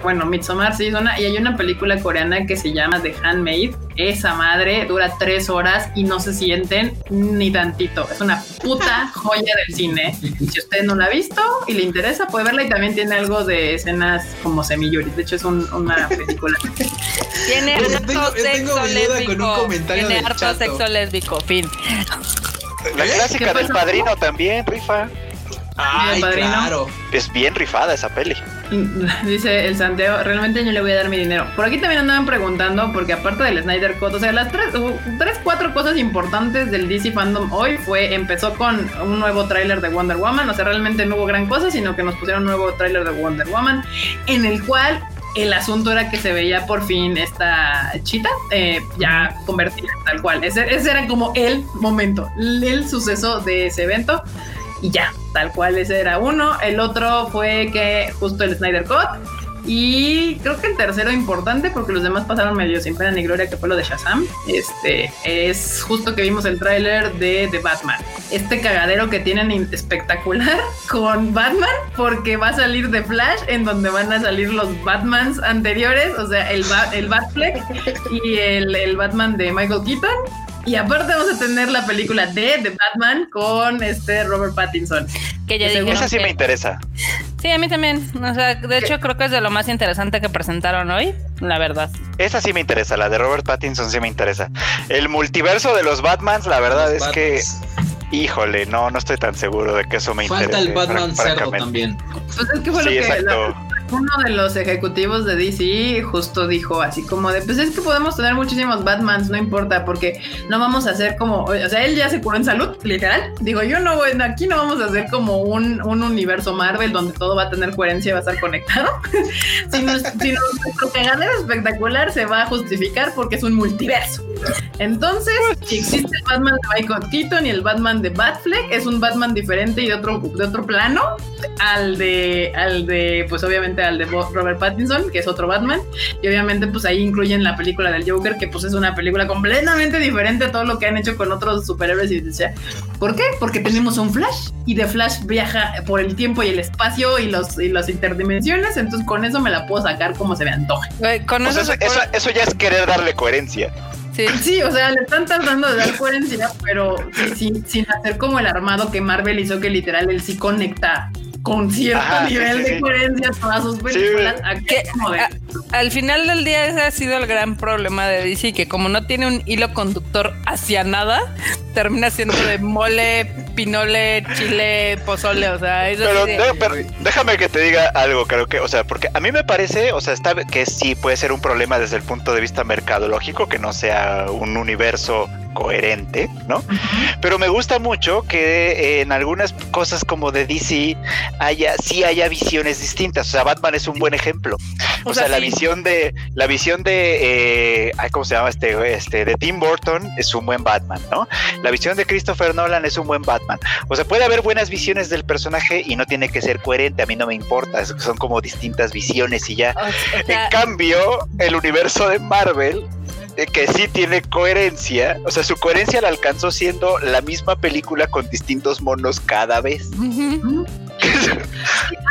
Bueno, Midsommar sí, suena. Y hay una película coreana que se llama The Handmaid. Esa madre dura tres horas y no se sienten ni tantito. Es una puta joya del cine. Si usted no la ha visto y le interesa, puede verla. Y también tiene algo de escenas como semilluris. De hecho, es un- una película. tiene harto tengo- tengo sexo un lésbico. comentario Tiene harto chato. sexo lésbico, fin. La ¿Eh? clásica ¿Qué del padrino también, rifa. Ay, padrino. claro. Es bien rifada esa peli. Dice el Santeo, realmente yo le voy a dar mi dinero. Por aquí también andaban preguntando, porque aparte del Snyder Cut, o sea, las tres, tres, cuatro cosas importantes del DC Fandom hoy fue, empezó con un nuevo tráiler de Wonder Woman, o sea, realmente no hubo gran cosa, sino que nos pusieron un nuevo tráiler de Wonder Woman, en el cual el asunto era que se veía por fin esta chita eh, ya convertida tal cual. Ese, ese era como el momento, el suceso de ese evento y ya, tal cual ese era uno. El otro fue que justo el Snyder Cut. Y creo que el tercero importante, porque los demás pasaron medio sin pena ni gloria, que fue lo de Shazam. Este es justo que vimos el tráiler de The Batman. Este cagadero que tienen espectacular con Batman, porque va a salir de Flash, en donde van a salir los Batmans anteriores, o sea, el, el Batfleck y el, el Batman de Michael Keaton. Y aparte vamos a tener la película de The Batman con este Robert Pattinson. Que ya dijeron Esa sí que- me interesa. Sí, a mí también. O sea, de hecho creo que es de lo más interesante que presentaron hoy, la verdad. Esa sí me interesa, la de Robert Pattinson sí me interesa. El multiverso de los Batmans, la verdad Los es que, híjole, no, no estoy tan seguro de que eso me Falta interese. el Batman cerdo también. Pues es que fue Sí, lo que exacto. la- uno de los ejecutivos de DC justo dijo así como de, pues es que podemos tener muchísimos Batmans, no importa, porque no vamos a hacer como, o sea, él ya se curó en salud, literal. Digo, yo no, bueno, aquí no vamos a hacer como un, un universo Marvel donde todo va a tener coherencia y va a estar conectado, sino, sino nuestro cagadero espectacular se va a justificar porque es un multiverso. Entonces, si existe el Batman de Michael Keaton y el Batman de Batfleck, es un Batman diferente y de otro, de otro plano al de, al de, pues obviamente al de Robert Pattinson, que es otro Batman, y obviamente pues ahí incluyen la película del Joker, que pues es una película completamente diferente a todo lo que han hecho con otros superhéroes y decía, ¿por qué? Porque tenemos un Flash y de Flash viaja por el tiempo y el espacio y los y las interdimensiones, entonces con eso me la puedo sacar como se me antoje. Con Pues eso, eso ya es querer darle coherencia. sí. Sí, o sea, le están tratando de dar coherencia, pero sin, sin hacer como el armado que Marvel hizo, que literal él sí conecta con cierto Ajá, nivel sí, de sí. coherencia todas sus películas. Que, a- al final del día ese ha sido el gran problema de DC, que como no tiene un hilo conductor hacia nada, termina siendo de mole, pinole, chile, pozole, o sea, es Pero, de- pero déjame que te diga algo, creo que, o sea, porque a mí me parece, o sea, está que sí puede ser un problema desde el punto de vista mercadológico, que no sea un universo coherente, ¿no? Pero me gusta mucho que eh, en algunas cosas como de DC haya, sí haya visiones distintas. O sea, Batman es un buen ejemplo. O, sea, la visión de, la visión de, eh, ¿cómo se llama este, este, de Tim Burton es un buen Batman, ¿no? La visión de Christopher Nolan es un buen Batman. O sea, puede haber buenas visiones del personaje y no tiene que ser coherente, a mí no me importa, son como distintas visiones y ya. en cambio, el universo de Marvel que sí tiene coherencia, o sea, su coherencia la alcanzó siendo la misma película con distintos monos cada vez.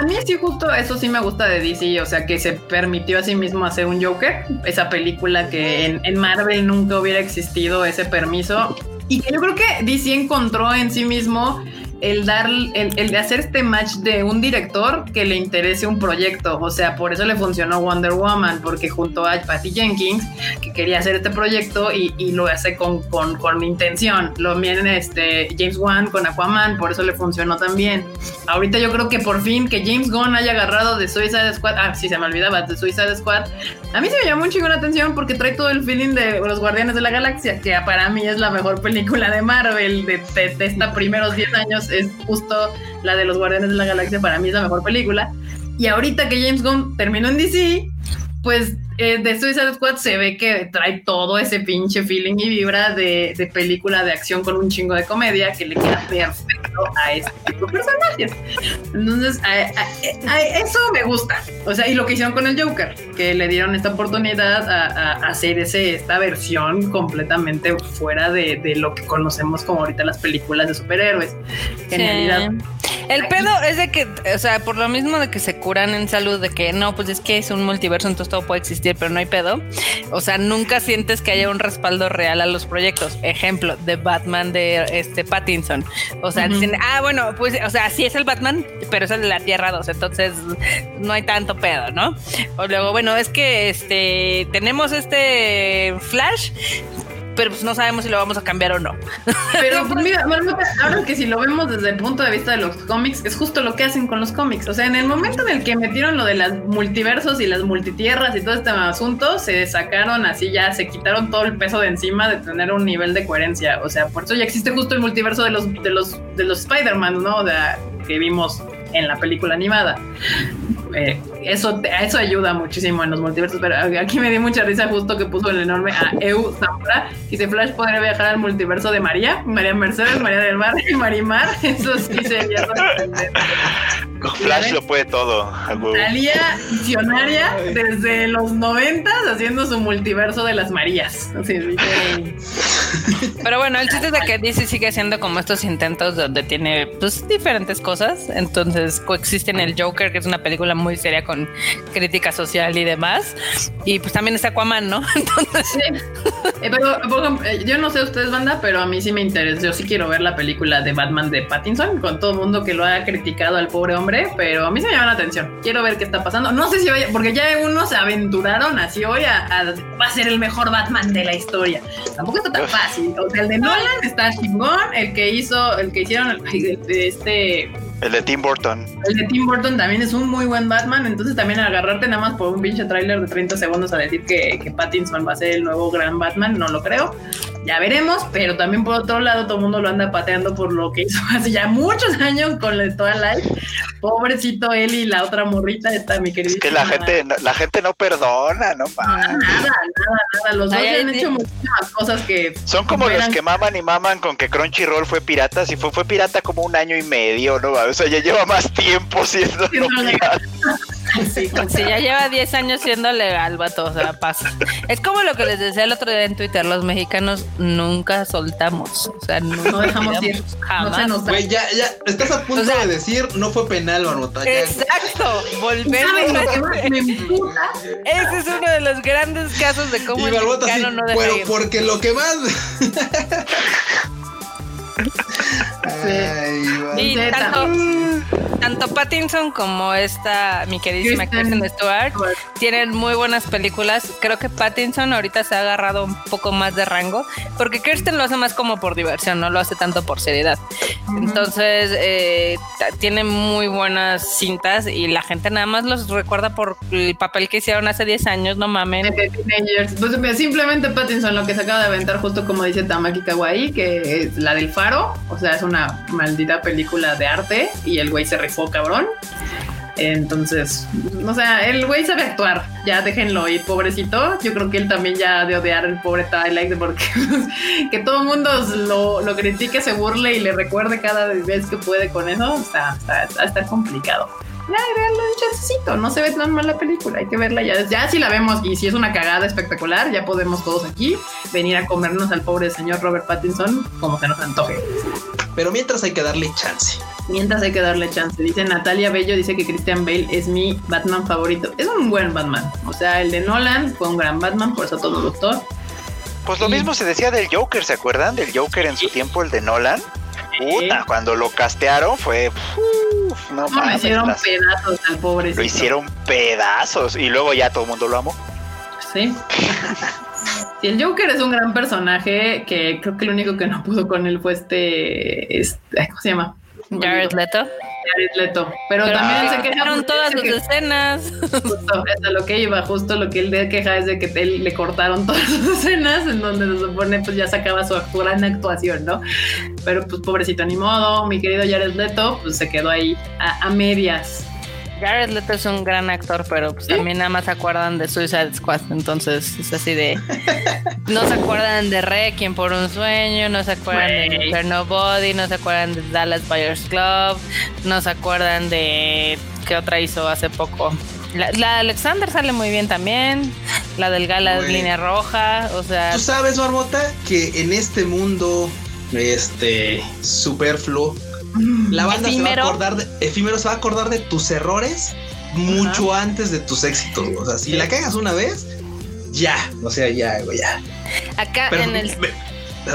a mí sí justo eso sí me gusta de DC, o sea, que se permitió a sí mismo hacer un Joker, esa película que en, en Marvel nunca hubiera existido ese permiso y que yo creo que DC encontró en sí mismo el dar, el, de hacer este match de un director que le interese un proyecto. O sea, por eso le funcionó Wonder Woman, porque junto a Patty Jenkins, que quería hacer este proyecto y, lo hace con, con, con, intención. Lo viene este James Wan con Aquaman, por eso le funcionó también. Ahorita yo creo que por fin que James Gunn haya agarrado de Suicide Squad, ah, sí se me olvidaba, de Suicide Squad, a mí se me llamó un chingo la atención porque trae todo el feeling de los Guardianes de la Galaxia, que para mí es la mejor película de Marvel de, de, de estos primeros 10 años es justo la de los Guardianes de la Galaxia, para mí es la mejor película. Y ahorita que James Gunn terminó en DC, pues eh, de Suicide Squad se ve que trae todo ese pinche feeling y vibra de, de, película de acción con un chingo de comedia que le queda perfecto a este tipo de personajes. Entonces, eso me gusta. O sea, y lo que hicieron con el Joker, que le dieron esta oportunidad a, hacer ese, esta versión completamente fuera de, de, lo que conocemos como ahorita las películas de superhéroes. Genialidad. El pedo es de que, o sea, por lo mismo de que se curan en salud, de que no, pues es que es un multiverso, entonces todo puede existir, pero no hay pedo. O sea, nunca sientes que haya un respaldo real a los proyectos. Ejemplo, de Batman de este Pattinson. O sea, dicen, ah, bueno, pues, o sea, sí es el Batman, pero es el de la Tierra 2, entonces no hay tanto pedo, ¿no? O luego, bueno, es que este tenemos este Flash, pero pues no sabemos si lo vamos a cambiar o no. Pero pues mira, ahora que si lo vemos desde el punto de vista de los cómics, es justo lo que hacen con los cómics. O sea, en el momento en el que metieron lo de las multiversos y las multitierras y todo este asunto, se sacaron así ya, se quitaron todo el peso de encima de tener un nivel de coherencia. O sea, por eso ya existe justo el multiverso de los, de los, de los Spider-Man, ¿no? De, que vimos en la película animada. Eh, eso, eso ayuda muchísimo en los multiversos, pero aquí me dio mucha risa justo que puso el enorme a Eu Zamora, y si Flash podría viajar al multiverso de María, María Mercedes, María del Mar y Marimar, eso sí sería Flash lo puede todo. Salía visionaria desde los noventas haciendo su multiverso de las Marías. Pero bueno, el chiste es de que DC sigue siendo como estos intentos donde tiene pues diferentes cosas. Entonces coexisten el Joker, que es una película muy seria con crítica social y demás. Y pues también está Aquaman, ¿no? Entonces. Eh, pero, por ejemplo, eh, yo no sé ustedes, banda, pero a mí sí me interesa. Yo sí quiero ver la película de Batman de Pattinson, con todo el mundo que lo ha criticado al pobre hombre, pero a mí se me llama la atención. Quiero ver qué está pasando. No sé si vaya, porque ya unos se aventuraron así hoy a, va a ser el mejor Batman de la historia. Tampoco está tan fácil. O sea, el de Nolan está chingón, el que hizo, el que hicieron, este el de Tim Burton. El de Tim Burton también es un muy buen Batman, entonces también agarrarte nada más por un pinche tráiler de 30 segundos a decir que, que, Pattinson va a ser el nuevo gran Batman, no lo creo. Ya veremos, pero también por otro lado todo el mundo lo anda pateando por lo que hizo hace ya muchos años con el Twilight. Pobrecito él y la otra morrita está mi querida. Es que la gente, la gente no perdona, ¿no? Nada, nada, nada. Los dos han hecho muchísimas cosas que... Son como los que maman y maman con que Crunchyroll fue pirata, si fue, fue pirata como un año y medio, ¿no? O sea, ya lleva más tiempo siendo. Sí, ya lleva 10 años siendo legal, vato, o sea, pasa. Es como lo que les decía el otro día en Twitter, los mexicanos nunca soltamos, o sea, no, dejamos ir. Jamás. No Güey, ya, ya, estás a punto de decir, no fue penal, Marmota. Exacto, volvemos. Ese es uno de los grandes casos de cómo el mexicano no deja Pero porque lo que más... y tanto, Pattinson como esta, mi queridísima Kristen, Stewart, tienen muy buenas películas. Creo que Pattinson ahorita se ha agarrado un poco más de rango, porque Kirsten lo hace más como por diversión, no lo hace tanto por seriedad. Entonces, eh, tiene muy buenas cintas y la gente nada más los recuerda por el papel que hicieron hace 10 años, no mamen. Pues, simplemente Pattinson, lo que se acaba de aventar, justo como dice Tamaki Kawaii, que es la del faro, o sea, es una maldita película de arte y el güey se rifó cabrón. Entonces, o sea, el güey sabe actuar. Ya déjenlo ir, pobrecito. Yo creo que él también ya de odiar el pobre Twilight porque que todo el mundo lo, lo critique, se burle y le recuerde cada vez que puede con eso. Está, está complicado ya, veanlo un chancecito, no se ve tan mal la película, hay que verla ya. Ya si la vemos y si es una cagada espectacular, ya podemos todos aquí venir a comernos al pobre señor Robert Pattinson como se nos antoje. Pero mientras hay que darle chance. Mientras hay que darle chance. Dice Natalia Bello, dice que Christian Bale es mi Batman favorito. Es un buen Batman. O sea, el de Nolan fue un gran Batman, por eso todo me gustó. Pues lo mismo se decía del Joker, ¿se acuerdan? Del Joker en su tiempo, el de Nolan. Puta, cuando lo castearon fue. no, Lo hicieron pedazos al pobre. Lo hicieron pedazos y luego ya todo el mundo lo amó. Sí. sí. el Joker es un gran personaje que creo que lo único que no pudo con él fue este. este ¿Cómo se llama? Jared Leto. Jared Leto. Pero, también se quejaron todas sus escenas. Justo, es lo que iba, justo lo que él de queja es de que él le cortaron todas sus escenas en donde se supone pues ya sacaba su gran actuación, ¿no? Pero pues pobrecito, ni modo, mi querido Jared Leto, pues se quedó ahí a, a medias. Jared Leto es un gran actor, pero pues también nada más se acuerdan de Suicide Squad. Entonces es así de. no se acuerdan de Requiem por un sueño, no se acuerdan de Nobody, no se acuerdan de Dallas Buyers Club, no se acuerdan de. ¿Qué otra hizo hace poco? La, Alexander sale muy bien también. La del Gala línea roja. O sea. Tú sabes, Barbota, que en este mundo este superfluo la banda se va a acordar de, efímero se va a acordar de tus errores mucho antes de tus éxitos. O sea, si la cagas una vez, ya, o sea, ya, ya. Acá en el.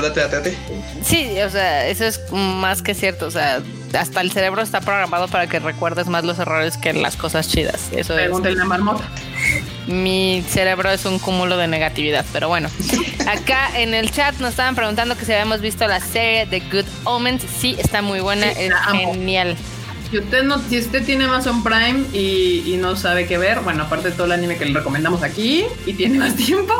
Date, date, Sí, o sea, eso es más que cierto. O sea, hasta el cerebro está programado para que recuerdes más los errores que las cosas chidas. Eso es. la marmota. Mi cerebro es un cúmulo de negatividad, pero bueno. Acá en el chat nos estaban preguntando que si habíamos visto la serie de Good Omens. Sí, está muy buena, es genial. Si usted no, si usted tiene Amazon Prime y, no sabe qué ver, bueno, aparte de todo el anime que le recomendamos aquí y tiene más tiempo,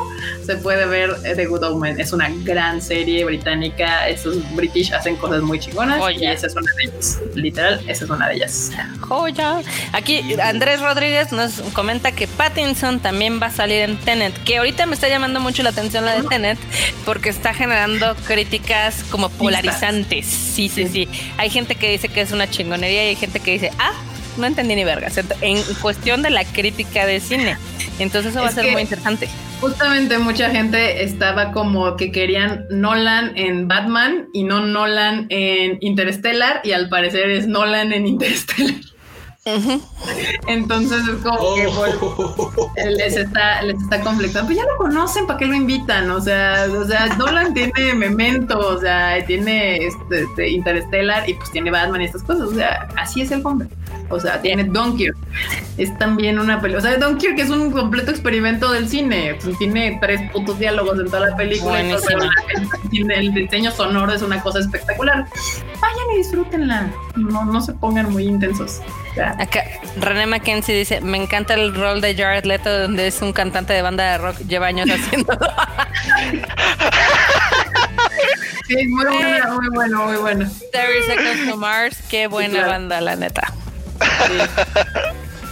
se puede ver eh, The Good Omen. Es una gran serie británica. Esos British hacen cosas muy chingonas y esa es una de ellas. Literal, esa es una de ellas. Joya. Aquí Andrés Rodríguez nos comenta que Pattinson también va a salir en Tenet, que ahorita me está llamando mucho la atención la de Tenet porque está generando críticas como polarizantes. Sí, sí, sí. Hay gente que dice que es una chingonería y hay gente que dice, ah, no entendí ni verga. En cuestión de la crítica de cine. Entonces eso va a ser muy interesante. Justamente mucha gente estaba como que querían Nolan en Batman y no Nolan en Interstellar y al parecer es Nolan en Interstellar. Entonces es como que oh. les está, les está conflictando. Pues ya lo conocen, ¿para qué lo invitan? O sea, o sea, Nolan tiene Memento, o sea, tiene este, este, Interstellar y pues tiene Batman y estas cosas. O sea, así es el hombre. O sea, tiene Dunkirk. Es también una película. O sea, Dunkirk es un completo experimento del cine. Pues, tiene tres putos diálogos en toda la película. Y el diseño sonoro es una cosa espectacular. Vayan y disfrútenla. No, no se pongan muy intensos. Acá, René Mackenzie dice: Me encanta el rol de Jared Leto, donde es un cantante de banda de rock. Lleva años haciendo. sí, muy bueno, muy bueno, muy bueno. 30 Seconds to Mars, qué buena banda, la neta.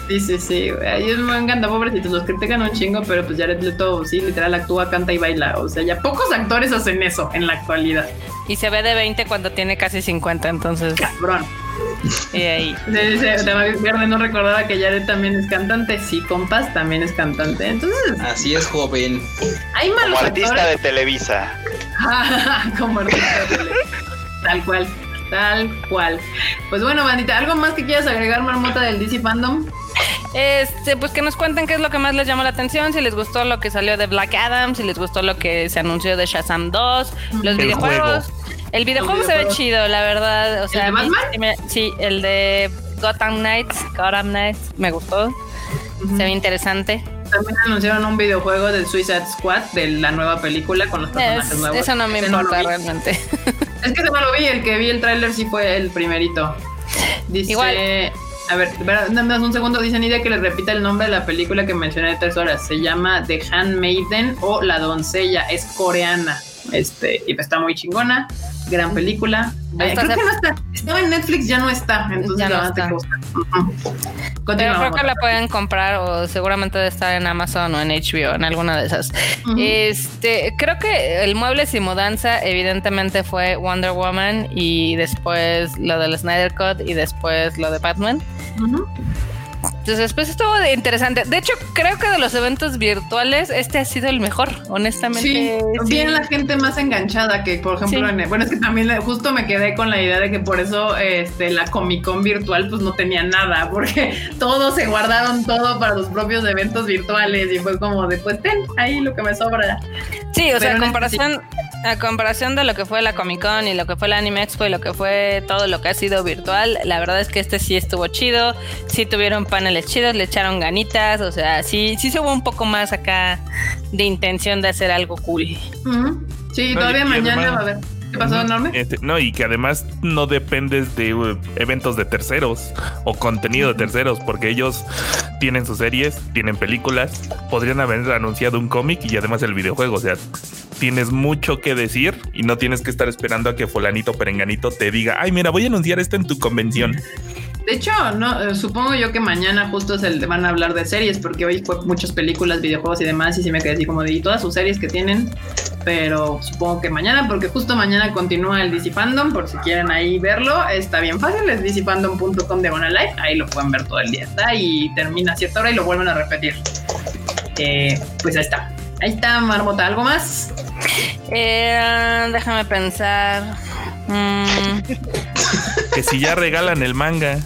Sí, sí, sí. A ellos me encanta, pobrecitos. Los critican un chingo, pero pues Jared Leto, sí, literal, actúa, canta y baila. O sea, ya pocos actores hacen eso en la actualidad. Y se ve de 20 cuando tiene casi 50, entonces. Cabrón. Y ahí. Verde no recordaba que Jared también es cantante. Sí, compas también es cantante. Entonces. Así es, joven. Hay malos Como artista de Televisa. Como artista de Televisa. Tal cual. Tal cual. Pues bueno, bandita, ¿algo más que quieras agregar, Marmota, del DC Fandom? Este, pues que nos cuenten qué es lo que más les llamó la atención, si les gustó lo que salió de Black Adam, si les gustó lo que se anunció de Shazam 2, los videojuegos. El videojuego se ve chido, la verdad. O sea, ¿El de Batman? sí, el de Gotham Knights, Gotham Knights, me gustó. Se ve interesante. También anunciaron un videojuego de Suicide Squad de la nueva película con los personajes nuevos. Eso no me importa realmente. Es que no lo vi, el que vi el tráiler sí fue el primerito. Dice, Igual. A ver, dame un segundo. Dice Nidia que le repita el nombre de la película que mencioné de tres horas. Se llama The Handmaiden o La Doncella. Es coreana. Este, y está muy chingona. Gran película. Eh, creo que no está. Estaba en Netflix, ya no está. Entonces ya no está. Pero creo que la pueden comprar o seguramente debe estar en Amazon o en HBO, en alguna de esas. Este, creo que el Muebles y Mudanza evidentemente fue Wonder Woman y después lo del Snyder Cut y después lo de Batman. Entonces, después estuvo interesante. De hecho, creo que de los eventos virtuales, este ha sido el mejor, honestamente. Sí, bien la gente más enganchada que, por ejemplo, en, bueno, es que también justo me quedé con la idea de que por eso este, la Comic Con virtual pues no tenía nada, porque todos se guardaron todo para los propios eventos virtuales y fue como de, pues ten, ahí lo que me sobra. Sí, o sea, comparación, a comparación de lo que fue la Comic Con y lo que fue la Anime Expo y lo que fue todo lo que ha sido virtual, la verdad es que este sí estuvo chido, sí tuvieron paneles chidos, le echaron ganitas, o sea, sí, sí se hubo un poco más acá de intención de hacer algo cool. Sí, todavía mañana va a haber. ¿Qué pasó, enorme? Este, no, y que además no dependes de uh, eventos de terceros o contenido de terceros, porque ellos tienen sus series, tienen películas, podrían haber anunciado un cómic y además el videojuego, o sea, tienes mucho que decir y no tienes que estar esperando a que fulanito perenganito te diga, ay, mira, voy a anunciar esto en tu convención. De hecho, no, eh, supongo yo que mañana justo se van a hablar de series, porque hoy fue muchas películas, videojuegos y demás, y sí me quedé así como de y todas sus series que tienen, pero supongo que mañana, porque justo mañana continúa el DC Fandom, por si quieren ahí verlo, está bien fácil, es dcfandom.com de Live, ahí lo pueden ver todo el día, está, y termina a cierta hora y lo vuelven a repetir. Eh, pues ahí está. Ahí está, Marmota, ¿algo más? Eh, déjame pensar. Mm. que si ya regalan el manga.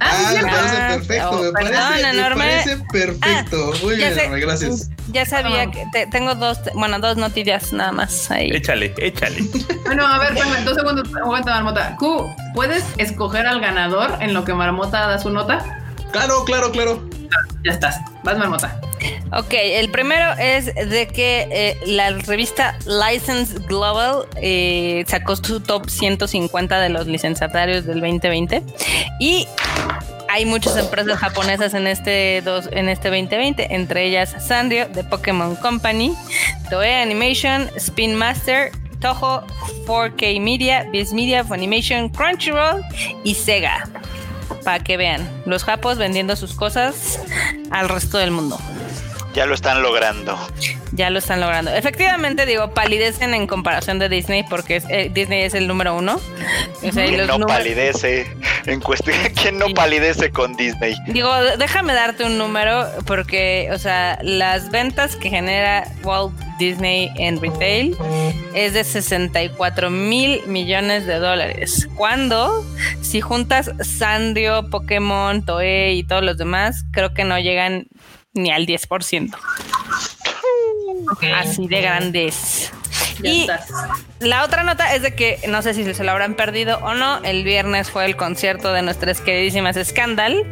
Ah, ah me parece perfecto, oh, me, parece, perfecto. Muy bien, gracias. Ya sabía que tengo dos, bueno, dos noticias nada más ahí. Échale, échale. bueno, a ver, dos segundos, aguanta Marmota. Q, ¿puedes escoger al ganador en lo que Marmota da su nota? Claro, claro, claro. Ya estás. Vas, Marmota. Ok, el primero es de que eh, la revista License Global eh, sacó su top 150 de los licenciatarios del 2020 y hay muchas empresas japonesas en este, dos, en este 2020, entre ellas Sanrio, de Pokémon Company, Toei Animation, Spin Master, Toho, 4K Media, Biz Media, Funimation, Crunchyroll y Sega para que vean los japos vendiendo sus cosas al resto del mundo. Ya lo están logrando. Ya lo están logrando. Efectivamente, digo, palidecen en comparación de Disney porque eh, Disney es el número uno. O no palidece? En cuestión, ¿quién no palidece con Disney? Digo, déjame darte un número porque, o sea, las ventas que genera Walt Disney en retail es de 64 mil millones de dólares. Cuando, si juntas Sanrio, Pokémon, Toei y todos los demás, creo que no llegan ni al 10%. Así de grandes. y la otra nota es de que no sé si se lo habrán perdido o no. El viernes fue el concierto de nuestras queridísimas Scandal,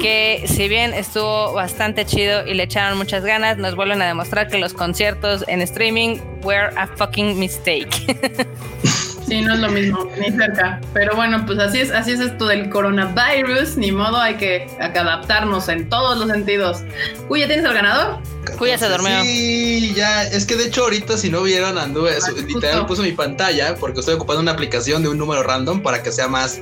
que si bien estuvo bastante chido y le echaron muchas ganas, nos vuelven a demostrar que los conciertos en streaming were a fucking mistake. Sí, no es lo mismo, ni cerca. Pero bueno, pues así es, así es esto del coronavirus. Ni modo, hay que, adaptarnos en todos los sentidos. Uy, ¿ya tienes el ganador? Uy, ya se durmió. Sí, ya. Es que de hecho, ahorita, si no vieron, anduve, ah, literal, puse mi pantalla porque estoy ocupando una aplicación de un número random para que sea más,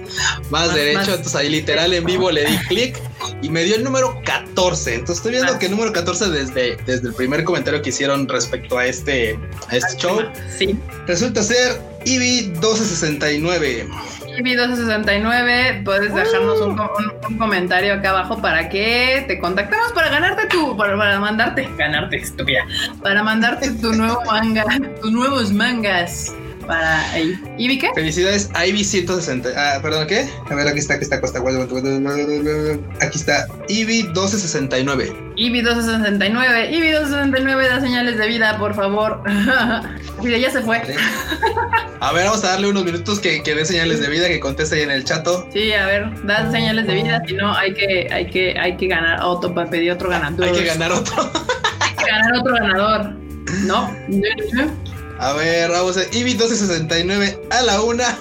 más, derecho. Entonces ahí, literal, en vivo le di clic y me dio el número 14. Entonces estoy viendo ah. que el número 14 desde, desde el primer comentario que hicieron respecto a este, a este show. Sí. Resulta ser IBI 1269. Chibi269, puedes dejarnos uh. un, comentario acá abajo para que te contactamos para ganarte tu, para, mandarte, ganarte estúpida, para mandarte tu nuevo manga, tus nuevos mangas para ahí. ¿Ibi qué? Felicidades a Ibi160. Ah, perdón, ¿qué? A ver, aquí está, aquí está, Costa. Aquí está Ibi1269. Ibi 269, Ibi 269 da señales de vida, por favor. Mira, ya se fue. A ver, vamos a darle unos minutos que, que dé señales de vida, que conteste ahí en el chato. Sí, a ver, da señales de vida, si no hay que, hay que, hay que ganar otro para pedir otro ganador. Hay que ganar otro. hay que ganar otro ganador. No, A ver, vamos a Ibi 269 a la una.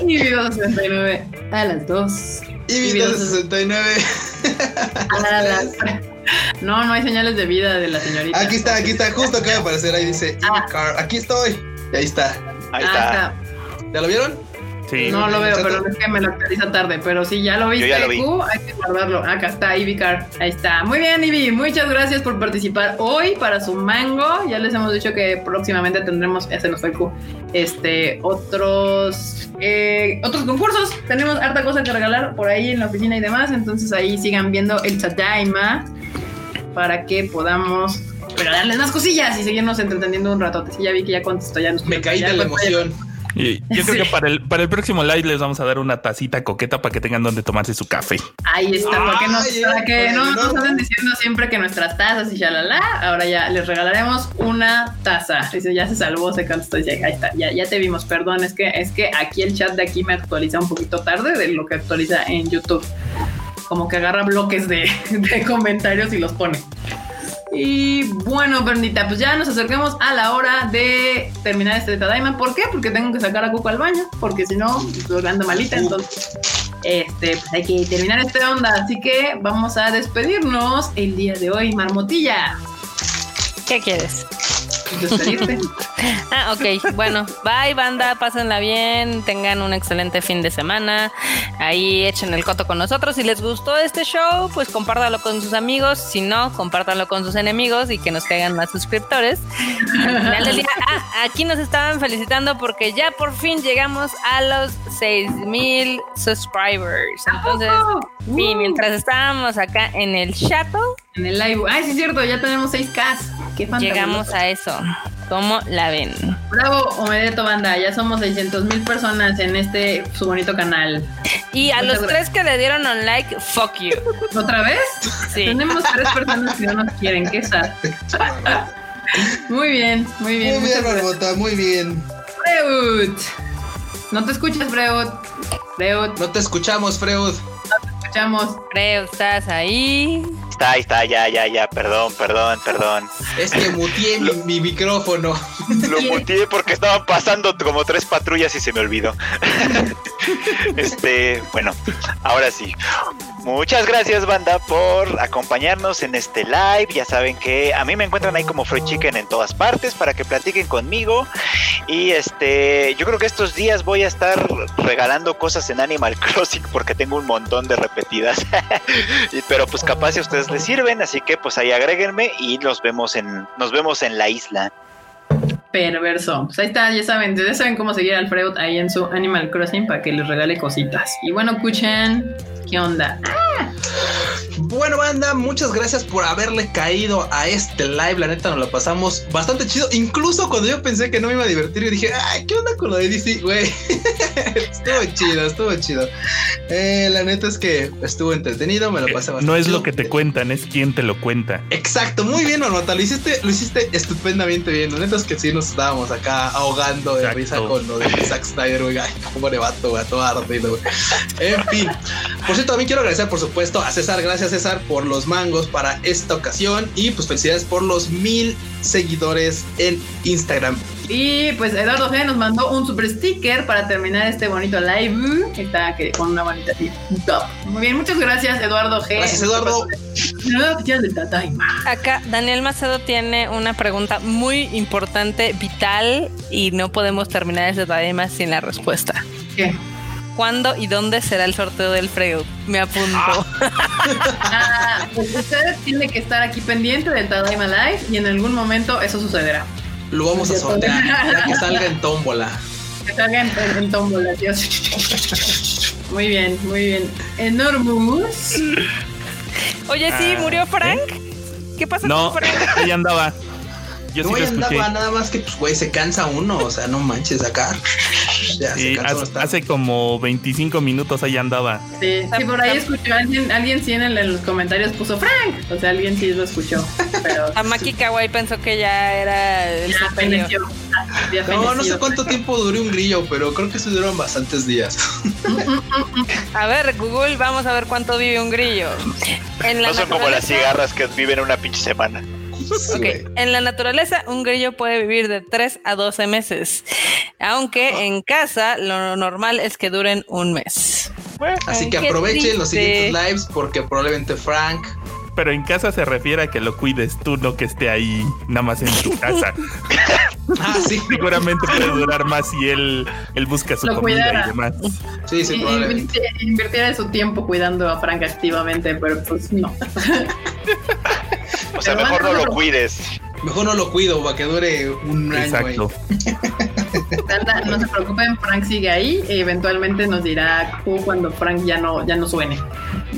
Ibi 269 a las dos. IBI 1269 a las No, no hay señales de vida de la señorita. Aquí está, aquí está, justo acaba de aparecer. Ahí dice ah. Car. Aquí estoy. Y ahí está. Ahí está. ¿Ya lo vieron? No lo veo, pero es que me lo actualiza tarde. Pero si ya lo viste, ya hay que guardarlo. Acá está, Car. Ahí está. Muy bien, Ivy. Muchas gracias por participar hoy para su mango. Ya les hemos dicho que próximamente tendremos, ya se nos fue Q, este, otros, eh, otros concursos. Tenemos harta cosa que regalar por ahí en la oficina y demás. Entonces ahí sigan viendo el Tadaima para que podamos pero darles más cosillas y seguirnos entreteniendo un rato. Sí, ya vi que ya contestó, ya nos Me caí de la emoción. Y yo creo que para el, para el próximo live les vamos a dar una tacita coqueta para que tengan donde tomarse su café. Ahí está, para que, nos, para que no nos estén diciendo siempre que nuestras tazas y shalala. Ahora ya les regalaremos una taza. Dice, ya se salvó, se contestó. Ahí está, ya, ya te vimos. Perdón, es que, es que aquí el chat de aquí me actualiza un poquito tarde de lo que actualiza en YouTube. Como que agarra bloques de, de comentarios y los pone. Y bueno, Bernita, pues ya nos acercamos a la hora de terminar este Tadaima. ¿Por qué? Porque tengo que sacar a Coco al baño, porque si no, estoy ando malita, entonces este, pues hay que terminar esta onda. Así que vamos a despedirnos el día de hoy, Marmotilla. ¿Qué quieres? ah, ok. Bueno, bye, banda. Pásenla bien. Tengan un excelente fin de semana. Ahí echen el coto con nosotros. Si les gustó este show, pues compártalo con sus amigos. Si no, compártanlo con sus enemigos y que nos caigan más suscriptores. Ah, aquí nos estaban felicitando porque ya por fin llegamos a los 6000 subscribers. Entonces, mientras estábamos acá en el chato. En el live. Ay, sí, es cierto, ya tenemos 6K. Qué Llegamos a eso. ¿Cómo la ven? Bravo, Omedeto Banda. Ya somos 600 mil personas en este su bonito canal. Y a los tres que le dieron un like, fuck you. ¿Otra vez? Sí. Tenemos tres personas que no nos quieren. Qué sad. muy bien, muy bien. Muy bien, Barbota, muy bien. Freud. No te escuchas, Freud. Freud. No te escuchamos, Freud. Escuchamos. Freud, ¿estás ahí? está, ahí está, ya, ya, ya, perdón, perdón, perdón. Es que mutié mi, micrófono. Lo mutié porque estaban pasando como tres patrullas y se me olvidó. este, bueno, ahora sí. Muchas gracias, banda, por acompañarnos en este live. Ya saben que a mí me encuentran ahí como Freud Chicken en todas partes para que platiquen conmigo. Y este, yo creo que estos días voy a estar regalando cosas en Animal Crossing porque tengo un montón de repetidas. Pero pues capaz si a ustedes les sirven, así que pues ahí agréguenme y nos vemos en, nos vemos en la isla. Perverso. Pues ahí está, ya saben, ya saben cómo seguir al Freud ahí en su Animal Crossing para que les regale cositas. Y bueno, escuchen, ¿qué onda? Bueno, banda, muchas gracias por haberle caído a este live. La neta, nos lo pasamos bastante chido. Incluso cuando yo pensé que no me iba a divertir, yo dije, ay, ¿qué onda con lo de DC, güey? estuvo chido, estuvo chido. Eh, la neta es que estuvo entretenido, me lo pasé bastante No es lo que te cuentan, es quien te lo cuenta. Exacto, muy bien, Onota. Lo hiciste, lo hiciste estupendamente bien. La neta es que sí nos estábamos acá ahogando de risa con lo de Zack Snyder, güey. Ay, cómo le va todo, todo ardido, güey. En fin. Por cierto, también quiero agradecer, por supuesto, a César. Gracias, César, por los mangos para esta ocasión. Y pues felicidades por los mil seguidores en Instagram. Y pues Eduardo G nos mandó un super sticker para terminar este bonito live. Está con una bonita top. Muy bien, muchas gracias, Eduardo G. Gracias, Eduardo. Acá Daniel Macedo tiene una pregunta muy importante, vital, y no podemos terminar este Tadaima sin la respuesta. ¿Qué? ¿Cuándo y dónde será el sorteo del Freud? Me apunto. Ah, pues usted tiene que estar aquí pendiente del Tadaima Live y en algún momento eso sucederá. Lo vamos a sortear, ya que salga en tómbola. Que salga en, tómbola, Dios. Muy bien, muy bien. Enormous. Oye, sí, ah, murió Frank. ¿Qué pasa no, con Frank? Ahí andaba. Yo no, sí andaba nada más que, pues, güey, se cansa uno, o sea, no manches acá. Ya, se hace, hace, como 25 minutos ahí andaba. Sí, sí por ahí escuchó, alguien, alguien sí en, los comentarios puso Frank, o sea, alguien sí lo escuchó. Pero... Maki Kawaii pensó que ya era el ya No, no sé cuánto tiempo duró un grillo, pero creo que se duraron bastantes días. a ver, Google, vamos a ver cuánto vive un grillo. no son como las cigarras que viven una pinche semana. En la naturaleza, un grillo puede vivir de 3 a 12 meses, aunque en casa lo normal es que duren un mes. Así que aprovechen los siguientes lives porque probablemente Frank pero en casa se refiere a que lo cuides tú, no que esté ahí nada más en tu casa. Ah, sí. Seguramente puede durar más si él, él busca su Lo comida cuidara. y demás. Sí, sí, Invirtiera su tiempo cuidando a Frank activamente, pero pues no. O sea, mejor no lo cuides. Mejor no lo cuido para que dure un año. Exacto. No se preocupen, Frank sigue ahí eventualmente nos dirá Q cuando Frank ya no, ya no suene.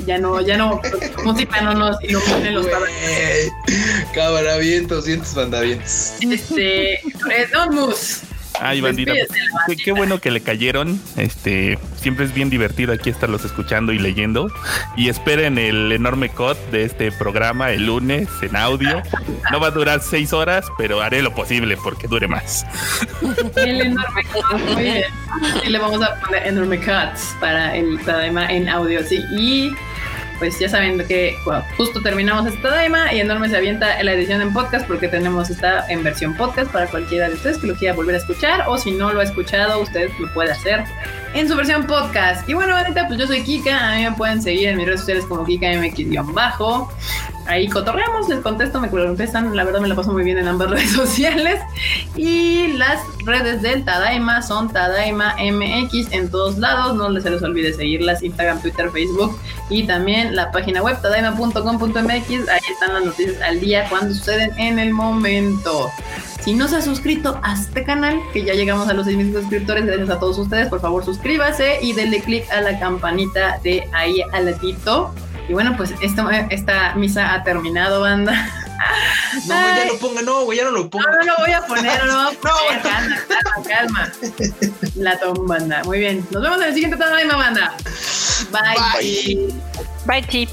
Ya no, ya no, música no nos ilumine los. Cámara, vientos, vientos, bandavientos. Este, eh, Donmus. Ay, bandita. Despídese, la Qué, qué bueno que le cayeron. Este, siempre es bien divertido aquí estarlos escuchando y leyendo. Y esperen el enorme cut de este programa el lunes en audio. No va a durar seis horas, pero haré lo posible porque dure más. El enorme cut, muy bien. Y le vamos a poner enorme cuts para el Tadaima en audio, sí. Y pues ya saben que justo terminamos este Tadaima y enorme se avienta la edición en podcast porque tenemos esta en versión podcast para cualquiera de ustedes que lo quiera volver a escuchar o si no lo ha escuchado, usted lo puede hacer en su versión podcast. Y bueno, ahorita pues yo soy Kika, a mí me pueden seguir en mis redes sociales como KikaMX-bajo. Ahí cotorreamos, les contesto, me contestan, la verdad me la paso muy bien en ambas redes sociales. Y las redes del Tadaima son Tadaima MX en todos lados, no se les olvide seguirlas, Instagram, Twitter, Facebook y también la página web tadaima.com.mx, ahí están las noticias al día cuando suceden en el momento. Si no se ha suscrito a este canal, que ya llegamos a los 6.000 suscriptores, gracias a todos ustedes, por favor suscríbase y denle click a la campanita de ahí al latito. Y bueno, pues esto, esta misa ha terminado, banda. No, ya no ponga, no, güey, ya no lo No, ponga. no lo voy a poner, no lo poner. calma, calma, calma. La tom banda. Muy bien. Nos vemos en el siguiente Tadaima, banda. Bye. Bye. Bye, Chip.